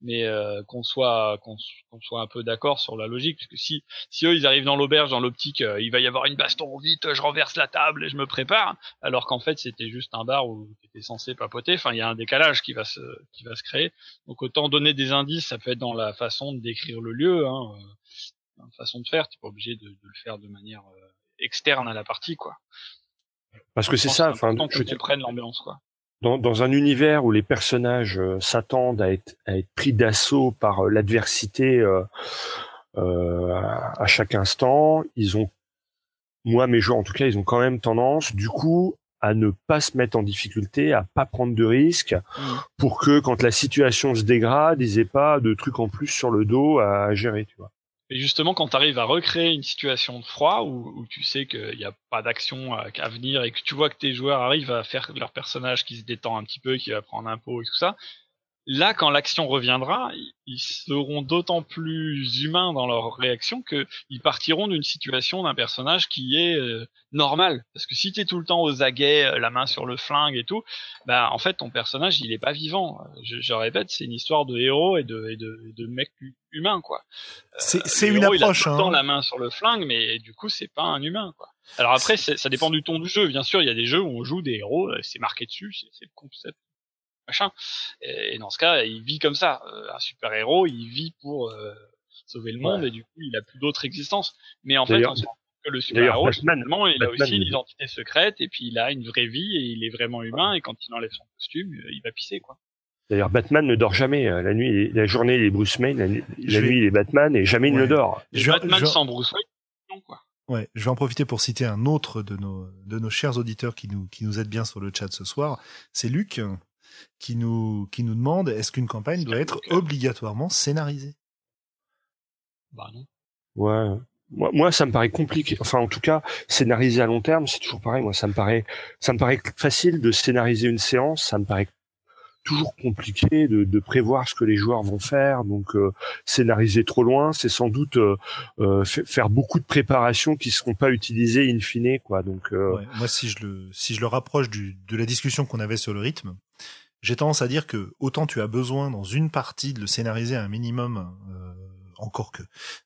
Mais euh, qu'on soit qu'on soit un peu d'accord sur la logique, parce que si si eux ils arrivent dans l'auberge dans l'optique, euh, il va y avoir une baston vite, je renverse la table et je me prépare, alors qu'en fait c'était juste un bar où tu étais censé papoter. Enfin, il y a un décalage qui va se qui va se créer. Donc autant donner des indices, ça peut être dans la façon de décrire le lieu. Hein, euh, façon de faire. T'es pas obligé de, le faire de manière euh, externe à la partie, quoi. Parce que c'est ça. Enfin, je te prenne l'ambiance, quoi. Dans, dans, un univers où les personnages euh, s'attendent à être, à être pris d'assaut par euh, l'adversité euh, à, chaque instant, ils ont, moi mes joueurs en tout cas, ils ont quand même tendance, du coup, à ne pas se mettre en difficulté, à pas prendre de risques, mmh. pour que quand la situation se dégrade, ils aient pas de trucs en plus sur le dos à gérer, tu vois. Et justement, quand tu arrives à recréer une situation de froid où, tu sais qu'il n'y a pas d'action à, venir et que tu vois que tes joueurs arrivent à faire leur personnage qui se détend un petit peu, qui va prendre un pot et tout ça, là, quand l'action reviendra, ils seront d'autant plus humains dans leur réaction qu'ils partiront d'une situation d'un personnage qui est euh, normal. Parce que si t'es tout le temps aux aguets, euh, la main sur le flingue et tout, bah en fait ton personnage il est pas vivant. Je, je répète, c'est une histoire de héros et de, et de, de mecs humains quoi. C'est euh, une approche. Il a tout le temps hein. la main sur le flingue, mais du coup c'est pas un humain quoi. Alors après ça dépend du ton du jeu. Bien sûr, il y a des jeux où on joue des héros, c'est marqué dessus, c'est le concept machin. Et, dans ce cas, il vit comme ça. Euh, un super héros, il vit pour euh, sauver le monde et du coup, il a plus d'autre existence. Mais en fait, on se que le super héros, finalement, il a aussi une identité secrète et puis il a une vraie vie et il est vraiment humain. Et quand il enlève son costume, euh, il va pisser quoi. D'ailleurs, Batman ne dort jamais. La nuit, la journée, il est Bruce Wayne. La, nuit, il est Batman et jamais il ne dort. Batman sans Bruce Wayne, non quoi. Ouais, je vais en profiter pour citer un autre de nos de nos chers auditeurs qui nous qui nous aide bien sur le chat ce soir. C'est Luc qui nous, qui nous demande est-ce qu'une campagne doit être obligatoirement scénarisée? Bah non. Ouais. Moi, moi, ça me paraît compliqué. Enfin, en tout cas, scénariser à long terme, c'est toujours pareil. Moi, ça me paraît, ça me paraît facile de scénariser une séance. Ça me paraît toujours compliqué de, de prévoir ce que les joueurs vont faire. Donc, euh, scénariser trop loin, c'est sans doute euh, euh faire beaucoup de préparations qui seront pas utilisées in fine, quoi. Donc, euh, ouais, moi, si je le, si je le rapproche du, de la discussion qu'on avait sur le rythme, j'ai tendance à dire que autant tu as besoin dans une partie de le scénariser à un minimum, euh, encore que.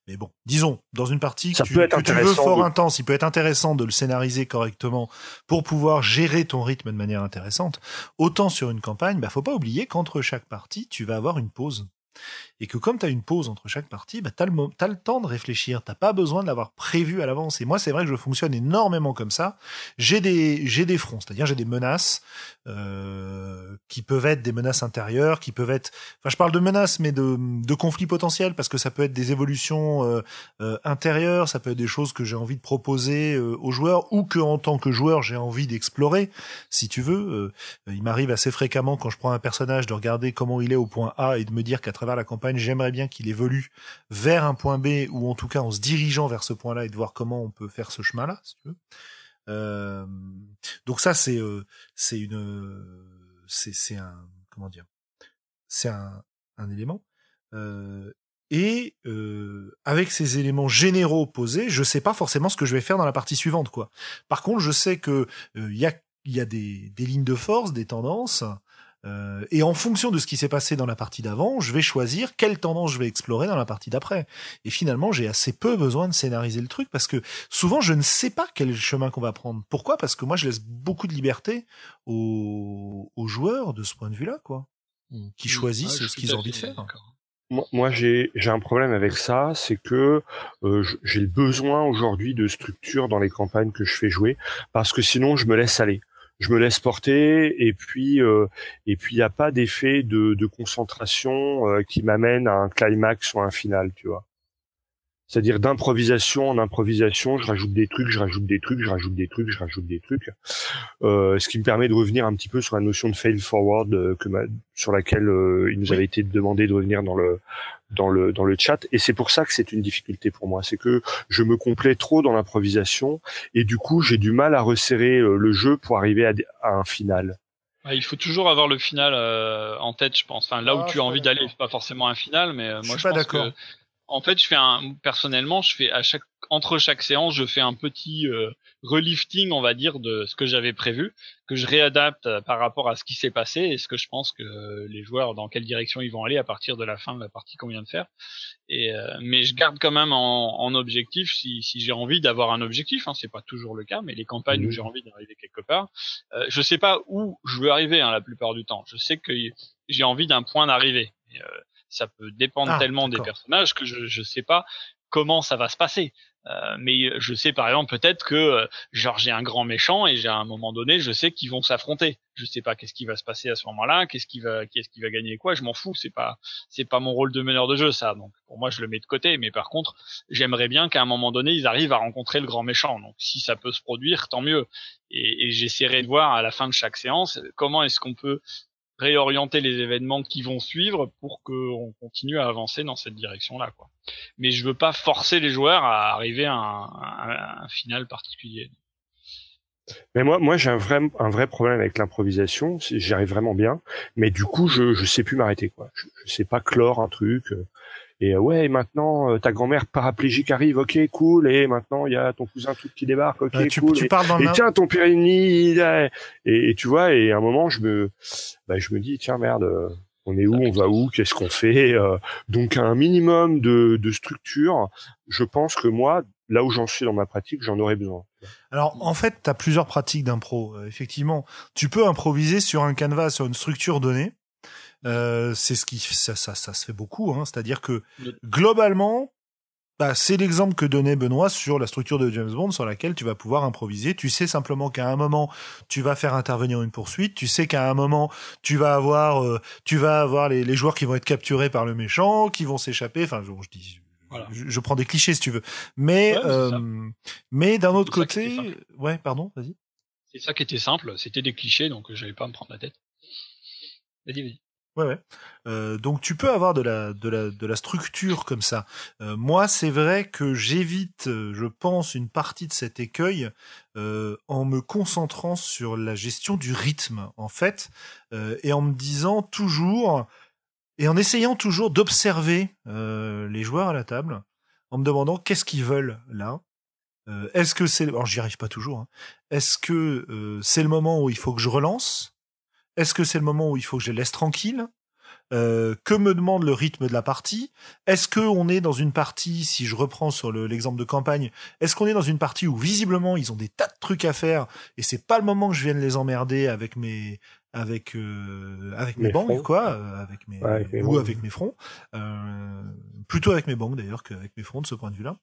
Mais bon, disons, dans une partie que, tu, que tu, veux fort intense, il peut être intéressant de le scénariser correctement pour pouvoir gérer ton rythme de manière intéressante. Autant sur une campagne, bah faut pas oublier qu'entre chaque partie, tu vas avoir une pause. Et que comme tu as une pause entre chaque partie, bah, tu as, le temps de réfléchir, t'as pas besoin de l'avoir prévu à l'avance. Et moi, c'est vrai que je fonctionne énormément comme ça. J'ai des, j'ai des fronts, c'est-à-dire j'ai des menaces euh, qui peuvent être des menaces intérieures, qui peuvent être, enfin je parle de menaces, mais de, de conflits potentiels, parce que ça peut être des évolutions euh, euh, intérieures, ça peut être des choses que j'ai envie de proposer euh, aux joueurs, ou que en tant que joueur j'ai envie d'explorer, si tu veux. il m'arrive assez fréquemment quand je prends un personnage de regarder comment il est au point A et de me dire qu'à travers la campagne, j'aimerais bien qu'il évolue vers un point B, ou en tout cas en se dirigeant vers ce point-là et de voir comment on peut faire ce chemin-là, si tu veux. Euh, donc ça, c'est euh, c'est une c'est un comment dire c'est un élément. Euh, et euh, avec ces éléments généraux posés, je sais pas forcément ce que je vais faire dans la partie suivante, quoi. Par contre, je sais que il y a y a des, des lignes de force, des tendances, euh, et en fonction de ce qui s'est passé dans la partie d'avant, je vais choisir quelle tendance je vais explorer dans la partie d'après. Et finalement, j'ai assez peu besoin de scénariser le truc parce que souvent, je ne sais pas quel chemin qu'on va prendre. Pourquoi? Parce que moi, je laisse beaucoup de liberté aux, joueurs de ce point de vue-là, quoi, mmh. qui choisissent ce qu'ils ont envie de faire. Moi, j'ai un problème avec ça, c'est que euh, j'ai le besoin aujourd'hui de structure dans les campagnes que je fais jouer, parce que sinon je me laisse aller je me laisse porter et puis euh, et puis il n'y a pas d'effet de, de concentration euh, qui m'amène à un climax ou à un final, tu vois. C'est-à-dire d'improvisation en improvisation, je rajoute des trucs, je rajoute des trucs, je rajoute des trucs, je rajoute des trucs. Euh, ce qui me permet de revenir un petit peu sur la notion de fail forward euh, que sur laquelle euh, il nous avait été demandé de revenir dans le dans le dans le chat. Et c'est pour ça que c'est une difficulté pour moi, c'est que je me complais trop dans l'improvisation et du coup j'ai du mal à resserrer euh, le jeu pour arriver à, à un final. Il faut toujours avoir le final en tête, je pense. Enfin, là où ah, tu as envie d'aller, pas forcément un final, mais moi je, suis je pas pense que en fait, je fais un personnellement, je fais à chaque entre chaque séance, je fais un petit euh, relifting, on va dire, de ce que j'avais prévu, que je réadapte euh, par rapport à ce qui s'est passé et ce que je pense que les joueurs dans quelle direction ils vont aller à partir de la fin de la partie qu'on vient de faire. Et euh, mais je garde quand même en, en objectif si, si j'ai envie d'avoir un objectif, hein, c'est pas toujours le cas, mais les campagnes où mmh. j'ai envie d'arriver quelque part, euh, je sais pas où je veux arriver hein, la plupart du temps. Je sais que j'ai envie d'un point d'arrivée ça peut dépendre ah, tellement des personnages que je je sais pas comment ça va se passer. Euh, mais je sais par exemple peut-être que euh, genre j'ai un grand méchant et j'ai à un moment donné je sais qu'ils vont s'affronter. Je sais pas qu'est-ce qui va se passer à ce moment-là, qu'est-ce qui va qu'est-ce qui va gagner quoi. Je m'en fous. C'est pas c'est pas mon rôle de meneur de jeu ça. Donc pour moi je le mets de côté. Mais par contre j'aimerais bien qu'à un moment donné ils arrivent à rencontrer le grand méchant. Donc si ça peut se produire tant mieux. Et, et j'essaierai de voir à la fin de chaque séance comment est-ce qu'on peut réorienter les événements qui vont suivre pour qu'on continue à avancer dans cette direction-là. Mais je veux pas forcer les joueurs à arriver à un, final particulier. Mais moi, moi, j'ai un vrai, un vrai problème avec l'improvisation. J'y arrive vraiment bien, mais du coup, je, je sais plus m'arrêter. Je, je sais pas clore un truc. Euh, et euh, ouais, maintenant euh, ta grand-mère paraplégique arrive, ok, cool. Et maintenant il y a ton cousin tout qui débarque, ok, tu, cool. Tu parles dans et, tiens, ton périni, et, et, tu vois, et à un moment je me, bah, je me dis tiens merde, euh, on est où, on va où, qu'est-ce qu'on fait. donc un minimum de, de structure. Je pense que moi, là où j'en suis dans ma pratique, j'en aurais besoin. Alors en fait, tu as plusieurs pratiques d'impro. effectivement, tu peux improviser sur un canevas, sur une structure donnée. Euh, c'est ce qui ça, ça, ça se fait beaucoup. Hein. C'est-à-dire que globalement, bah, c'est l'exemple que donnait Benoît sur la structure de James Bond sur laquelle tu vas pouvoir improviser. Tu sais simplement qu'à un moment, tu vas faire intervenir une poursuite. Tu sais qu'à un moment, tu vas avoir, euh, tu vas avoir les, les, joueurs qui vont être capturés par le méchant, qui vont s'échapper. Enfin, je, je dis, je, prends des clichés si tu veux. Mais, euh, mais d'un autre côté, ouais, pardon, vas-y. C'est ça qui était simple. C'était des clichés, donc j'avais pas à me prendre la tête. Vas-y, vas-y. Ouais, ouais. Euh, donc tu peux avoir de la, de la, de la structure comme ça. Euh, moi, c'est vrai que j'évite, euh, je pense, une partie de cet écueil en me concentrant sur la gestion du rythme, en fait, et en me disant toujours, et en essayant toujours d'observer les joueurs à la table, en me demandant qu'est-ce qu'ils veulent là. Est-ce que c'est, alors j'y arrive pas toujours. Hein. Est-ce que c'est le moment où il faut que je relance? Est-ce que c'est le moment où il faut que je les laisse tranquilles? Euh, que me demande le rythme de la partie? Est-ce que on est dans une partie, si je reprends sur l'exemple de campagne, est-ce qu'on est dans une partie où visiblement ils ont des tas de trucs à faire et c'est pas le moment que je vienne les emmerder avec mes avec euh, avec mes, banques quoi, euh, avec mes ou avec mes fronts, euh, plutôt avec mes banques d'ailleurs qu'avec mes fronts de ce point de vue-là.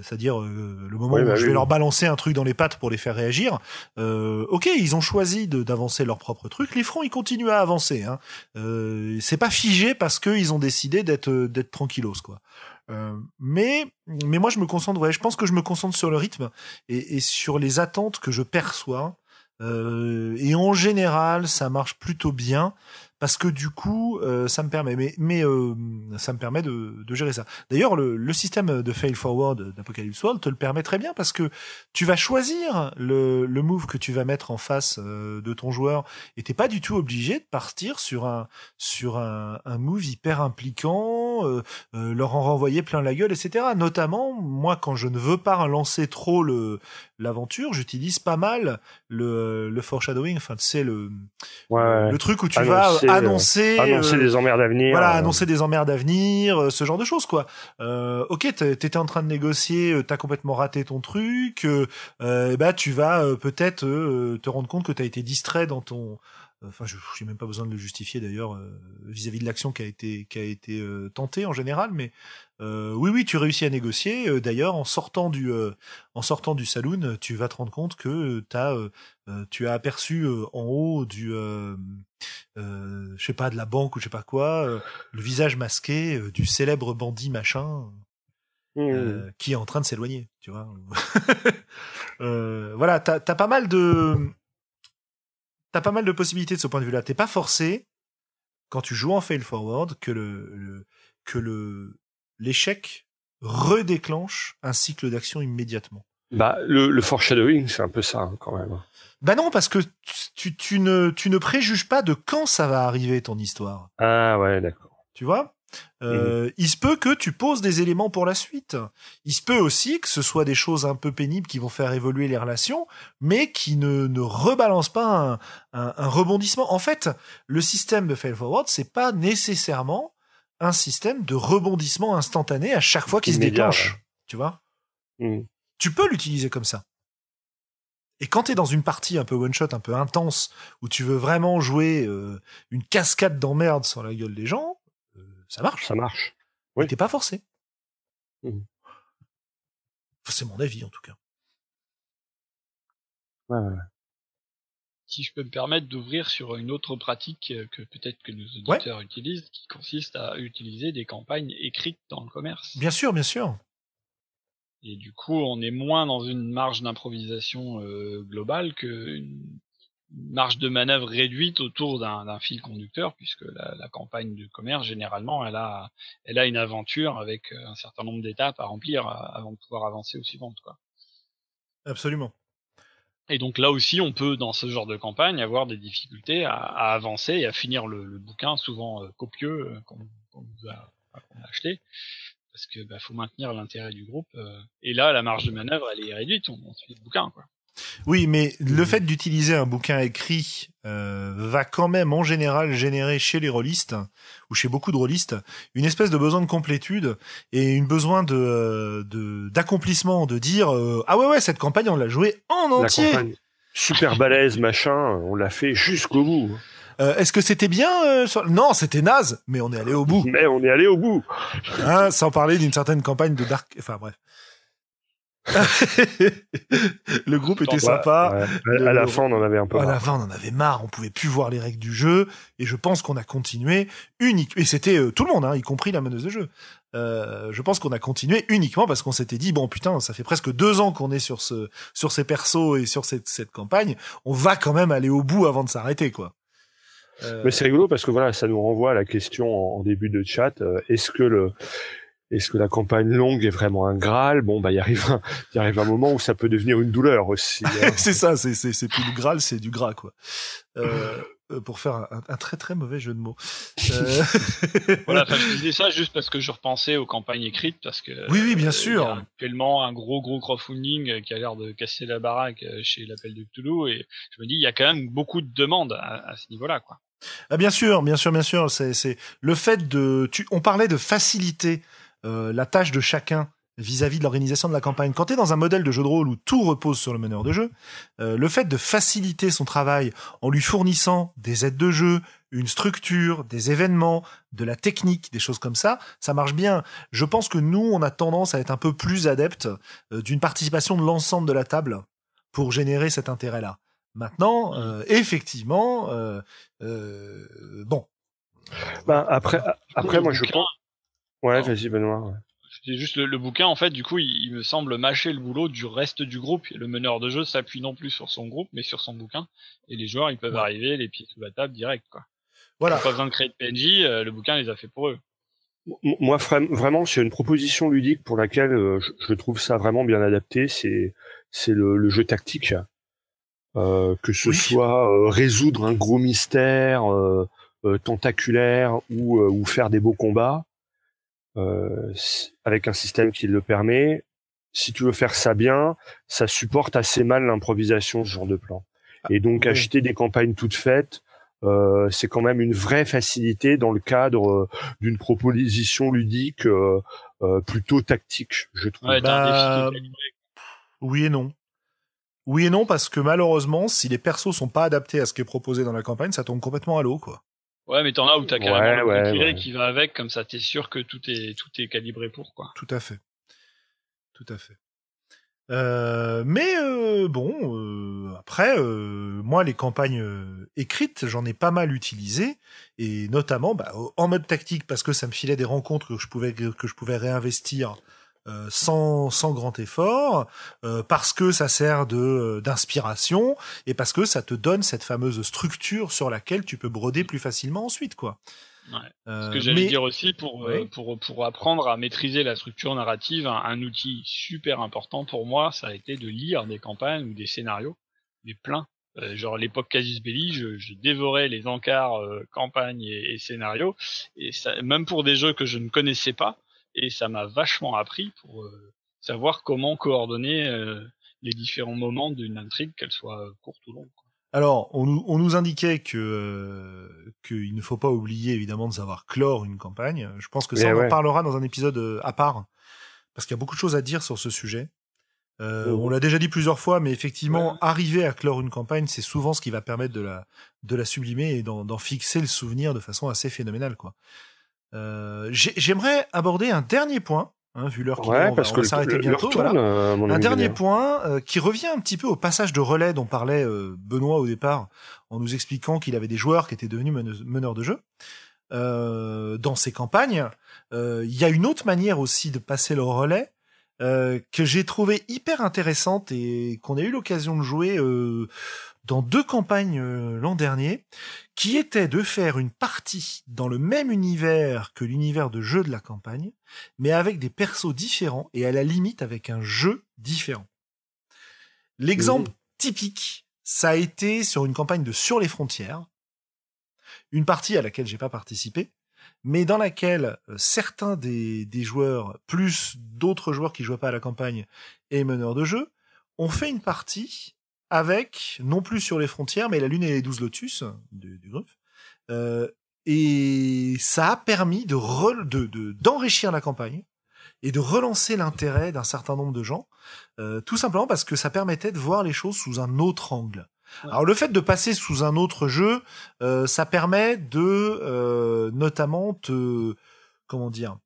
C'est-à-dire le moment où bah je vais leur balancer un truc dans les pattes pour les faire réagir. ok, ils ont choisi d'avancer leur propre truc. Les fronts, ils continuent à avancer. Hein. c'est pas figé parce qu'ils ont décidé d'être d'être tranquillos quoi. mais mais moi je me concentre ouais je pense que je me concentre sur le rythme et, et sur les attentes que je perçois et en général, ça marche plutôt bien parce que du coup, euh, ça me permet, mais, mais euh, ça me permet de, de gérer ça. D'ailleurs, le, le, système de fail forward d'Apocalypse World te le permet très bien parce que tu vas choisir le, le move que tu vas mettre en face euh, de ton joueur et t'es pas du tout obligé de partir sur un sur un, un move hyper impliquant, euh, leur en renvoyer plein la gueule, etc. Notamment, moi, quand je ne veux pas lancer trop le l'aventure, j'utilise pas mal le, le foreshadowing, enfin, sais, le, le truc où tu vas annoncer, annoncer euh, des emmerdes à venir. Voilà, euh. annoncer des emmerdes à venir, euh, ce genre de choses, quoi. Euh, ok, t'étais en train de négocier, t'as complètement raté ton truc, euh, bah, tu vas peut-être te rendre compte que t'as été distrait dans ton Enfin, je n'ai même pas besoin de le justifier d'ailleurs euh, vis-à-vis de l'action qui a été qui a été euh, tentée en général, mais euh, oui, oui, tu réussis à négocier. D'ailleurs, en sortant du en sortant du saloon, tu vas te rendre compte que as, tu as aperçu en haut du je sais pas de la banque ou je sais pas quoi, le visage masqué du célèbre bandit machin. Mmh. qui est en train de s'éloigner, tu vois. voilà, t'as as pas mal de, t'as pas mal de possibilités de ce point de vue-là. T'es pas forcé, quand tu joues en fail forward, que le, que le l'échec redéclenche un cycle d'action immédiatement. Bah, le, le foreshadowing, c'est un peu ça, hein, quand même. Bah non, parce que tu, tu, ne, tu ne préjuges pas de quand ça va arriver, ton histoire. Ah ouais, d'accord. Tu vois? Euh, Il se peut que tu poses des éléments pour la suite. Il se peut aussi que ce soit des choses un peu pénibles qui vont faire évoluer les relations, mais qui ne, ne rebalancent pas un, un, rebondissement. En fait, le système de fail forward, c'est pas nécessairement un système de rebondissement instantané à chaque fois qu'il se déclenche. Tu vois? Mmh. Tu peux l'utiliser comme ça. Et quand tu es dans une partie un peu one-shot, un peu intense, où tu veux vraiment jouer euh, une cascade d'emmerde sur la gueule des gens, ça marche. Ça marche. Oui. T'es pas forcé. Mmh. c'est mon avis, en tout cas. Ouais, ouais. Si je peux me permettre d'ouvrir sur une autre pratique que peut-être que nos auditeurs utilisent, qui consiste à utiliser des campagnes écrites dans le commerce. Bien sûr, bien sûr. Et du coup, on est moins dans une marge d'improvisation euh, globale qu'une marge de manœuvre réduite autour d'un fil conducteur, puisque la, la, campagne de commerce, généralement, elle a, elle a une aventure avec euh, un certain nombre d'étapes à remplir euh, avant de pouvoir avancer aux suivantes. Quoi. Absolument. Et donc là aussi, on peut, dans ce genre de campagne, avoir des difficultés à, à avancer et à finir le, le bouquin, souvent euh, copieux, qu'on qu a, a, acheté, parce que bah, faut maintenir l'intérêt du groupe. et là, la marge de manœuvre, elle est réduite, on, on suit le bouquin. Quoi. Oui, mais le fait d'utiliser un bouquin écrit euh, va quand même en général générer chez les rôlistes ou chez beaucoup de rôlistes une espèce de besoin de complétude et une besoin de d'accomplissement, de, dire euh, ah ouais ouais cette campagne on l'a jouée en entier. La super balèze machin, on l'a fait jusqu'au bout. Euh, Est-ce que c'était bien euh, Non, c'était naze, mais on est allé au bout. Mais on est allé au bout. Hein, sans parler d'une certaine campagne de Dark. Enfin bref. Le groupe était sympa. À la fin, on en avait un peu. À la fin, on en avait marre. On pouvait plus voir les règles du jeu. Et je pense qu'on a continué unique. Et c'était euh, tout le monde, hein, y compris la meneuse de jeu. Euh, je pense qu'on a continué uniquement parce qu'on s'était dit bon putain, ça fait presque deux ans qu'on est sur ce sur ces persos et sur cette, cette campagne. On va quand même aller au bout avant de s'arrêter, quoi. Euh... Mais c'est rigolo parce que voilà, ça nous renvoie à la question en, début de chat. Euh, est-ce que le est-ce que la campagne longue est vraiment un Graal? Bon, bah, il arrive, un, il arrive un moment où ça peut devenir une douleur aussi. Hein. c'est ça, c'est, c'est, c'est plus du Graal, c'est du gras, quoi. Euh, euh pour faire un, un, très très mauvais jeu de mots. Euh... voilà, je disais ça juste parce que je repensais aux campagnes écrites, parce que oui, oui, bien sûr. Il y a actuellement un gros gros crowdfunding qui a l'air de casser la baraque chez l'appel de Cthulhu, et je me dis il y a quand même beaucoup de demandes à, à ce niveau-là, quoi. Ah, bien sûr, bien sûr, bien sûr. C'est, c'est le fait de. Tu, on parlait de facilité euh, la tâche de chacun vis-à-vis de l'organisation de la campagne. Quand tu es dans un modèle de jeu de rôle où tout repose sur le meneur de jeu, euh, le fait de faciliter son travail en lui fournissant des aides de jeu, une structure, des événements, de la technique, des choses comme ça, ça marche bien. Je pense que nous, on a tendance à être un peu plus adeptes euh, d'une participation de l'ensemble de la table pour générer cet intérêt-là. Maintenant, euh, effectivement, euh, bon. Ben, après, après, moi, je pense. Ouais, vas-y, Benoît. C'est juste le, bouquin, en fait, du coup, il, me semble mâcher le boulot du reste du groupe. Le meneur de jeu s'appuie non plus sur son groupe, mais sur son bouquin. Et les joueurs, ils peuvent arriver les pieds sous la table direct, quoi. Voilà. Pas besoin de créer de PNJ, euh, le bouquin les a fait pour eux. Moi, vraiment, c'est une proposition ludique pour laquelle euh, je, trouve ça vraiment bien adapté. C'est c'est le, jeu tactique, euh, que ce soit résoudre un gros mystère tentaculaire ou, ou faire des beaux combats. Euh, avec un système qui le permet. Si tu veux faire ça bien, ça supporte assez mal l'improvisation, ce genre de plan. Ah, Et donc acheter des campagnes toutes faites, euh, c'est quand même une vraie facilité dans le cadre euh, d'une proposition ludique euh, euh, plutôt tactique, je trouve. Bah, oui et non. Oui et non parce que malheureusement, si les persos sont pas adaptés à ce qui est proposé dans la campagne, ça tombe complètement à l'eau, quoi. Ouais, mais t'en as où t'as carrément le qui va avec, comme ça t'es sûr que tout est tout est calibré pour quoi. Tout à fait, tout à fait. Euh, mais euh, bon, euh, après, euh, moi les campagnes euh, écrites, j'en ai pas mal utilisé et notamment bah, en mode tactique parce que ça me filait des rencontres que je pouvais que je pouvais réinvestir euh, sans, sans grand effort, euh, parce que ça sert de euh, d'inspiration et parce que ça te donne cette fameuse structure sur laquelle tu peux broder plus facilement ensuite, quoi. Ouais. Ce que j'allais dire aussi pour, pour pour apprendre à maîtriser la structure narrative, un, outil super important pour moi, ça a été de lire des campagnes ou des scénarios, des pleins. genre l'époque Casus Belli, je, je, dévorais les encarts campagnes et, et, scénarios, et ça, même pour des jeux que je ne connaissais pas, et ça m'a vachement appris pour euh, savoir comment coordonner euh, les différents moments d'une intrigue, qu'elle soit courte ou longue. Alors, on nous, on nous indiquait que euh, qu'il ne faut pas oublier évidemment de savoir clore une campagne. Je pense que ça, on en parlera dans un épisode à part, parce qu'il y a beaucoup de choses à dire sur ce sujet. Euh, On l'a déjà dit plusieurs fois, mais effectivement, arriver à clore une campagne, c'est souvent ce qui va permettre de la de la sublimer et d'en fixer le souvenir de façon assez phénoménale, quoi. Euh, J'aimerais aborder un dernier point, hein, vu l'heure qui ouais, parce que s'arrêter bientôt. Voilà. Euh, un dernier point euh, qui revient un petit peu au passage de relais dont parlait euh, Benoît au départ, en nous expliquant qu'il avait des joueurs qui étaient devenus meneurs de jeu. dans ces campagnes, il y a une autre manière aussi de passer le relais, euh, que j'ai trouvé hyper intéressante et qu'on a eu l'occasion de jouer euh, dans deux campagnes euh, l'an dernier, qui était de faire une partie dans le même univers que l'univers de jeu de la campagne, mais avec des persos différents et à la limite avec un jeu différent. L'exemple typique, ça a été sur une campagne de Sur les frontières, une partie à laquelle j'ai pas participé, mais dans laquelle euh, certains des, des joueurs, plus d'autres joueurs qui jouaient pas à la campagne et meneurs de jeu, ont fait une partie avec, non plus sur les frontières, mais la Lune et les douze lotus du, du groupe. Euh, et ça a permis de d'enrichir de, la campagne et de relancer l'intérêt d'un certain nombre de gens, euh, tout simplement parce que ça permettait de voir les choses sous un autre angle. Alors le fait de passer sous un autre jeu, euh, ça permet de euh, notamment te comment dire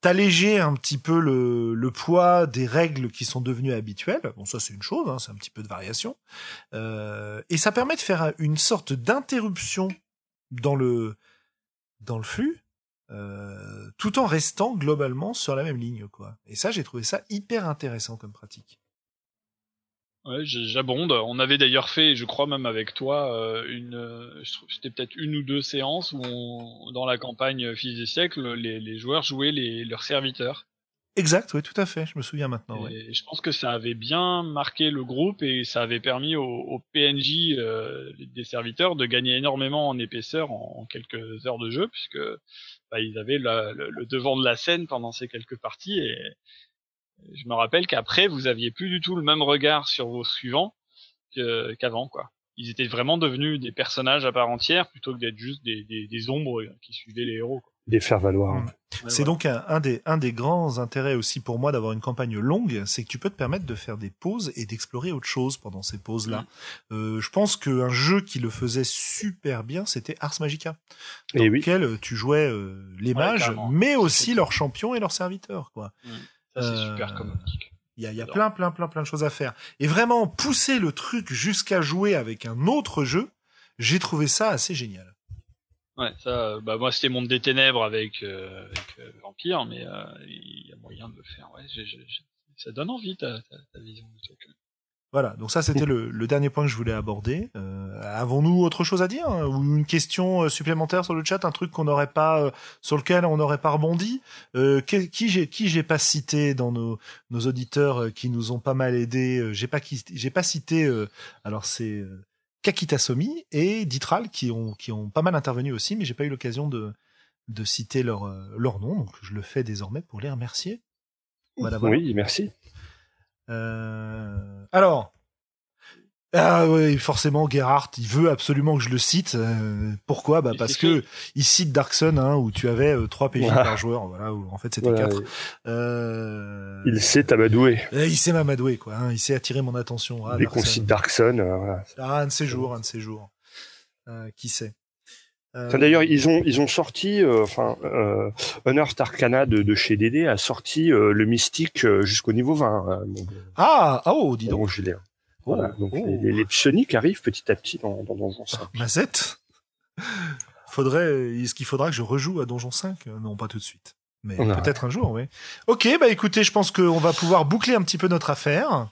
t'alléger un petit peu le, le, poids des règles qui sont devenues habituelles. Bon, ça c'est une chose, hein, c'est un petit peu de variation. Euh, et ça permet de faire une sorte d'interruption dans le dans le flux, euh, tout en restant globalement sur la même ligne, quoi. Et ça, j'ai trouvé ça hyper intéressant comme pratique. Ouais, j'abonde. On avait d'ailleurs fait, je crois même avec toi, euh, une, euh, c'était peut-être une ou deux séances où on, dans la campagne Fils des siècles, les, les joueurs jouaient les, leurs serviteurs. Exact, oui, tout à fait. Je me souviens maintenant. Et je pense que ça avait bien marqué le groupe et ça avait permis aux, PNJ euh, des serviteurs de gagner énormément en épaisseur en, quelques heures de jeu, puisque bah, ils avaient le, le, devant de la scène pendant ces quelques parties et, je me rappelle qu'après, vous aviez plus du tout le même regard sur vos suivants qu'avant, quoi. Ils étaient vraiment devenus des personnages à part entière plutôt que d'être juste des, des, des, ombres qui suivaient les héros. Quoi. les faire valoir. Mm. C'est donc un, des, un des grands intérêts aussi pour moi d'avoir une campagne longue, c'est que tu peux te permettre de faire des pauses et d'explorer autre chose pendant ces pauses-là. Mm. Euh, je pense qu'un jeu qui le faisait super bien, c'était Ars Magica, dans et lequel euh, tu jouais euh, les mages, mais aussi leurs champions et leurs serviteurs. Quoi. Mm. C'est super comme il y a, y a plein, plein, plein, plein de choses à faire. Et vraiment pousser le truc jusqu'à jouer avec un autre jeu, j'ai trouvé ça assez génial. Ouais, ça, euh, bah moi c'était Monde des Ténèbres avec, euh, avec euh, Vampire, mais euh, il y a moyen de le faire. Ouais, ça donne envie ta, ta, ta vision du truc. Voilà, donc ça c'était le, le, dernier point que je voulais aborder. Euh, Avons-nous autre chose à dire hein, ou une question supplémentaire sur le chat, un truc qu'on n'aurait pas, sur lequel on n'aurait pas rebondi? Euh, Qui j'ai qui j'ai pas cité dans nos, nos auditeurs qui nous ont pas mal aidés J'ai pas j'ai pas cité. alors c'est Kakita Somi et Ditral qui ont, qui ont pas mal intervenu aussi, mais j'ai pas eu l'occasion de, de citer leur, euh, leur nom, donc je le fais désormais pour les remercier. Voilà, Oui, merci. Euh, alors, ah oui, forcément, Gerhardt, il veut absolument que je le cite. Euh, pourquoi? Bah parce que il cite Dark Sun, hein, où tu avais euh, trois PJ par joueur, voilà, où en fait c'était quatre. Euh... Il sait t'amadouer. Il sait m'amadouer, quoi. Hein, il sait attirer mon attention. Ah, Dès qu'on cite Dark Sun, euh, voilà. Ah, un de ces jours, un de ces jours. qui sait? D'ailleurs, ils ont ils ont sorti, enfin, euh, Unearthed Arcana de, de, chez DD a sorti le mystique jusqu'au niveau 20. Hein, ah, oh, dis donc. je l'ai. Voilà, oh, donc oh. Les, les, psioniques arrivent petit à petit dans, dans Donjon 5. Mazette Faudrait, est-ce qu'il faudra que je rejoue à Donjon 5 Non, pas tout de suite. Mais peut-être un jour, oui. Ok, bah écoutez, je pense qu'on va pouvoir boucler un petit peu notre affaire.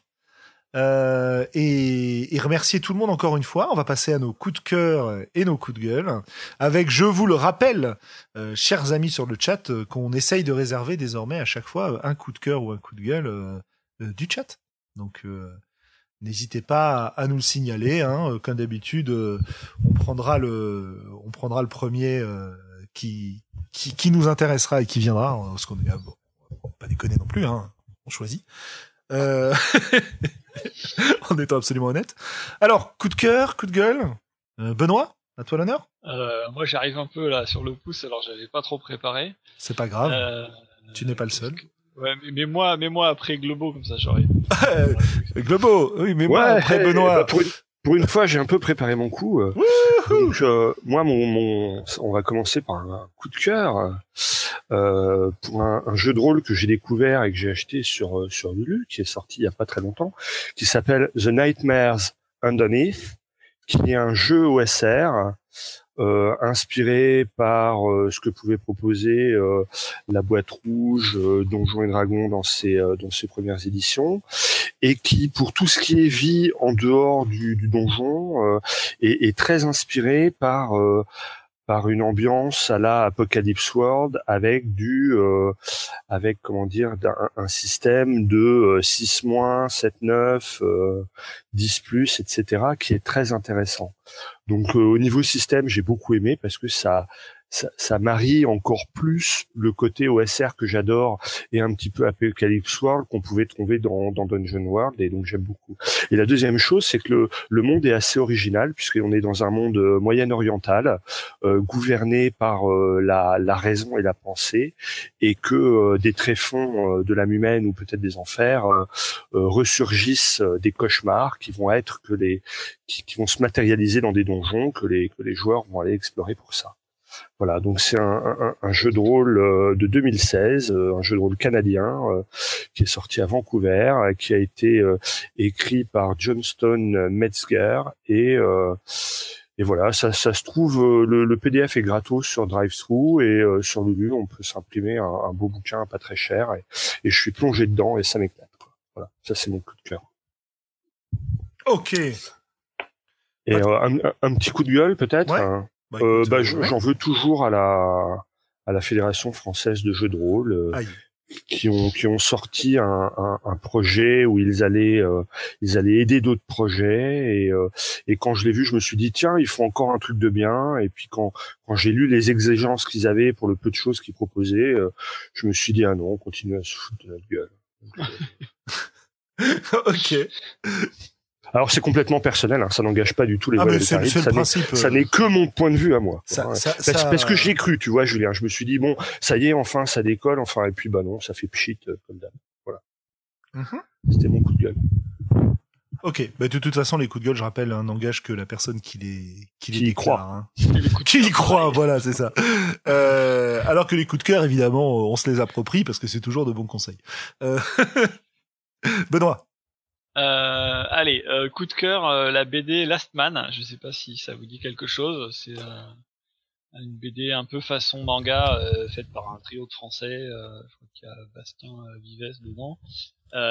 Euh, et, et, remercier tout le monde encore une fois. On va passer à nos coups de cœur et nos coups de gueule. Avec, je vous le rappelle, euh, chers amis sur le chat, euh, qu'on essaye de réserver désormais à chaque fois un coup de cœur ou un coup de gueule euh, euh, du chat. Donc, N'hésitez pas à, nous le signaler. Hein. Euh, comme d'habitude, euh, on prendra le, on prendra le premier euh, qui, qui, qui nous intéressera et qui viendra. Hein, parce qu'on est bon, pas déconner non plus. Hein. On choisit. Euh... en étant absolument honnête. Alors, coup de cœur, coup de gueule. Benoît, à toi l'honneur. moi, j'arrive un peu là sur le pouce, alors j'avais pas trop préparé. C'est pas grave. tu n'es pas le seul. Ouais, mais moi, mais moi après Globo comme ça, j'aurais. Globo, oui, mais moi après Benoît. Bah, pour, une, fois, j'ai un peu préparé mon coup. Euh. Donc, euh, moi, mon, mon, on va commencer par un coup de cœur euh, pour un, un, jeu de rôle que j'ai découvert et que j'ai acheté sur euh, sur Lulu, qui est sorti il y a pas très longtemps, qui s'appelle The Nightmares Underneath, qui est un jeu OSR euh, inspiré par euh, ce que pouvait proposer euh, la boîte rouge, Donjons et Dragons dans ses dans ses premières éditions, et qui, pour tout ce qui est vie en dehors du, du donjon, est, est, très inspiré par par une ambiance à la Apocalypse World avec du euh, avec comment dire un, système de 6 euh, moins 7 9 euh, 10 plus etc qui est très intéressant. Donc euh, au niveau système j'ai beaucoup aimé parce que ça ça, ça, marie encore plus le côté OSR que j'adore et un petit peu Apocalypse World qu'on pouvait trouver dans, dans, Dungeon World et donc j'aime beaucoup. Et la deuxième chose, c'est que le, le, monde est assez original puisqu'on est dans un monde euh, moyen-oriental euh, gouverné par euh, la, la, raison et la pensée et que euh, des tréfonds de l'âme humaine ou peut-être des enfers ressurgissent des cauchemars qui vont être que les qui, qui vont se matérialiser dans des donjons que les que les joueurs vont aller explorer pour ça. Voilà, donc c'est un, un, jeu de rôle euh, de 2016, euh, un jeu de rôle canadien euh, qui est sorti à Vancouver, qui a été écrit par Johnston Metzger et et voilà, ça, ça se trouve, le, PDF est gratos sur DriveThru et sur Lulu, on peut s'imprimer un, beau bouquin pas très cher et, et je suis plongé dedans et ça m'éclate. Voilà, ça c'est mon coup de cœur. Ok. Et un, un, petit coup de gueule peut-être. Hein? Bah, euh, bah, euh, j'en veux toujours à la à la fédération française de jeux de rôle euh, qui ont qui ont sorti un, un, un projet où ils allaient ils allaient aider d'autres projets. Et et quand je l'ai vu je me suis dit tiens ils font encore un truc de bien. Et puis quand quand j'ai lu les exigences qu'ils avaient pour le peu de choses qu'ils proposaient je me suis dit ah non on continue à se foutre de notre gueule. Ok Alors c'est complètement personnel, hein, ça n'engage pas du tout les Ah, c'est du c'est ça le n'est- principe. ça euh, n'est que mon point de vue à moi. ça- quoi. ça- parce, ça- parce que j'y ai cru, tu vois, Julien. Je me suis dit bon, ça y est, enfin, ça décolle, enfin, et puis bah non, ça fait pchit euh, comme d'hab. Voilà. Mhm. C'était mon coup de gueule. Ok, bah, de toute façon, les coups de gueule, je rappelle, hein, n'engagent que la personne qui les, qui les Qui y déclare, croit. hein. De Qui y cœur, croit, voilà, c'est ça. Euh, alors que les coups de cœur, évidemment, on se les approprie parce que c'est toujours de bons conseils. Euh... Benoît. Euh, allez, euh, coup de cœur, euh, la BD Last Man. Je sais pas si ça vous dit quelque chose. C'est euh, une BD un peu façon manga, euh, faite par un trio de Français. euh, je crois qu'il y a Bastien Vives dedans.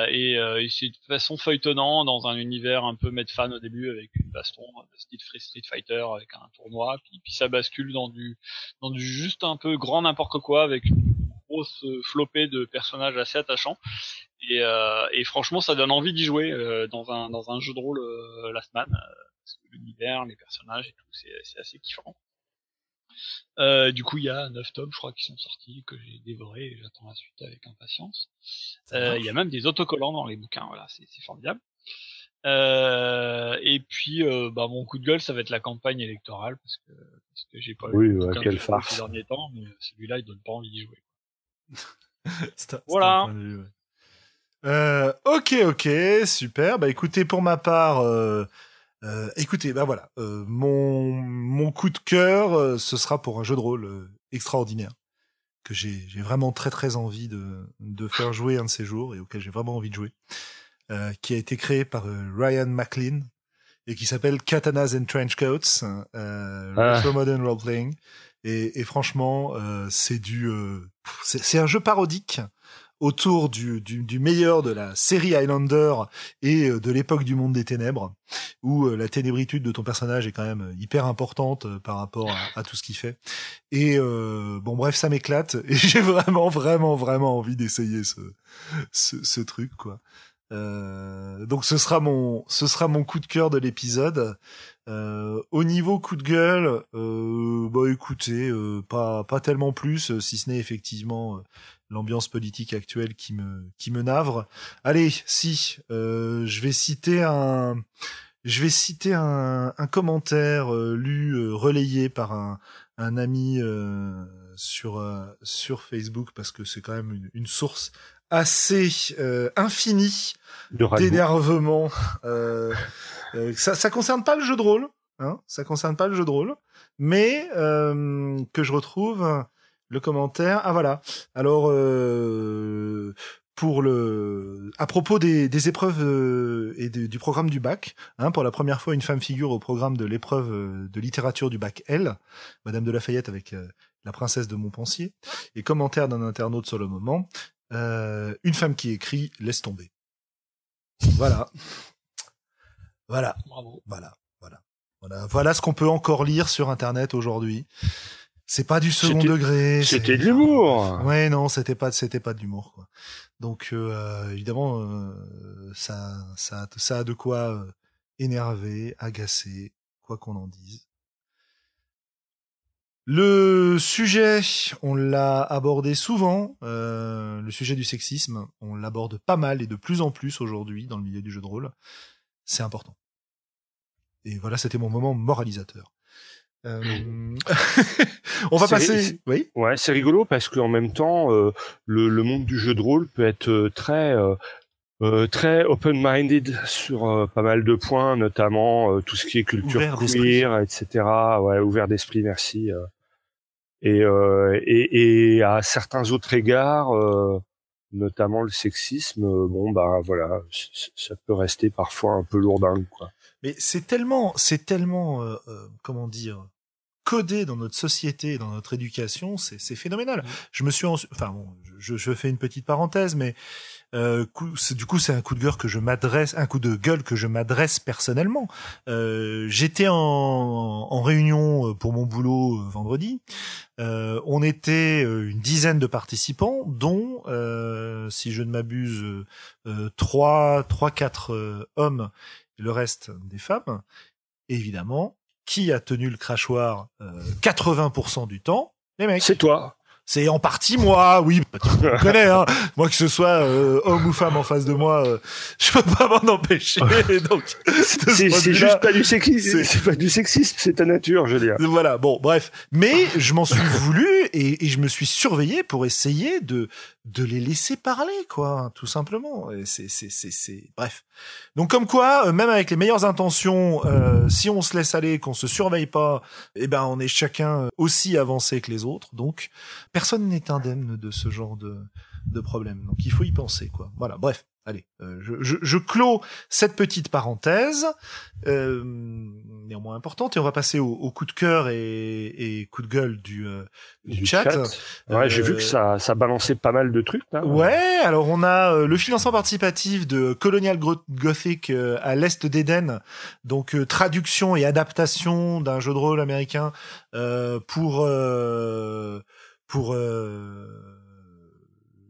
Et, et c'est de façon feuilletonnant dans un univers un peu fan au début avec une baston style Free Street Fighter avec un tournoi. Puis, puis ça bascule dans du dans du juste un peu grand n'importe quoi avec une grosse flopée de personnages assez attachants. Et, euh, et franchement, ça donne envie d'y jouer euh, dans un dans un jeu de rôle euh, Last Man, parce que l'univers, les personnages et tout, c'est assez kiffant. Euh, du coup, il y a neuf tomes, je crois, qui sont sortis, que j'ai dévoré et j'attends la suite avec impatience. Euh. Il y a même des autocollants dans les bouquins, voilà, c'est formidable. Euh, et puis, bah, mon coup de gueule, ça va être la campagne électorale, parce que, parce que j'ai pas Oui, eu ouais, quelle farce. ces derniers temps, mais celui-là, il donne pas envie d'y jouer. Un- Voilà. vue, ouais. Euh, ok, ok, super. Bah écoutez, pour ma part, euh, euh, écoutez, bah voilà, euh, mon mon coup de cœur, euh, ce sera pour un jeu de rôle euh, extraordinaire que j'ai vraiment très très envie de de faire jouer un de ces jours et auquel j'ai vraiment envie de jouer, euh, qui a été créé par euh, Ryan McLean et qui s'appelle Katanas and Trenchcoats, euh, Ah. Retro Modern Role Playing. Et, franchement, euh, c'est du, euh, c'est un jeu parodique autour du, du, meilleur de la série Highlander et euh, de l'époque du monde des ténèbres, où la ténébritude de ton personnage est quand même hyper importante par rapport à, tout ce qu'il fait. Et bon, bref, ça m'éclate et j'ai vraiment, vraiment, vraiment envie d'essayer ce, ce, ce truc, quoi. Euh, donc ce sera mon, ce sera mon coup de cœur de l'épisode. Euh, au niveau coup de gueule, euh, bah écoutez, euh, pas pas tellement plus, euh, si ce n'est effectivement l'ambiance politique actuelle qui me qui me navre. Allez, si je vais citer un je vais citer un, un commentaire lu relayé par un un ami sur sur Facebook parce que c'est quand même une, une source assez euh, Radbourg. d'énervement. Euh, euh, ça, ça concerne pas le jeu de rôle, hein, ça concerne pas le jeu de rôle, mais euh, que je retrouve le commentaire. Ah voilà. Alors euh, pour le, à propos des, des épreuves euh, et de- du programme du bac, hein, pour la première fois une femme figure au programme de l'épreuve euh, de littérature du bac L, Madame de Lafayette avec euh, la princesse de Montpensier, et commentaire d'un internaute sur le moment. Euh, une femme qui écrit laisse tomber. Voilà. Voilà, Bravo. voilà, voilà. Voilà, voilà ce qu'on peut encore lire sur internet aujourd'hui. C'est pas du second degré. C'était de l'humour. Ouais, non, c'était pas, c'était pas de l'humour, quoi. Donc, euh, évidemment, euh, ça, ça, ça a de quoi euh, énerver, agacer, quoi qu'on en dise. Le sujet, on l'a abordé souvent, euh, le sujet du sexisme, on l'aborde pas mal et de plus en plus aujourd'hui dans le milieu du jeu de rôle. C'est important. Et voilà, c'était mon moment moralisateur. Euh, on va passer. Oui. Ouais, c'est rigolo parce qu'en même temps, euh, le, le monde du jeu de rôle peut être euh, très euh, euh, très open-minded sur euh, pas mal de points, notamment euh, tout ce qui est culture Ouvert queer, etc. Ouais, ouvert d'esprit, merci. Et, euh, et, et à certains autres égards, euh, notamment le sexisme, euh, bon bah voilà, ça peut rester parfois un peu lourdingue, quoi. Mais c'est tellement, c'est tellement, euh, comment dire, codé dans notre société, dans notre éducation, c'est c'est phénoménal. Mhm. Je me suis, en- enfin bon, je, je fais une petite parenthèse, mais euh, coup- c'est- du coup c'est un coup de gueule que je m'adresse, un coup de gueule que je m'adresse personnellement. Euh, J'étais en, en réunion euh, pour mon boulot euh, vendredi. Euh, on était euh, une dizaine de participants, dont, euh, si je ne m'abuse, trois, trois, quatre hommes et le reste des femmes. Et évidemment, qui a tenu le crachoir euh, 80% du temps? Les mecs. C'est toi. C'est en partie moi, oui, bah, tu me connais, hein. Moi, que ce soit euh, homme ou femme en face de moi, euh, je peux pas m'en empêcher. donc, c'est juste pas du sexisme, c'est pas du sexisme, c'est ta nature, je veux dire. Voilà, bon, bref. Mais je m'en suis voulu et, et, je me suis surveillé pour essayer de de les laisser parler, quoi, tout simplement. C'est c'est c'est c'est bref. Donc comme quoi, euh, même avec les meilleures intentions, euh, si on se laisse aller, qu'on se surveille pas, eh ben on est chacun aussi avancé que les autres. Donc personne n'est indemne de ce genre de, de problème. Donc il faut y penser, quoi. Voilà, bref. Allez, euh, je, je, je, clôt cette petite parenthèse, euh, néanmoins importante, et on va passer au, au coup de cœur et, et, coup de gueule du, euh, du, chat. Ouais, j'ai vu que ça, ça balançait pas mal de trucs. Là. Ouais, alors on a le financement participatif de Colonial Gothic à l'est d'Éden, donc traduction et adaptation d'un jeu de rôle américain pour pour euh,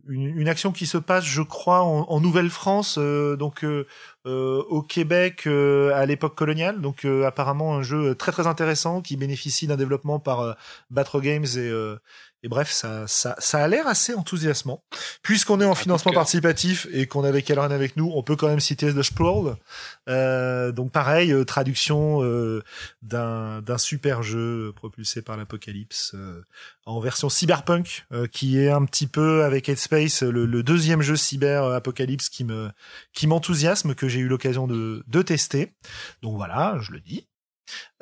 une, une, action qui se passe, je crois, en, en Nouvelle-France, euh, donc euh, au Québec à l'époque coloniale. Donc apparemment un jeu très très intéressant qui bénéficie d'un développement par Batro Games et et bref, ça, ça, ça a l'air assez enthousiasmant. Puisqu'on est en financement participatif et qu'on avait Calren avec nous, on peut quand même citer The Sprawl. Euh, donc pareil, euh, traduction euh, d'un, d'un super jeu propulsé par l'Apocalypse euh, en version cyberpunk, euh, qui est un petit peu avec Headspace le, le deuxième jeu cyber Apocalypse qui me qui m'enthousiasme que j'ai eu l'occasion de, de tester. Donc voilà, je le dis.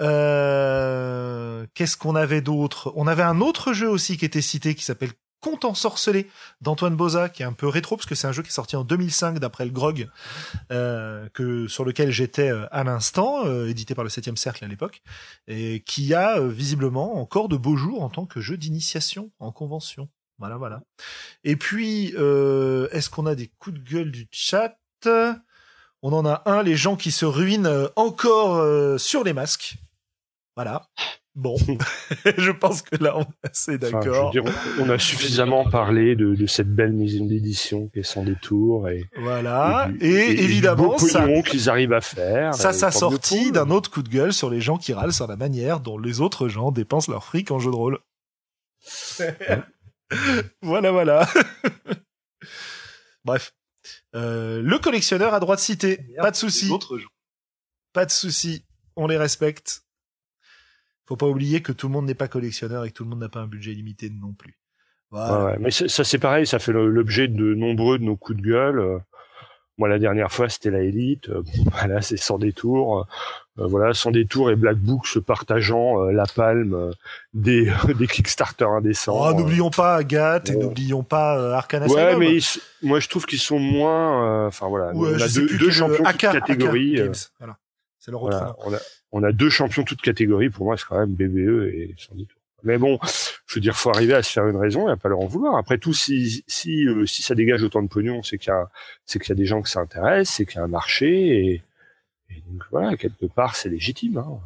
Euh, Qu'est-ce qu'on avait d'autre? On avait un autre jeu aussi qui était cité qui s'appelle Conte ensorcelé d'Antoine Boza, qui est un peu rétro parce que c'est un jeu qui est sorti en 2005 d'après le Grog, euh, que sur lequel j'étais euh, à l'instant, édité par le 7 cercle à l'époque, et qui a visiblement encore de beaux jours en tant que jeu d'initiation en convention. Voilà, voilà. Et puis, est-ce qu'on a des coups de gueule du chat? On en a un, les gens qui se ruinent euh, encore euh, sur les masques. Voilà. Bon, je pense que là, on est assez d'accord. on a suffisamment parlé de, de cette belle maison d'édition qui est sans détour et voilà. Et, et, évidemment, ça qu'ils arrivent à faire. Ça, ça sorti d'un autre coup de gueule sur les gens qui râlent sur la manière dont les autres gens dépensent leur fric en jeu de rôle. voilà, voilà. Bref. Euh, le collectionneur a droit de citer. Pas de souci. Pas de souci. On les respecte. Faut pas oublier que tout le monde n'est pas collectionneur et que tout le monde n'a pas un budget limité non plus. Voilà. Ouais, mais ça c'est pareil, ça fait l'objet de nombreux de nos coups de gueule. Moi, la dernière fois, c'était la élite. Euh, voilà, c'est sans détour. Euh, voilà, sans détour et Black Book se partageant euh, la palme des, des Kickstarter indécents. Oh, n'oublions pas Agathe et n'oublions pas Arcana Ouais, mais moi, je trouve qu'ils sont moins. Enfin voilà, on a deux, deux champions de catégorie. Voilà. C'est leur voilà, on, a, on a deux champions toutes catégories. Pour moi, c'est quand même BBE et sans détour. Mais bon, je veux dire, faut arriver à se faire une raison et à pas leur en vouloir. Après tout, si si euh, si ça dégage autant de pognon, c'est qu'il y a c'est qu'il y a des gens que ça intéresse, c'est qu'il y a un marché et, et donc voilà, quelque part, c'est légitime. Hein.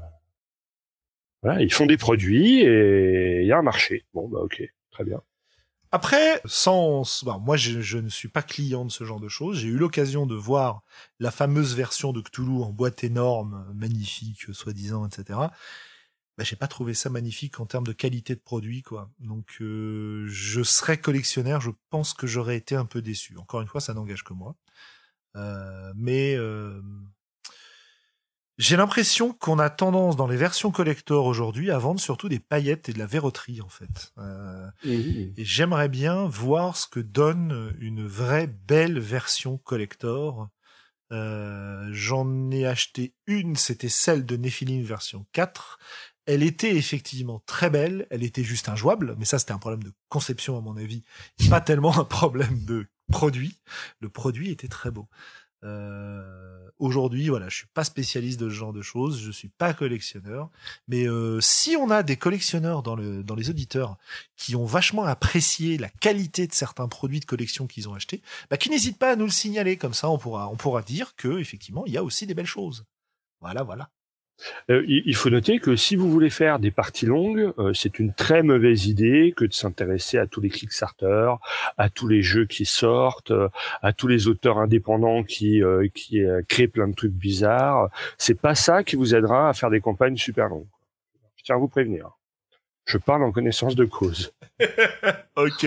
Voilà, ils font des produits et il y a un marché. Bon, bah ok, très bien. Après, sans, bon, moi je, je, ne suis pas client de ce genre de choses. J'ai eu l'occasion de voir la fameuse version de Cthulhu en boîte énorme, magnifique, soi-disant, etc bah, j'ai pas trouvé ça magnifique en termes de qualité de produit, quoi. Donc, euh, je serais collectionneur, je pense que j'aurais été un peu déçu. Encore une fois, ça n'engage que moi. Euh, mais euh, j'ai l'impression qu'on a tendance dans les versions collector aujourd'hui à vendre surtout des paillettes et de la verroterie, en fait. Euh, Et j'aimerais bien voir ce que donne une vraie belle version collector. Euh, J'en ai acheté une, c'était celle de Nephilim version 4 elle était effectivement très belle, elle était juste injouable, mais ça c'était un problème de conception à mon avis, pas tellement un problème de produit. Le produit était très beau. Euh, Aujourd'hui, voilà, je suis pas spécialiste de ce genre de choses, je suis pas collectionneur, mais euh, si on a des collectionneurs dans le dans les auditeurs qui ont vachement apprécié la qualité de certains produits de collection qu'ils ont achetés, bah, qui n'hésitent pas à nous le signaler, comme ça on pourra on pourra dire que effectivement il y a aussi des belles choses. Voilà, voilà. Euh, il faut noter que si vous voulez faire des parties longues, euh, c'est une très mauvaise idée que de s'intéresser à tous les Kickstarter, à tous les jeux qui sortent, euh, à tous les auteurs indépendants qui qui créent plein de trucs bizarres. C'est pas ça qui vous aidera à faire des campagnes super longues. Je tiens à vous prévenir. Je parle en connaissance de cause. ok.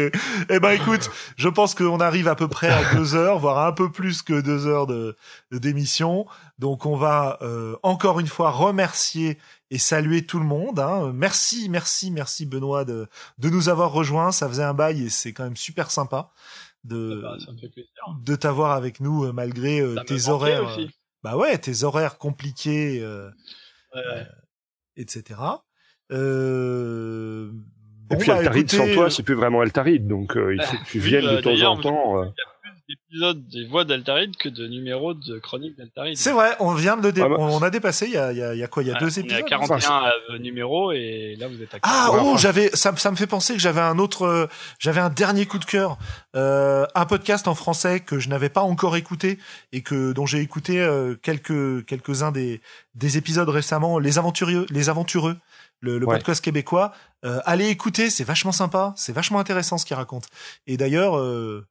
Eh ben écoute, je pense qu'on arrive à peu près à deux heures, voire un peu plus que deux heures de d'émission. Donc on va euh, encore une fois remercier et saluer tout le monde. Hein. Merci, merci, merci Benoît de de nous avoir rejoints. Ça faisait un bail et c'est quand même super sympa de Bah, ça me fait plaisir. de t'avoir avec nous euh, malgré euh, tes horaires. aussi. euh, Bah ouais, tes horaires compliqués, euh, Ouais, ouais. etc. Euh, Et puis bah, Altaride écoutez, sans toi, c'est plus vraiment Altaride, donc euh, il faut que tu Oui, viennes bah, de temps d'ailleurs, en temps. euh. Il y a plus d'épisodes des voix d'Altaride que de numéros de chroniques d'Altaride. C'est vrai, on vient de le dé- Ah bah. on a dépassé il y a, il y a, il y a quoi Il y a deux on est épisodes à 41 euh, numéros et là vous êtes à 40. Ah oh, enfin- j'avais ça, me- ça me fait penser que j'avais un autre euh, j'avais un dernier coup de cœur, euh, un podcast en français que je n'avais pas encore écouté et que dont j'ai écouté euh, quelques quelques uns des des épisodes récemment, les aventurieux, les aventureux, le, le Ouais. podcast québécois. Euh, allez écouter, c'est vachement sympa, c'est vachement intéressant ce qu'ils racontent. Et d'ailleurs euh,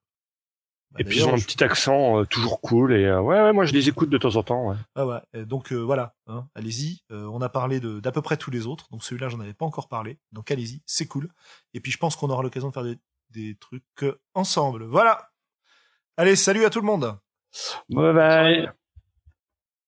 bah, Et puis ils ont un je- petit accent euh, toujours cool. Et euh, ouais, ouais, moi je les écoute de temps en temps. Ouais. Ah ouais. Donc euh, voilà, hein, allez-y. Euh, on a parlé de d'à peu près tous les autres, donc celui-là j'en avais pas encore parlé. Donc allez-y, c'est cool. Et puis je pense qu'on aura l'occasion de faire des, des trucs ensemble. Voilà. Allez, salut à tout le monde. Bye bye.